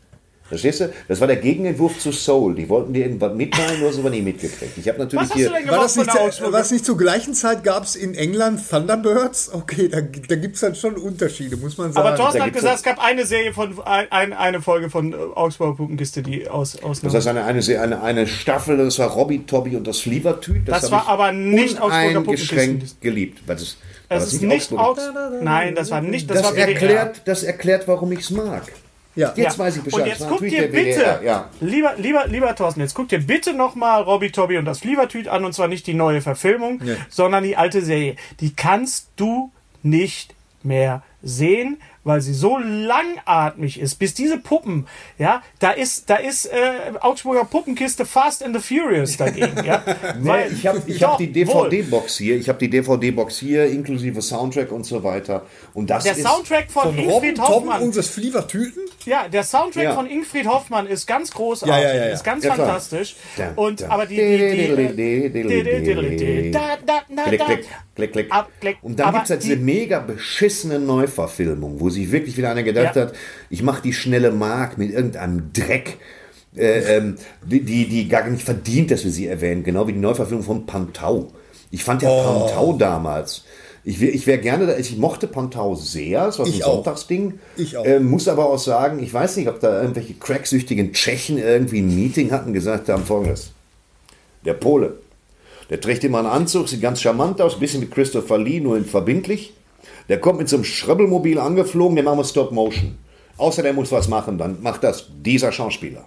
Verstehst du? Das war der Gegenentwurf zu Soul. Die wollten dir irgendwas mitteilen, du hast es aber nie mitgekriegt. Ich habe natürlich Was hast hier. du denn War das nicht, zu- Augsburger? was nicht zur gleichen Zeit gab es in England Thunderbirds? Okay, da, da gibt es dann schon Unterschiede, muss man sagen. Aber Thorsten hat gesagt, es gab eine Serie von, ein, ein, eine Folge von äh, Augsburger Puppenkiste, die aus, Das ausnahm. heißt, eine, eine, eine, eine Staffel, das war Robby, Tobby und das Flievertüt. Das hab war aber nicht Augsburger Puppenkisten. geliebt. Weil das, war Das ist nicht Augsburger. Augs Nein, das war nicht, das, Das, war erklärt, das erklärt, warum ich es mag. Ja. Jetzt Ja. weiß ich Bescheid. Und jetzt Das war guck natürlich dir der bitte, Ja. lieber, lieber, lieber Thorsten, jetzt guck dir bitte nochmal Robby Tobby und das Flievertüt an und zwar nicht die neue Verfilmung, sondern die alte Serie. Die kannst du nicht mehr sehen, weil sie so langatmig ist, bis diese Puppen, ja, da ist, da ist äh, Augsburger Puppenkiste Fast and the Furious dagegen, ja. Nee, ich habe ich hab die. DVD-Box hier. Ich habe die DVD-Box hier, inklusive Soundtrack und so weiter. Und das Der ist Soundtrack von, Von Ingfried Tom Hoffmann. und das Flievertüten? Ja, der Soundtrack Ja. von Ingfried Hoffmann ist ganz großartig, Ja, ja, ist ganz fantastisch. Da, Und da. aber die, Klick, klick, klick, klick. Und dann gibt es halt diese die- mega beschissene Neuverfilmung, wo sich wirklich wieder einer gedacht Ja. hat, ich mache die schnelle Mark mit irgendeinem Dreck, äh, ähm, die, die, gar nicht verdient, dass wir sie erwähnen, genau wie die Neuverfilmung von Pantau. Ich fand ja Oh. Pantau damals Ich, wär- ich wäre gerne da, ich mochte Pantau sehr, es war so ein auch. Sonntagsding. Ich auch. Ähm, muss aber auch sagen, ich weiß nicht, ob da irgendwelche cracksüchtigen Tschechen irgendwie ein Meeting hatten, gesagt haben folgendes. Der Pole, der trägt immer einen Anzug, sieht ganz charmant aus, ein bisschen wie Christopher Lee, nur in verbindlich. Der kommt mit so einem Schribbelmobil angeflogen, den machen wir Stop Motion. Außer der muss was machen, dann macht das dieser Schauspieler.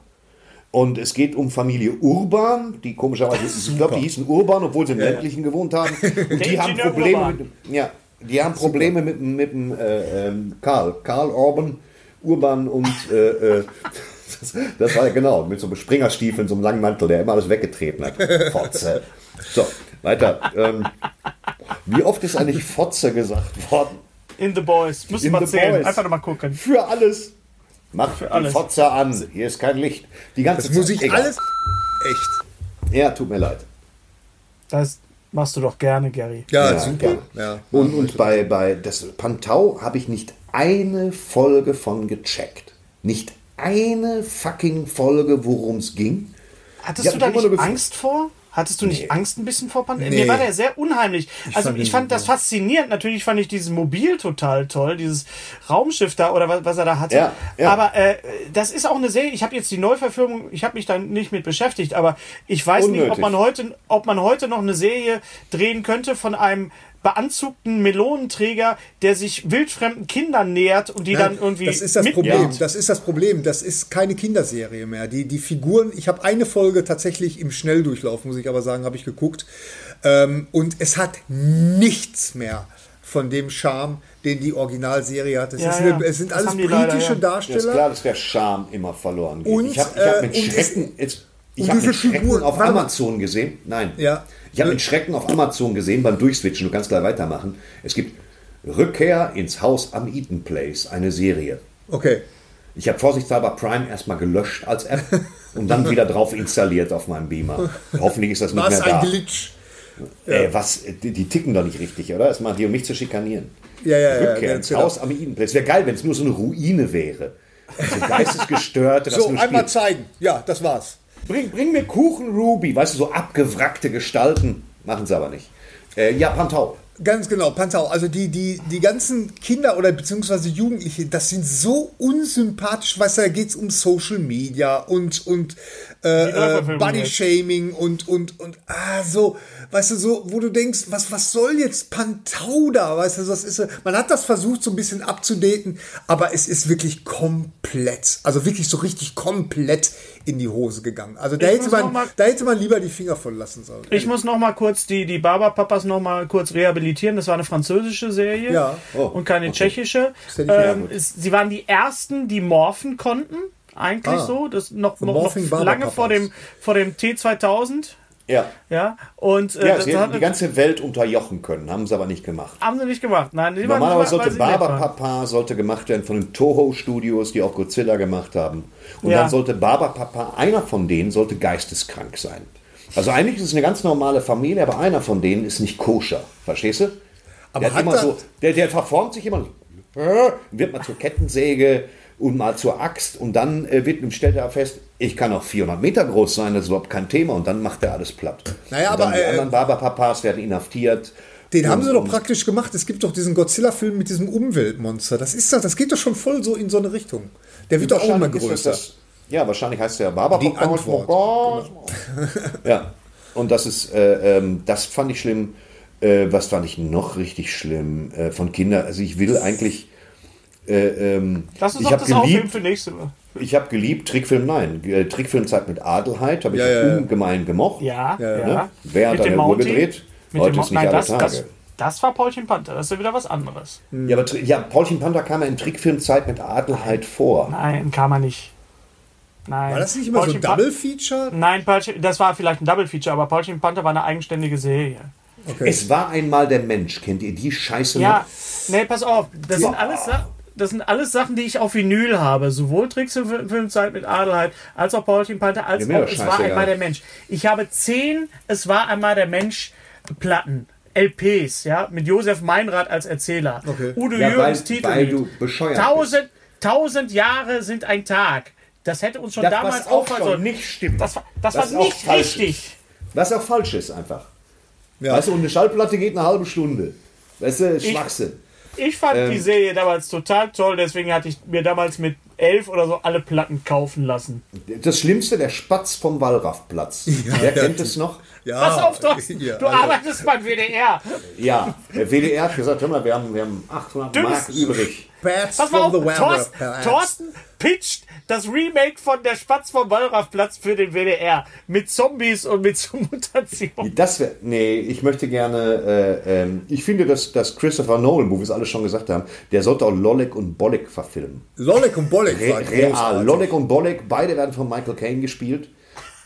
Und es geht um Familie Urban, die komischerweise, ich glaube, die hießen Urban, obwohl sie im ländlichen gewohnt haben. Und die haben Probleme mit, ja, die haben Probleme mit, mit dem äh, ähm, Karl, Karl Orban, Urban und äh, äh, das, das war ja genau, mit so einem Springerstiefel, so einem langen Mantel, der immer alles weggetreten hat. Fotze. So, weiter. Ähm, wie oft ist eigentlich Fotze gesagt worden? In The Boys. Müssen wir zählen. Boys. Einfach nochmal gucken. Für alles. Mach die alles. Fotze an. Hier ist kein Licht. Die ganze Das muss Zeit. ich Egal. alles. Echt. Ja, tut mir leid. Das machst du doch gerne, Gary. Ja, Ja, super. gerne. Ja. Und, und bei, bei das Pantau habe ich nicht eine Folge von gecheckt. Nicht eine fucking Folge, worum es ging. Hattest Ja, du da ich nicht Angst vor? Hattest du nicht Angst ein bisschen vor Panther? Nee. Mir war der sehr unheimlich. also fand ich fand das faszinierend. Natürlich fand ich dieses Mobil total toll, dieses Raumschiff da oder was, was er da hatte. Ja, ja. Aber äh, das ist auch eine Serie. Ich habe jetzt die Neuverfilmung, ich habe mich da nicht mit beschäftigt, aber ich weiß nicht, ob Unnötig. man heute, ob man heute noch eine Serie drehen könnte von einem beanzugten Melonenträger, der sich wildfremden Kindern nähert und die dann irgendwie das ist das mitnimmt. Problem. Das ist das Problem. Das ist keine Kinderserie mehr. Die, die Figuren, ich habe eine Folge tatsächlich im Schnelldurchlauf, muss ich aber sagen, habe ich geguckt. Ähm, und es hat nichts mehr von dem Charme, den die Originalserie hat. Es, Ja, ist ja. es sind Das alles die leider, britische ja. Ja, ist Darsteller. klar, dass der Charme immer verloren geht. Und, ich habe ich hab äh, mit es- Schrecken, jetzt, ich habe diese mit Schrecken Figuren- auf. Amazon gesehen. Nein. Ja. Ich habe mit Schrecken auf Amazon gesehen beim Durchswitchen. Du kannst gleich weitermachen. Es gibt Rückkehr ins Haus am Eaton Place, eine Serie. Okay. Ich habe vorsichtshalber Prime erstmal gelöscht als App und dann wieder drauf installiert auf meinem Beamer. Hoffentlich ist das nicht War mehr da. ein Glitch? Ey, was, die, die ticken doch nicht richtig, oder? Das machen die, um mich zu schikanieren. Ja, ja, ja. Rückkehr ja, ins genau. Haus am Eaton Place. Wäre geil, wenn es nur so eine Ruine wäre. So geistesgestörte, das So, einmal zeigen. Ja, das war's. Bring, bring mir Kuchen, Ruby. Weißt du, so abgewrackte Gestalten. Machen sie aber nicht. Äh, ja, Pantau. Ganz genau, Pantau. Also die, die, die ganzen Kinder oder beziehungsweise Jugendliche, das sind so unsympathisch, weißt du, da geht es um Social Media und, und äh, äh, Neuverfilmung Body jetzt. Shaming und, und, und ah, so, weißt du, so, wo du denkst, was, was soll jetzt Pantau da? Weißt du, das ist, so- man hat das versucht, so ein bisschen abzudaten, aber es ist wirklich komplett, also wirklich so richtig komplett in die Hose gegangen. Also da Ich hätte man, mal- da hätte man lieber die Finger von lassen sollen. Ich muss noch mal kurz die, die Barberpapas noch mal kurz rehabilitieren. Das war eine französische Serie Ja. Oh, und keine okay. tschechische. Ähm, sie waren die ersten, die morphen konnten. Eigentlich Ah. so. Das noch, The noch, noch lange vor dem, vor dem T2000. Ja. Ja. Und äh, Ja, das sie hätten die ganze Welt unterjochen können, haben sie aber nicht gemacht. haben sie nicht gemacht. Nein, die waren Normalerweise nicht, sollte. Barbapapa sollte gemacht werden von den Toho-Studios, die auch Godzilla gemacht haben. Und Ja. dann sollte Barbapapa, einer von denen, sollte geisteskrank sein. Also eigentlich ist es eine ganz normale Familie, aber einer von denen ist nicht koscher. Verstehst du? Aber der, hat immer so, der, der verformt sich immer äh, wird mal zur Kettensäge und mal zur Axt und dann äh, wird, stellt er fest, ich kann auch 400 Meter groß sein, das ist überhaupt kein Thema und dann macht er alles platt. Naja, aber, die äh, anderen Barbapapas werden inhaftiert. Den haben Und- sie doch praktisch gemacht. Es gibt doch diesen Godzilla-Film mit diesem Umweltmonster. Das ist doch, das geht doch schon voll so in so eine Richtung. Der wird doch auch immer größer. das ja, wahrscheinlich heißt der Barber Die Antwort. Ja, und das ist, äh, ähm, das fand ich schlimm. Äh, was fand ich noch richtig schlimm äh, von Kindern? Also ich will eigentlich. Äh, ähm, Lass uns ich doch habe das geliebt, für nächste Woche. ich habe geliebt Trickfilm, nein, äh, Trickfilmzeit mit Adelheid habe ich Ja, ja, ja. ungemein gemocht. Ja, ja. Ne? Wer hat Mit eine Uhr gedreht? Mit Heute dem ist nicht Nein, alle das, das, Tage. das war Paulchen Panther. Das ist ja wieder was anderes. Ja, aber ja, Paulchen Panther kam ja in Trickfilmzeit mit Adelheid vor. Nein, kann man nicht. Nein. War das nicht immer so Paulchen ein Pan- Double-Feature? Nein, Paulchen, das war vielleicht ein Double-Feature, aber Paulchen Panther war eine eigenständige Serie. Okay. Es war einmal der Mensch. Kennt ihr die Scheiße Ja, noch? nee, pass auf. Das sind alles Sachen. Das sind alles Sachen, die ich auf Vinyl habe. Sowohl Tricks und Filmzeit mit Adelheid, als auch Paulchen Panther, als Ja, auch Es war einmal der Mensch. Ich habe zehn Es war einmal der Mensch Platten. LPs, ja, mit Josef Meinrad als Erzähler. Okay. Udo Ja, weil- Jürgens Titel. weil du bescheuert tausend, tausend Jahre sind ein Tag. Das hätte uns schon Das, damals auffallen sollen. nicht stimmt. Das war, das Was war nicht richtig. Was auch falsch ist einfach. Ja. Weißt du, und eine Schallplatte geht eine halbe Stunde. Weißt du, Schwachsinn. Ich fand Ähm. die Serie damals total toll, deswegen hatte ich mir damals mit elf oder so alle Platten kaufen lassen. Das Schlimmste, der Spatz vom Wallraffplatz. Wer kennt es noch? Ja, Pass auf, Thorsten, ja, du also, arbeitest beim WDR. Ja, der WDR hat gesagt, hör mal, wir haben, wir haben 800 Mark übrig. Bats Pass mal from auf, Thorsten. Thorsten pitcht das Remake von Der Spatz vom Wallraffplatz für den WDR. Mit Zombies und mit so Mutationen. Das wäre, nee, ich möchte gerne, äh, ähm, ich finde, dass, dass Christopher Nolan, wo wir es alle schon gesagt haben, der sollte auch Lollek und Bolek verfilmen. Lollek und Bolek war Re real. großartig. Lollek und Bolek, beide werden von Michael Caine gespielt.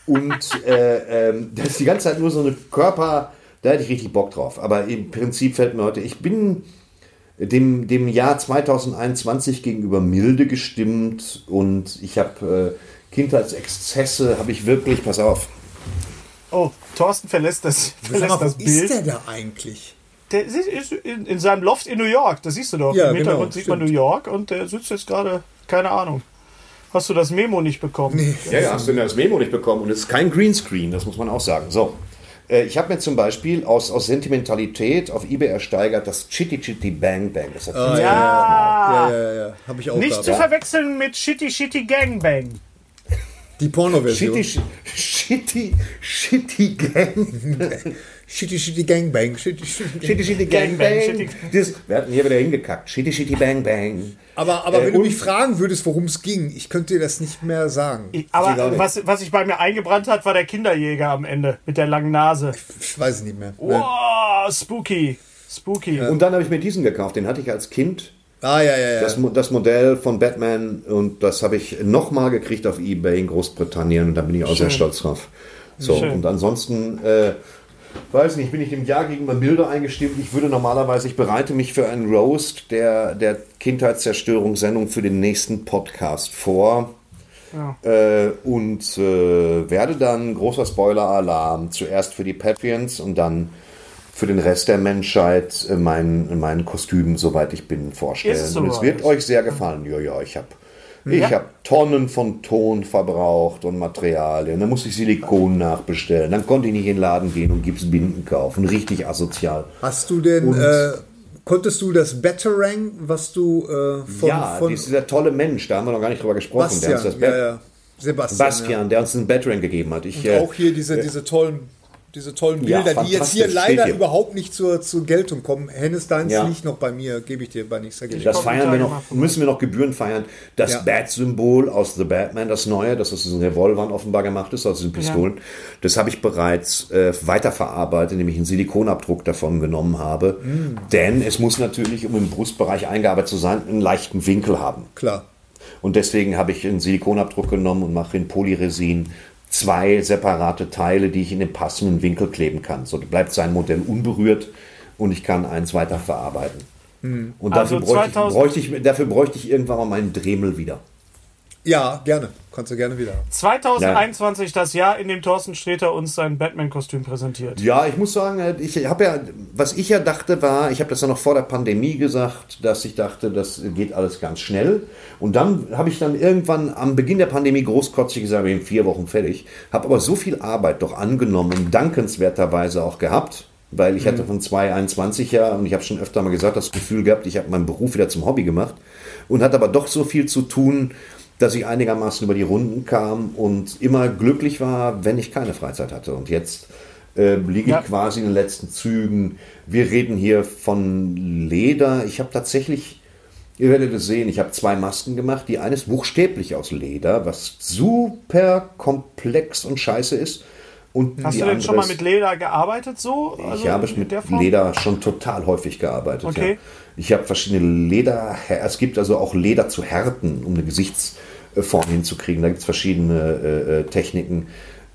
Und äh, ähm, das ist die ganze Zeit nur so eine Körper, da hätte ich richtig Bock drauf. Aber im Prinzip fällt mir heute, ich bin dem, dem Jahr 2021 gegenüber milde gestimmt und ich habe äh, Kindheitsexzesse, habe ich wirklich, pass auf, Oh, Thorsten verlässt das, verlässt mal, das wo Bild. ist der da eigentlich? Der ist in, in seinem Loft in New York, das siehst du doch. Ja, Im Hintergrund genau, sieht man New stimmt. York und der sitzt jetzt gerade, keine Ahnung. Hast du das Memo nicht bekommen? Nee. Ja, ja, hast du das Memo nicht bekommen und es ist kein Greenscreen, das muss man auch sagen. So, ich habe mir zum Beispiel aus, aus Sentimentalität auf eBay ersteigert das Chitty Chitty Bang Bang. Das hat Ah, Ja, Ja, ja, ja. Habe ich auch nicht gehabt. zu verwechseln mit Shitty Shitty Gangbang. Die Porno-Version. Shitty, Shitty, Shitty Gang. Shitty, shitty Gangbang. Shitty, shitty Gang. Shitty, Shitty Gang Gangbang, Bang. Shitty- Das, wir hatten hier wieder hingekackt. Shitty, Shitty Bang Bang. Aber, aber Äh, wenn du mich fragen würdest, worum es ging, ich könnte dir das nicht mehr sagen. Ich- Aber nicht. was, was sich bei mir eingebrannt hat, war der Kinderjäger am Ende mit der langen Nase. Ich weiß es nicht mehr. Wow, spooky. Spooky. Und dann habe ich mir diesen gekauft. Den hatte ich als Kind. Ah, ja, ja, ja. Das, das Modell von Batman. Und das habe ich nochmal gekriegt auf Ebay in Großbritannien. Und da bin ich auch sehr stolz drauf. So, Schön. und ansonsten, äh, weiß nicht, bin ich dem Jahr gegenüber milder eingestimmt. Ich würde normalerweise, ich bereite mich für einen Roast der, der Kindheitszerstörungssendung für den nächsten Podcast vor. Äh, und äh, werde dann, großer Spoiler-Alarm, zuerst für die Patreons und dann für den Rest der Menschheit äh, mein, mein Kostüm, soweit ich bin, vorstellen. Es und es wird euch sehr gefallen. Ja, ja, ich habe ich hab Tonnen von Ton verbraucht und Materialien. Dann musste ich Silikon nachbestellen. Dann konnte ich nicht in den Laden gehen und Gipsbinden kaufen. Richtig asozial. Hast du denn, äh, konntest du das Batarang, was du äh, von, ja, von dieser tolle Mensch, da haben wir noch gar nicht drüber gesprochen. der uns Bastian, das ja, Bat- ja. Sebastian, Bastian, der uns einen Battering gegeben hat. Ich, ja. äh, Und auch hier diese, diese tollen, diese tollen Ja, Bilder, die jetzt hier leider hier. überhaupt nicht zur, zur Geltung kommen. Hennes, deins Ja. liegt noch bei mir, gebe ich dir bei nichts dagegen. Das feiern wir noch, müssen wir noch Gebühren feiern. Das Ja. Bat-Symbol aus The Batman, das neue, das aus diesen Revolvern offenbar gemacht ist, aus diesen Pistolen, das habe ich bereits äh, weiterverarbeitet, indem ich einen Silikonabdruck davon genommen habe. Mm. Denn es muss natürlich, um im Brustbereich eingearbeitet zu sein, einen leichten Winkel haben. Klar. Und deswegen habe ich einen Silikonabdruck genommen und mache in Polyresin zwei separate Teile, die ich in den passenden Winkel kleben kann. So bleibt sein Modell unberührt und ich kann eins weiter verarbeiten. Und dafür, Also bräuchte, 2000 ich, bräuchte ich, dafür bräuchte ich irgendwann mal meinen Dremel wieder. Ja, gerne. Kannst du gerne wieder haben. 2021 das Jahr, in dem Thorsten Sträter uns sein Batman-Kostüm präsentiert. Ja, ich muss sagen, äh, ich habe ja, was ich ja dachte war, ich habe das ja noch vor der Pandemie gesagt, dass ich dachte, das geht alles ganz schnell. Und dann habe ich dann irgendwann am Beginn der Pandemie großkotzig gesagt, wir sind in vier Wochen fertig. Habe aber so viel Arbeit doch angenommen, dankenswerterweise auch gehabt, weil ich hatte von 2021 ja, und ich habe schon öfter mal gesagt, das Gefühl gehabt, ich habe meinen Beruf wieder zum Hobby gemacht und hatte aber doch so viel zu tun, dass ich einigermaßen über die Runden kam und immer glücklich war, wenn ich keine Freizeit hatte. Und jetzt äh, liege Ja. ich quasi in den letzten Zügen. Wir reden hier von Leder. Ich habe tatsächlich, ihr werdet es sehen, ich habe zwei Masken gemacht. Die eine ist buchstäblich aus Leder, was super komplex und scheiße ist. Und Hast du denn schon mal mit Leder gearbeitet so? Also ich habe in mit? Leder schon total häufig gearbeitet. Okay. Ja. Ich habe verschiedene Leder, es gibt also auch Leder zu härten, um eine Gesichtsform hinzukriegen. Da gibt es verschiedene äh, äh, Techniken,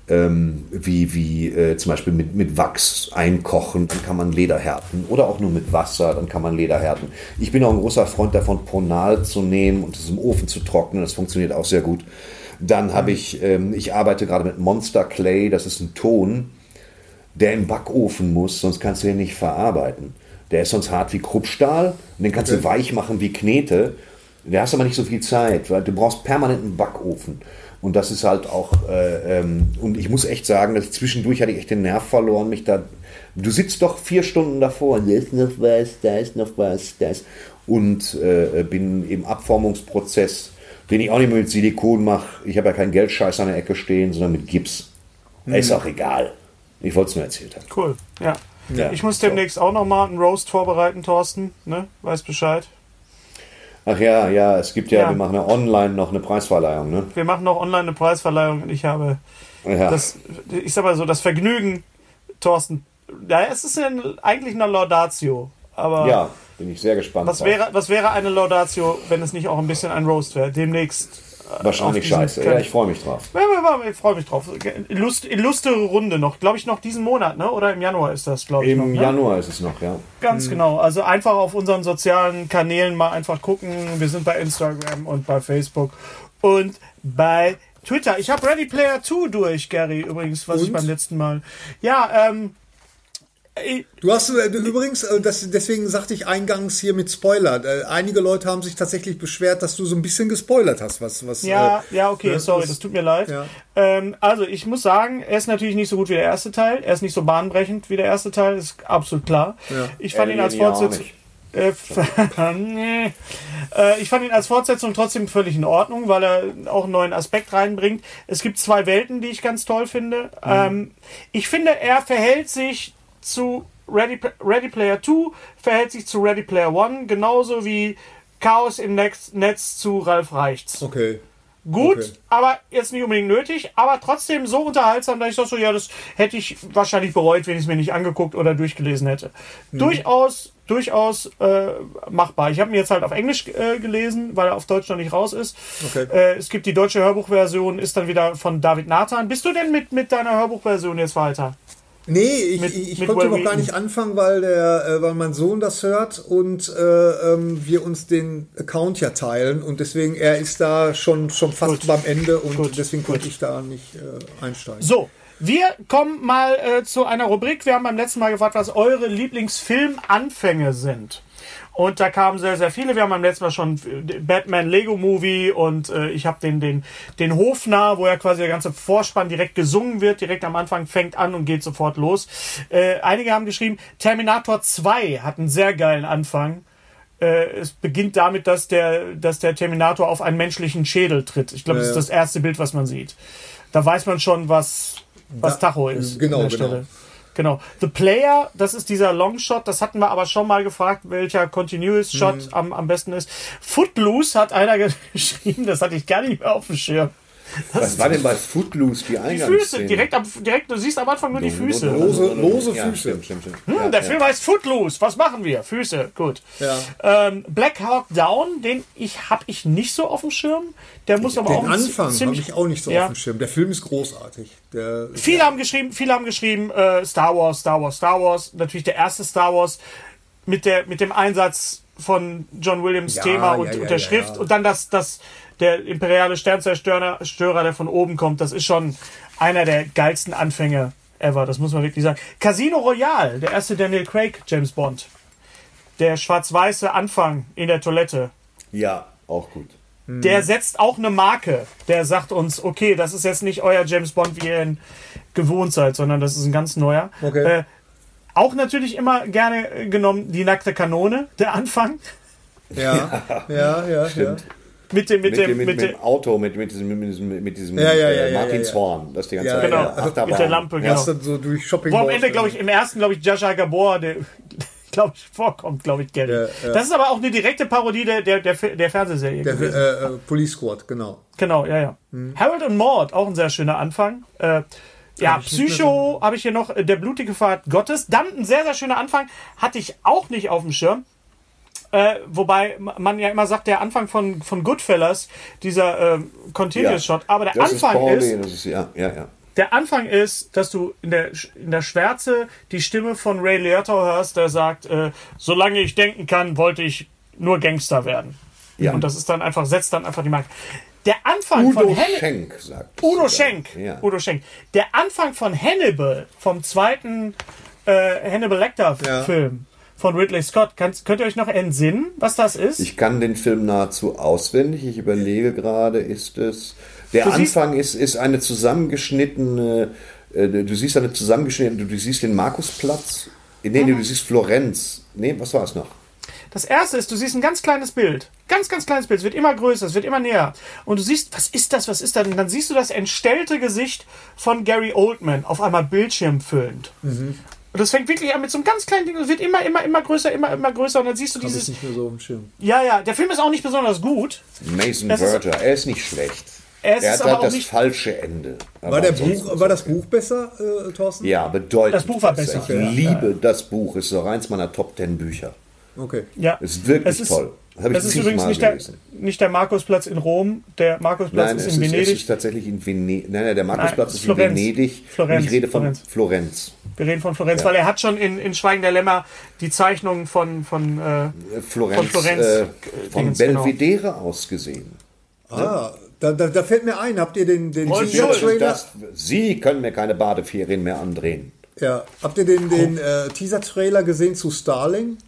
ähm, wie, wie äh, zum Beispiel mit, mit Wachs einkochen, dann kann man Leder härten. Oder auch nur mit Wasser, dann kann man Leder härten. Ich bin auch ein großer Freund davon, Ponal zu nehmen und es im Ofen zu trocknen. Das funktioniert auch sehr gut. Dann habe ich, ähm, ich arbeite gerade mit Monster Clay, das ist ein Ton, der im Backofen muss, sonst kannst du ihn nicht verarbeiten. Der ist sonst hart wie Kruppstahl und den kannst du weich machen wie Knete. Da hast aber nicht so viel Zeit, weil du brauchst permanent einen Backofen. Und das ist halt auch, äh, ähm, und ich muss echt sagen, dass ich zwischendurch hatte ich echt den Nerv verloren, mich da. Du sitzt doch vier Stunden davor, und da ist noch was, da ist noch was, da ist. Und äh, bin im Abformungsprozess, den ich auch nicht mehr mit Silikon mache. Ich habe ja keinen Geldscheiß an der Ecke stehen, sondern mit Gips. Ist auch egal. Ich wollte es nur erzählt haben. Cool, ja. Ja, ich muss demnächst auch noch mal einen Roast vorbereiten, Thorsten. Ne? Weiß Bescheid. Ach ja, ja, es gibt ja, Ja. wir machen ja online noch eine Preisverleihung, ne? Wir machen noch online eine Preisverleihung und ich habe Ja. das, ich sag mal so, das Vergnügen, Thorsten. Ja, es ist ja eigentlich eine Laudatio. Aber ja, bin ich sehr gespannt. was, drauf. wäre, was wäre eine Laudatio, wenn es nicht auch ein bisschen ein Roast wäre? Demnächst. Wahrscheinlich scheiße. Kan- Ja, ich freue mich drauf. Ja, ja, ja, Ich freue mich drauf. Illust, illustre Runde noch. Glaube ich noch diesen Monat, ne? Oder im Januar ist das, glaube ich. noch, Im ne? Januar ist es noch, ja. Ganz genau. Also einfach auf unseren sozialen Kanälen mal einfach gucken. Wir sind bei Instagram und bei Facebook und bei Twitter. Ich habe Ready Player 2 durch, Gary, übrigens, was ich Und? beim letzten Mal. Ja, ähm. Du hast äh, übrigens, äh, das, deswegen sagte ich eingangs hier mit Spoiler. Äh, einige Leute haben sich tatsächlich beschwert, dass du so ein bisschen gespoilert hast, was. was Ja, äh, ja, okay, ne, sorry, das- tut mir leid. Ja. Ähm, also, ich muss sagen, er ist natürlich nicht so gut wie der erste Teil. Er ist nicht so bahnbrechend wie der erste Teil, ist absolut klar. Ja. Ich fand ihn als Alien ja auch Fortsetzung. Äh, nee. äh, ich fand ihn als Fortsetzung trotzdem völlig in Ordnung, weil er auch einen neuen Aspekt reinbringt. Es gibt zwei Welten, die ich ganz toll finde. Ähm, ich finde, er verhält sich zu Ready, Ready Player 2, verhält sich zu Ready Player 1, genauso wie Chaos im Netz, Netz zu Ralf Reichts. Okay. Gut, Okay. aber jetzt nicht unbedingt nötig, aber trotzdem so unterhaltsam, dass ich dachte, so, ja, das hätte ich wahrscheinlich bereut, wenn ich es mir nicht angeguckt oder durchgelesen hätte. Mhm. Durchaus, durchaus äh, machbar. Ich habe ihn jetzt halt auf Englisch äh, gelesen, weil er auf Deutsch noch nicht raus ist. Okay. Äh, es gibt die deutsche Hörbuchversion, ist dann wieder von David Nathan. Bist du denn mit, mit deiner Hörbuchversion jetzt weiter? Nee, ich, Mit- ich, ich mit konnte noch gar nicht anfangen, weil, der, äh, weil mein Sohn das hört und äh, ähm, wir uns den Account ja teilen und deswegen, er ist da schon, schon fast Gut. beim Ende und Gut, deswegen gut. konnte ich da nicht äh, einsteigen. So, wir kommen mal äh, zu einer Rubrik. Wir haben beim letzten Mal gefragt, was eure Lieblingsfilmanfänge sind. Und da kamen sehr, sehr viele. Wir haben beim letzten Mal schon äh, Batman Lego Movie und äh, ich habe den, den, den Hofnarr, wo ja quasi der ganze Vorspann direkt gesungen wird, direkt am Anfang fängt an und geht sofort los. Äh, einige haben geschrieben, Terminator 2 hat einen sehr geilen Anfang. Äh, es beginnt damit, dass der, dass der Terminator auf einen menschlichen Schädel tritt. Ich glaube, Ja, das ist das erste Bild, was man sieht. Da weiß man schon, was, was Da- Tacho ist. genau, an der genau. Stelle. Genau. The Player, das ist dieser Longshot, das hatten wir aber schon mal gefragt, welcher Continuous Mhm. Shot am, am besten ist. Footloose hat einer geschrieben, das hatte ich gar nicht mehr auf dem Schirm. Was war denn bei Footloose die Die Eingangsszene? Füße, direkt, am, direkt, du siehst am Anfang nur die Füße. Lose- lose ja, Füße. Stimmt, stimmt, stimmt. Hm, Ja, der ja. Film heißt Footloose. Was machen wir? Füße. Gut. Ja. Ähm, Black Hawk Down, den ich habe ich nicht so auf dem Schirm. Der muss aber auch Den zi- Anfang habe ich auch nicht so ja. auf dem Schirm. Der Film ist großartig. Der, Viele haben geschrieben, viele haben geschrieben, äh, Star Wars, Star Wars, Star Wars. Natürlich der erste Star Wars mit der mit dem Einsatz von John Williams Ja, Thema und, ja, ja, und der ja, Schrift ja. und dann das das der imperiale Sternzerstörer, Störer, der von oben kommt. Das ist schon einer der geilsten Anfänge ever. Das muss man wirklich sagen. Casino Royale, der erste Daniel Craig James Bond. Der schwarz-weiße Anfang in der Toilette. ja, auch gut. Der setzt auch eine Marke. Der sagt uns, okay, das ist jetzt nicht euer James Bond, wie ihr ihn gewohnt seid, sondern das ist ein ganz neuer. Okay. Äh, auch natürlich immer gerne genommen die nackte Kanone, der Anfang. ja, ja, ja, ja. Mit dem, mit, Mit, dem, mit, mit, mit dem, Auto, mit, mit diesem, mit diesem, mit diesem Ja, ja, ja, äh, ja, Martinshorn, das die ganze Ja, Zeit genau, ja. Achterbahn. mit der Lampe, genau. Dann so durch Shopping Wo am Ende, glaube ich, im ersten, glaube ich, Jascha Gabor, der, glaube ich, vorkommt, glaube ich, Gary. Ja, ja. Das ist aber auch eine direkte Parodie der, der, der, der Fernsehserie Der, gewesen. äh, äh, Police Squad, genau. Genau, ja, ja. Mhm. Harold und Maud, auch ein sehr schöner Anfang. Äh, ja, Psycho habe ich hier noch, äh, der blutige Pfad Gottes. Dann ein sehr, sehr schöner Anfang, hatte ich auch nicht auf dem Schirm. Äh, wobei man ja immer sagt, der Anfang von, von Goodfellas, dieser äh, Continuous Shot, aber der Das ist Anfang ist, Lee, das ist, ja, ja, ja. der Anfang ist, dass du in der, in der Schwärze die Stimme von Ray Liotta hörst, der sagt, äh, solange ich denken kann, wollte ich nur Gangster werden. Ja. Und das ist dann einfach, setzt dann einfach die Marke. Der Anfang Udo von Hannibal. Schenk sagt. Udo. Schenk. Ja. Udo Schenk. Der Anfang von Hannibal, vom zweiten äh, Hannibal Lecter Ja. Von Ridley Scott. Kannst, könnt ihr euch noch entsinnen, was das ist? Ich kann den Film nahezu auswendig. Ich überlege gerade, ist es. Der Du Anfang ist, ist eine zusammengeschnittene. äh, Du siehst eine zusammengeschnittene. Du siehst den Markusplatz. Nee, nee, du siehst Florenz. Nee, was war es noch? Das erste ist, du siehst ein ganz kleines Bild. Ganz, ganz kleines Bild. Es wird immer größer, es wird immer näher. Und du siehst, was ist das, was ist das? Und dann siehst du das entstellte Gesicht von Gary Oldman auf einmal Bildschirm füllend. Mhm. Und das fängt wirklich an mit so einem ganz kleinen Ding. Es wird immer, immer, immer größer, immer, immer größer. Und dann siehst du Hab ich dieses. nicht mehr so auf dem Schirm. Ja, ja, der Film ist auch nicht besonders gut. Mason Das ist-. Er ist nicht schlecht. Er ist er hat aber halt auch das nicht- falsche Ende. War, der Buch, war das. Buch besser, äh, Thorsten? Ja, bedeutend. Das Buch war besser. Ich Ja, liebe das Buch. Es ist auch eins meiner Top Ten Bücher. Okay. Ja. Es ist wirklich Es ist- toll. Ich Es ist übrigens nicht der, nicht der Markusplatz in Rom. Der Markusplatz Nein, ist es in ist, es Venedig. ist tatsächlich in Venedig. Nein, nein, der Markusplatz Nein, ist Florenz. in Venedig. Florenz, Und ich rede von Florenz. Florenz. Wir reden von Florenz, weil er hat schon in, in Schweigen der Lämmer die Zeichnungen von, von äh, Florenz, Von Florenz, äh, äh, von genau. Belvedere aus gesehen. Ah, da, da, da fällt mir ein, habt ihr den, den Rolf Teaser Schulz, Trailer? Das, Sie können mir keine Badeferien mehr andrehen. Ja, habt ihr den, den äh, Teaser Trailer gesehen zu Starling?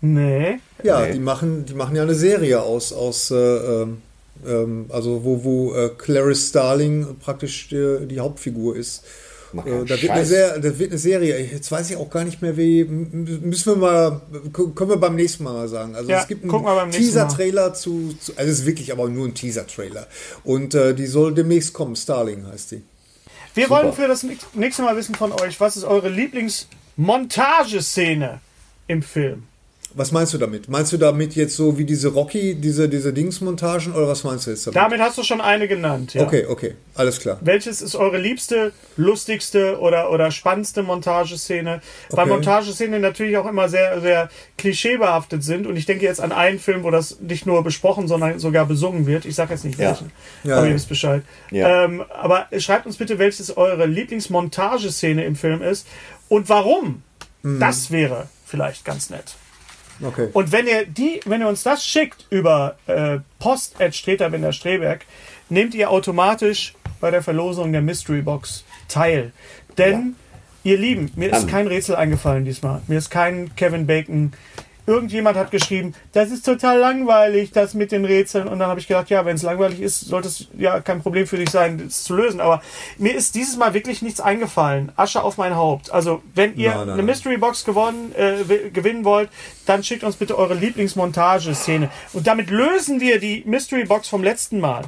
Nee. Ja, Nee. die machen, die machen ja eine Serie aus, aus äh, ähm, ähm, also wo, wo äh, Clarice Starling praktisch die, die Hauptfigur ist. Äh, da, wird eine. Ser das wird eine Serie. Jetzt weiß ich auch gar nicht mehr, wie. Müssen wir mal. Können wir beim nächsten Mal mal sagen. Also Ja, es gibt einen. Teaser-Trailer zu, zu. Also es ist wirklich aber nur ein Teaser-Trailer. Und äh, die soll demnächst kommen. Starling heißt die. Wir Super. wollen für das nächste Mal wissen von euch, was ist eure Lieblingsmontageszene im Film? Was meinst du damit? Meinst du damit jetzt so wie diese Rocky, diese, diese Dingsmontagen oder was meinst du jetzt damit? Damit hast du schon eine genannt. Ja. Okay, okay, alles klar. Welches ist eure liebste, lustigste oder, oder spannendste Montageszene? Weil Okay. Montageszenen natürlich auch immer sehr, sehr klischeebehaftet sind. Und ich denke jetzt an einen Film, wo das nicht nur besprochen, sondern sogar besungen wird. Ich sage jetzt nicht Ja. welchen, Ja, aber ja. ihr wisst Bescheid. Ja. Ähm, aber schreibt uns bitte, welches eure Lieblingsmontageszene im Film ist und warum. Mhm. Das wäre vielleicht ganz nett. Okay. Und wenn ihr die, wenn ihr uns das schickt über äh, Post at Streterbinder Streberg, nehmt ihr automatisch bei der Verlosung der Mystery Box teil. Denn, ihr Lieben, mir ist kein Rätsel eingefallen diesmal. Mir ist kein Kevin Bacon. Irgendjemand hat geschrieben, das ist total langweilig, das mit den Rätseln. Und dann habe ich gedacht, ja, wenn es langweilig ist, sollte es ja kein Problem für dich sein, das zu lösen. Aber mir ist dieses Mal wirklich nichts eingefallen. Asche auf mein Haupt. Also, wenn ihr Nein, nein, eine. Mystery Box gewonnen, äh, gewinnen wollt, dann schickt uns bitte eure Lieblingsmontageszene. Und damit lösen wir die Mystery Box vom letzten Mal.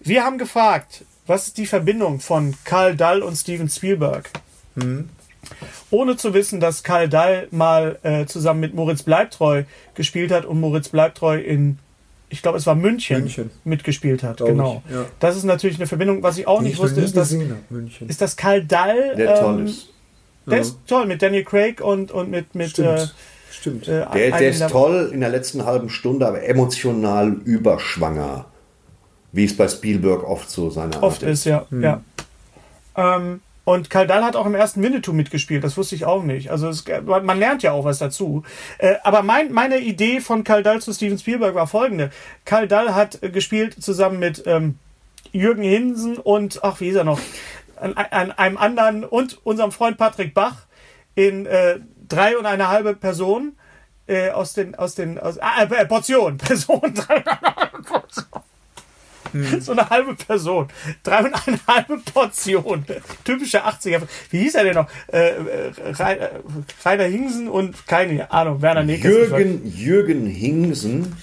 Wir haben gefragt, was ist die Verbindung von Karl Dall und Steven Spielberg? Ohne zu wissen, dass Karl Dall mal äh, zusammen mit Moritz Bleibtreu gespielt hat und Moritz Bleibtreu in, ich glaube, es war München, München. mitgespielt hat. Glaub Genau. ich, ja. Das ist natürlich eine Verbindung. Was ich auch Die nicht ich wusste, ist, dass, hab, München. ist, dass Karl Dall. Der toll ähm, ist. Der ist toll mit Daniel Craig und, und mit. mit Stimmt. äh, Stimmt. äh, Der, der ist der- toll in der letzten halben Stunde, aber emotional überschwanger. Wie es bei Spielberg oft so seine Art Oft ist, ja. ja. Ähm, und Karl Dall hat auch im ersten Winnetou mitgespielt, das wusste ich auch nicht. Also es, man lernt ja auch was dazu. Äh, aber mein, meine Idee von Karl Dall zu Steven Spielberg war folgende. Karl Dall hat äh, gespielt zusammen mit ähm, Jürgen Hinsen und, ach, wie hieß er noch, an, an einem anderen und unserem Freund Patrick Bach in äh, drei und eine halbe Person äh, aus den, aus den, aus, ah, äh, Portion, Person, drei und eine halbe Portion. So eine halbe Person. Drei und eine halbe Portion. Typische 80er. Wie hieß er denn noch? Äh, äh, Rei- äh, Rainer Hingsen und keine Ahnung, Werner Neckes. Jürgen, Jürgen Hingsen.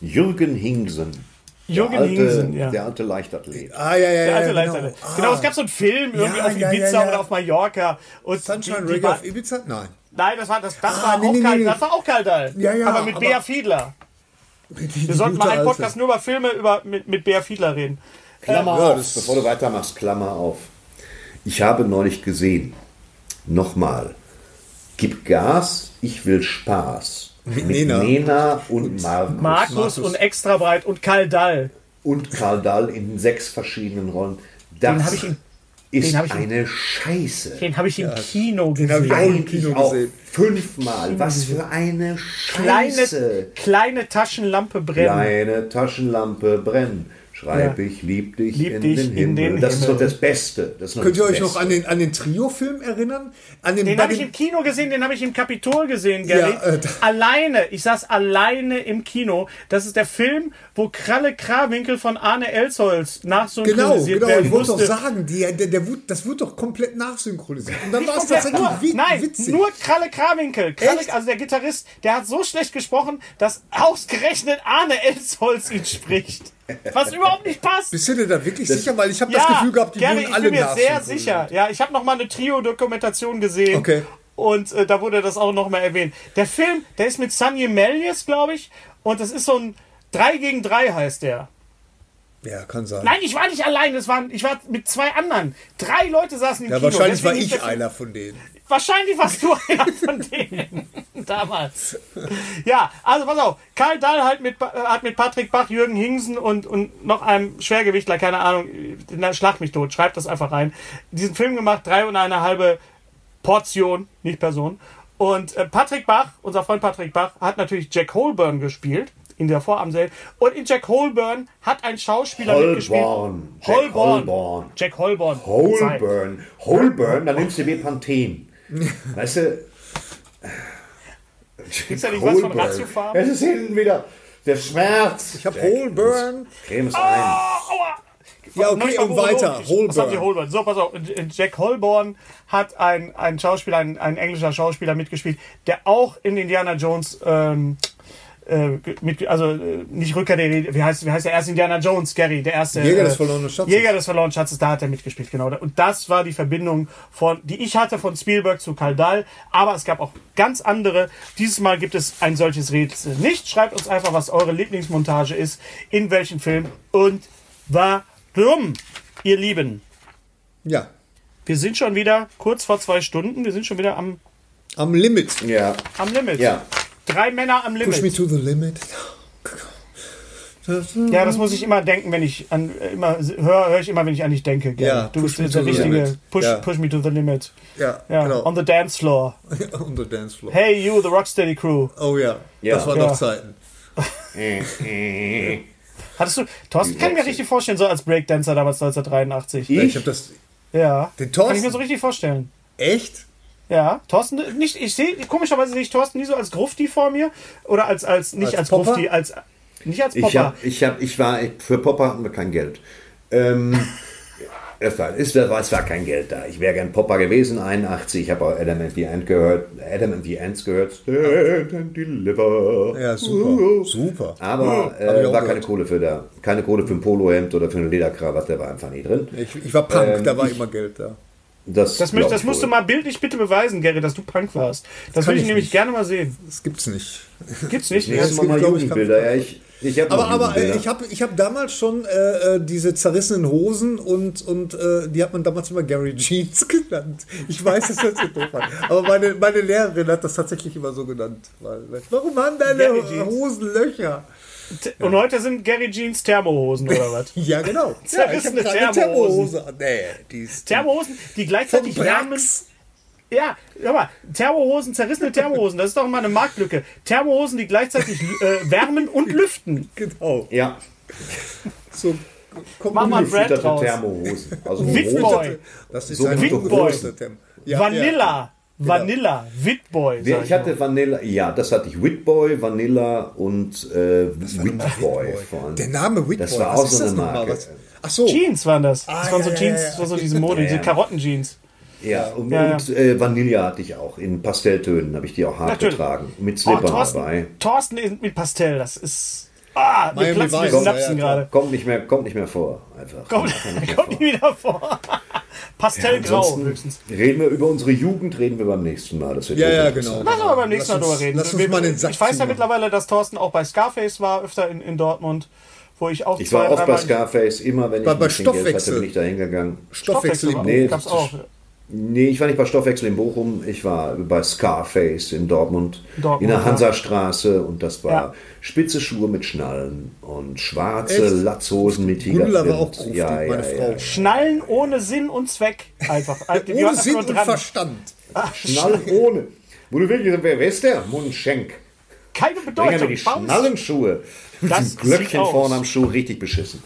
Jürgen Hingsen. Jürgen der alte, Hingsen, ja. Der alte Leichtathlet. Ah, ja, ja, Der ja. alte genau. Leiter. Ah. Genau, es gab so einen Film irgendwie Ja, auf ja, Ibiza ja, ja. oder auf Mallorca. Und Sunshine war, auf Ibiza? Nein. Nein, das war, das, das Ah, war nee, auch nee, Karl, nee. das war auch Karl Dall. Ja, ja, aber mit aber- Bea Fiedler. Die, Wir sollten mal einen Podcast nur über Filme über, mit, mit Bea Fiedler reden. Klammer Ja, auf, das- bevor du weitermachst, Klammer auf. Ich habe neulich gesehen, nochmal, gib Gas, ich will Spaß. Mit, Nena. Nena und Markus. Markus, Markus. und extra breit und Karl Dall. Und Karl Dahl in sechs verschiedenen Rollen. Das Den hab ich im- ist den eine Scheiße. Den habe ich im Kino den hab gesehen. ich auch im Kino auch gesehen. fünfmal. Was für eine Scheiße. Kleine, kleine Taschenlampe brennen. Kleine Taschenlampe brennen. schreib Ja. ich, lieb dich, Lieb in, dich den in Himmel. den das ist Himmel. doch das Beste. Das noch Könnt ihr das euch noch Beste. an den, an den Trio-Film erinnern? An den, Den habe ich den- im Kino gesehen, den habe ich im Kapitol gesehen, Gary. Ja, äh, alleine, ich saß alleine im Kino. Das ist der Film, wo Kralle Krawinkel von Arne Elsholz Genau, nachsynchronisiert genau. werden Ich wollte doch musste. sagen, die, der, der, wurde- das wird doch komplett nachsynchronisiert. Und dann war es tatsächlich nur, wi- nein, witzig. nur Kralle Krawinkel. Kralle, also der Gitarrist, der hat so schlecht gesprochen, dass ausgerechnet Arne Elsholz ihn spricht. Was überhaupt nicht passt. Bist du dir da wirklich sicher? Weil ich habe das Gefühl gehabt, die Gary, wurden ich alle bin mir sehr sicher. Ja, ich habe noch mal eine Trio-Dokumentation gesehen. Okay. Und äh, da wurde das auch noch mal erwähnt. Der Film, der ist mit Sunny Melies, glaube ich. Und das ist so ein 3 gegen 3 heißt der. Ja, kann sein. Nein, ich war nicht allein. Das waren, ich war mit zwei anderen. Drei Leute saßen im ja, Kino. wahrscheinlich war ich einer von denen. Wahrscheinlich warst du einer von denen damals. Ja, also pass auf. Karl Dahl halt mit, hat mit Patrick Bach, Jürgen Hingsen und, und noch einem Schwergewichtler, keine Ahnung, na, schlag mich tot, schreibt das einfach rein. Diesen Film gemacht, drei und eine halbe Portion, nicht Person. Und äh, Patrick Bach, unser Freund Patrick Bach, hat natürlich Jack Holborn gespielt in der Vorabendserie. Und in Jack Holborn hat ein Schauspieler mitgespielt. Holborn. Jack Holborn. Holborn. Jack Holborn. Holburn. Holburn, dann nimmst du wie Panthen. Weißt du? Gibt's da nicht was von Ratiofarm? Es ist hinten wieder der Schmerz. Ich habe Holburn. Creme es ein. Aua! Ja, okay, und weiter. Sie Holburn. Holborn? So, pass auf. Jack Holborn hat ein, ein Schauspieler, ein, ein englischer Schauspieler mitgespielt, der auch in Indiana Jones, ähm, äh, mit, also äh, nicht Rückkehr der, wie heißt, wie heißt der erste Indiana Jones, Gary, der erste. Jäger des äh, verlorenen Schatzes. Jäger des verlorenen Schatzes, da hat er mitgespielt, genau. Und das war die Verbindung von, die ich hatte von Spielberg zu Kaldal. Aber es gab auch ganz andere. Dieses Mal gibt es ein solches Rätsel nicht. Schreibt uns einfach, was eure Lieblingsmontage ist, in welchem Film und warum, ihr Lieben. Ja, Wir sind schon wieder kurz vor zwei Stunden. Wir sind schon wieder am, am Limit. Ja. am Limit. Ja. Drei Männer am Push me Limit. to the limit. Ja, das muss ich immer denken, wenn ich an immer höre, höre ich immer, wenn ich an dich denke. Gell? Ja, du push bist me der to the richtige limit. push, Ja. push me to the limit. Ja, Ja, genau. on the dance floor. On the dance floor. Hey you, the Rocksteady Crew. Oh ja, Ja. das waren Ja. noch Zeiten. Hattest du, Thorsten kann ich mir richtig vorstellen, so als Breakdancer damals 1983. Ja, Ich? ich habe das. Ja. Den Kann ich mir Thorsten? so richtig vorstellen. Echt? Ja, Thorsten, nicht, ich sehe, komischerweise sehe ich Thorsten nie so als Grufti vor mir. Oder als, als, nicht Als als, Popper? Grufti, als, nicht als Ich, Popper. hab, ich, hab, ich war, für Popper hatten wir kein Geld. Ähm, es, war, es, war, es war kein Geld da. Ich wäre gern Popper gewesen, 81. Ich habe auch Adam and the Ant gehört. Adam and the Ants gehört. Stand and deliver. Ja, super. Super. Aber ich äh, war keine gehört. Kohle für da. Keine Kohle für ein Polohemd oder für eine Lederkrawatte, war einfach nie drin. Ich, ich war Punk, Ähm, da war ich- immer Geld da. Das, Das, möcht, das musst du wohl. mal bildlich bitte beweisen, Gary, dass du Punk warst. Das würde ich ich nämlich nicht. gerne mal sehen. Das gibt's nicht. Gibt's nicht? Nächstes es Mal gibt, mal glaub ich, Jugendbilder. Ja, ich, ich hab Aber, aber äh, Jugendbilder. ich habe ich hab damals schon äh, äh, diese zerrissenen Hosen und, und äh, die hat man damals immer Gary Jeans genannt. Ich weiß, dass das so doof war. Aber meine, meine Lehrerin hat das tatsächlich immer so genannt. Weil, warum haben deine. Hosen Löcher? Und heute sind Gary Jeans Thermohosen oder was? Ja, genau. Ja, Zerrissene keine Thermohosen. Thermohose. Nee, die ist Thermohosen, die gleichzeitig wärmen. Brax. Ja, hör mal, Thermohosen, zerrissene Thermohosen, das ist doch mal eine Marktlücke. Thermohosen, die gleichzeitig äh, wärmen und lüften. Genau. ja, So, komm, Mach mal Brand gefütterte raus. Thermohosen. Also Witboy, Das ist So ein mit ungefilterter Tem- Ja, Vanilla, Vanilla, Witboy. Sag Ich hatte Vanilla, ja, das hatte ich. Whitboy, Vanilla und äh, Whitboy. vor allem. Der Name Whitboy, Das war was auch ist so das eine? Marke. Was? Ach so. Jeans waren das. Das Ah, waren ja, so ja, Jeans, ja, das war so diese Mode, diese Ja. Karottenjeans. Ja, und, Ja, und äh, Vanille hatte ich auch. In Pastelltönen habe ich die auch hart Natürlich. getragen. Mit Oh, Slipper Thorsten, dabei. Thorsten ist mit Pastell, das ist. Ah, mir Miami Vice, Synapsen ja, ja, gerade. Kommt nicht mehr, kommt nicht mehr vor. Einfach. Kommt, nicht kommt vor. nie wieder vor. Pastellgrau Ansonsten höchstens. reden wir über unsere Jugend, reden wir beim nächsten Mal. Das wird Ja, ja, genau. Lass uns aber beim nächsten Mal drüber reden. lass uns mal den Sack ich weiß ja mittlerweile, dass Thorsten auch bei Scarface war, öfter in, in Dortmund, wo ich auch Ich war oft bei Scarface, immer wenn ich Bei- bisschen Geld hatte, Stoffwechsel. bin ich da hingegangen. Stoffwechsel im Nee, gab's auch. Nee, ich war nicht bei Stoffwechsel in Bochum, ich war bei Scarface in Dortmund, Dortmund, in der ja. Hansastraße und das war Ja. spitze Schuhe mit Schnallen und schwarze Echt? Latzhosen mit Gundula war auch Tigerprint. gruftig, Ja, ja, meine Frau. ja. Schnallen ohne Sinn und Zweck. Einfach. Ohne Sinn und nur dran. Verstand. Schnallen ohne. Wo du wirklich, wer ist der? Mundschenk. Keine Bring mir Bedeutung. die Schnallenschuhe. Das diesem Glöckchen vorne am Schuh, richtig beschissen.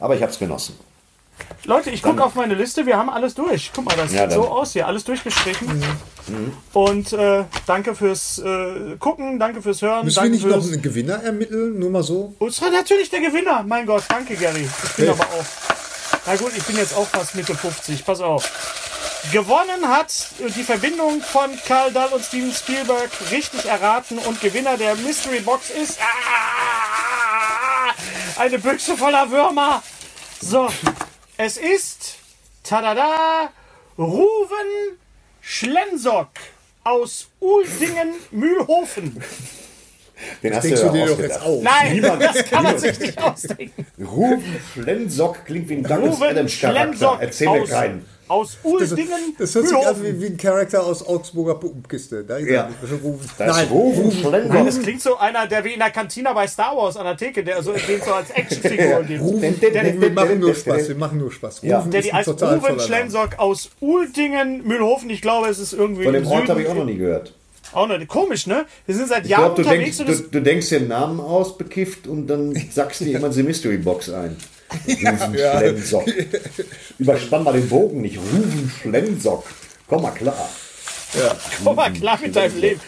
Aber ich habe es genossen. Leute, ich gucke auf meine Liste, wir haben alles durch. Guck mal, das Ja, sieht so aus hier, alles durchgestrichen. Und äh, danke fürs äh, Gucken, danke fürs Hören, Müssen wir nicht noch einen Gewinner ermitteln? Nur mal so. Und es war natürlich der Gewinner. Mein Gott, danke Gary. Ich bin aber auch... Na gut, ich bin jetzt auch fast Mitte 50, pass auf. Gewonnen hat die Verbindung von Karl Dahl und Steven Spielberg richtig erraten und Gewinner der Mystery Box ist ah, eine Büchse voller Würmer. So, es ist tadada Ruven Schlensock aus Uldingen-Mühlhofen. Den hast Denkst du dir doch jetzt auf? Nein, das kann man sich nicht ausdenken. Ruven Schlensock klingt wie ein Douglas Adams Charakter. Erzähl mir keinen. Aus Das, Uldingen, das hört sich an wie, wie ein Charakter aus Augsburger Puppenkiste. Da ist Ja. er. Das Nein, Ruven Nein, das klingt so einer, der wie in der Kantine bei Star Wars an der Theke, der so, den so als Actionfigur gibt. Rufen, Der, der, wir machen nur Spaß. Wir machen nur Spaß. Ja. Rufen der ist die als Name. Schlensock aus Uldingen, Mühlhofen, ich glaube, es ist irgendwie Von dem Ort habe ich auch noch nie gehört. Auch noch, komisch, ne? Wir sind seit Ich Jahren glaube, du unterwegs denkst, du, du denkst den Namen aus, bekifft und dann sagst du dir immer die Mystery Box ein. Ruven Schlensock. Überspann mal den Bogen nicht. Ruven Schlensock. Komm mal klar. komm mal klar mit deinem Leben.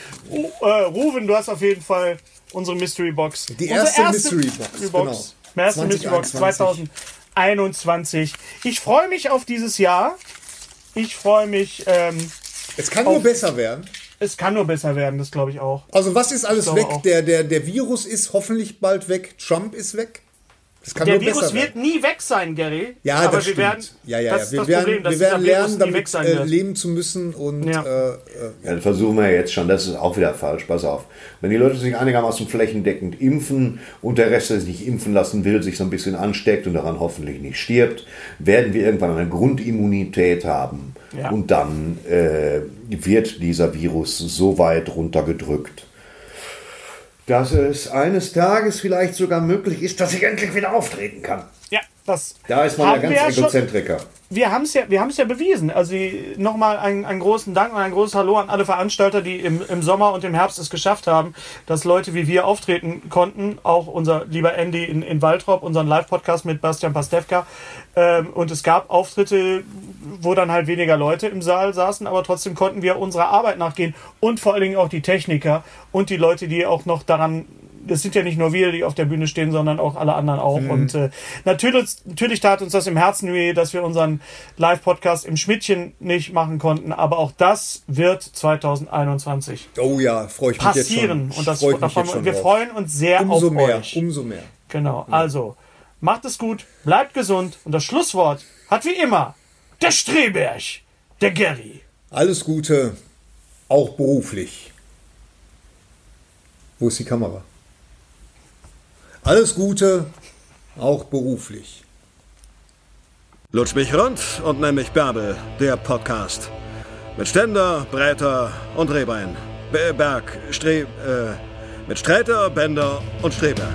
Äh, Ruven, du hast auf jeden Fall unsere Mystery Box. Die Unsere erste Mystery Box, Mystery genau. Box. Erste Mystery Box 2021. 2021. Ich freue mich auf dieses Jahr. Ich freue mich. Ähm, Es kann nur besser werden. es kann nur besser werden, das glaube ich auch. Also was ist alles weg? auch. Der, der, der Virus ist hoffentlich bald weg. Trump ist weg. Der nur Virus besser wird nie weg sein, Gary. Ja, aber das wir stimmt. werden. ja, ja, das ja. ist Wir das werden, Problem, wir werden lernen, damit weg sein äh, leben zu müssen und Ja. äh, äh, Ja, das versuchen wir jetzt schon. Das ist auch wieder falsch. Pass auf. Wenn die Leute sich einigermaßen flächendeckend impfen und der Rest, der sich nicht impfen lassen will, sich so ein bisschen ansteckt und daran hoffentlich nicht stirbt, werden wir irgendwann eine Grundimmunität haben. Ja. Und dann äh, wird dieser Virus so weit runtergedrückt, dass es eines Tages vielleicht sogar möglich ist, dass ich endlich wieder auftreten kann. Ja, das Da ist man ja ganz wir ja schon- Egozentriker. wir haben es ja, wir haben es ja bewiesen. Also nochmal einen, einen großen Dank und ein großes Hallo an alle Veranstalter, die im, im Sommer und im Herbst es geschafft haben, dass Leute wie wir auftreten konnten. Auch unser lieber Andy in, in Waltrop, unseren Live-Podcast mit Bastian Pastewka. Ähm, und es gab Auftritte, wo dann halt weniger Leute im Saal saßen, aber trotzdem konnten wir unserer Arbeit nachgehen. Und vor allen Dingen auch die Techniker und die Leute, die auch noch daran das sind ja nicht nur wir, die auf der Bühne stehen, sondern auch alle anderen auch. Und äh, natürlich, natürlich tat uns das im Herzen weh, dass wir unseren Live-Podcast im Schmidtchen nicht machen konnten. Aber auch das wird 2021 oh ja, freue ich mich jetzt schon. passieren. Und das, Freu ich mich davon, jetzt schon wir drauf. freuen uns sehr umso auf mehr, euch. umso mehr. Genau. Also, macht es gut, bleibt gesund. Und das Schlusswort hat wie immer der Streberg, der Gary. Alles Gute, auch beruflich. Wo ist die Kamera? Alles Gute, auch beruflich. Lutsch mich rund und nenn mich Bärbel, der Podcast. Mit Ständer, Breiter und Rehbein. Be- Berg, Stre... Äh, mit Streiter, Bender und Streberg.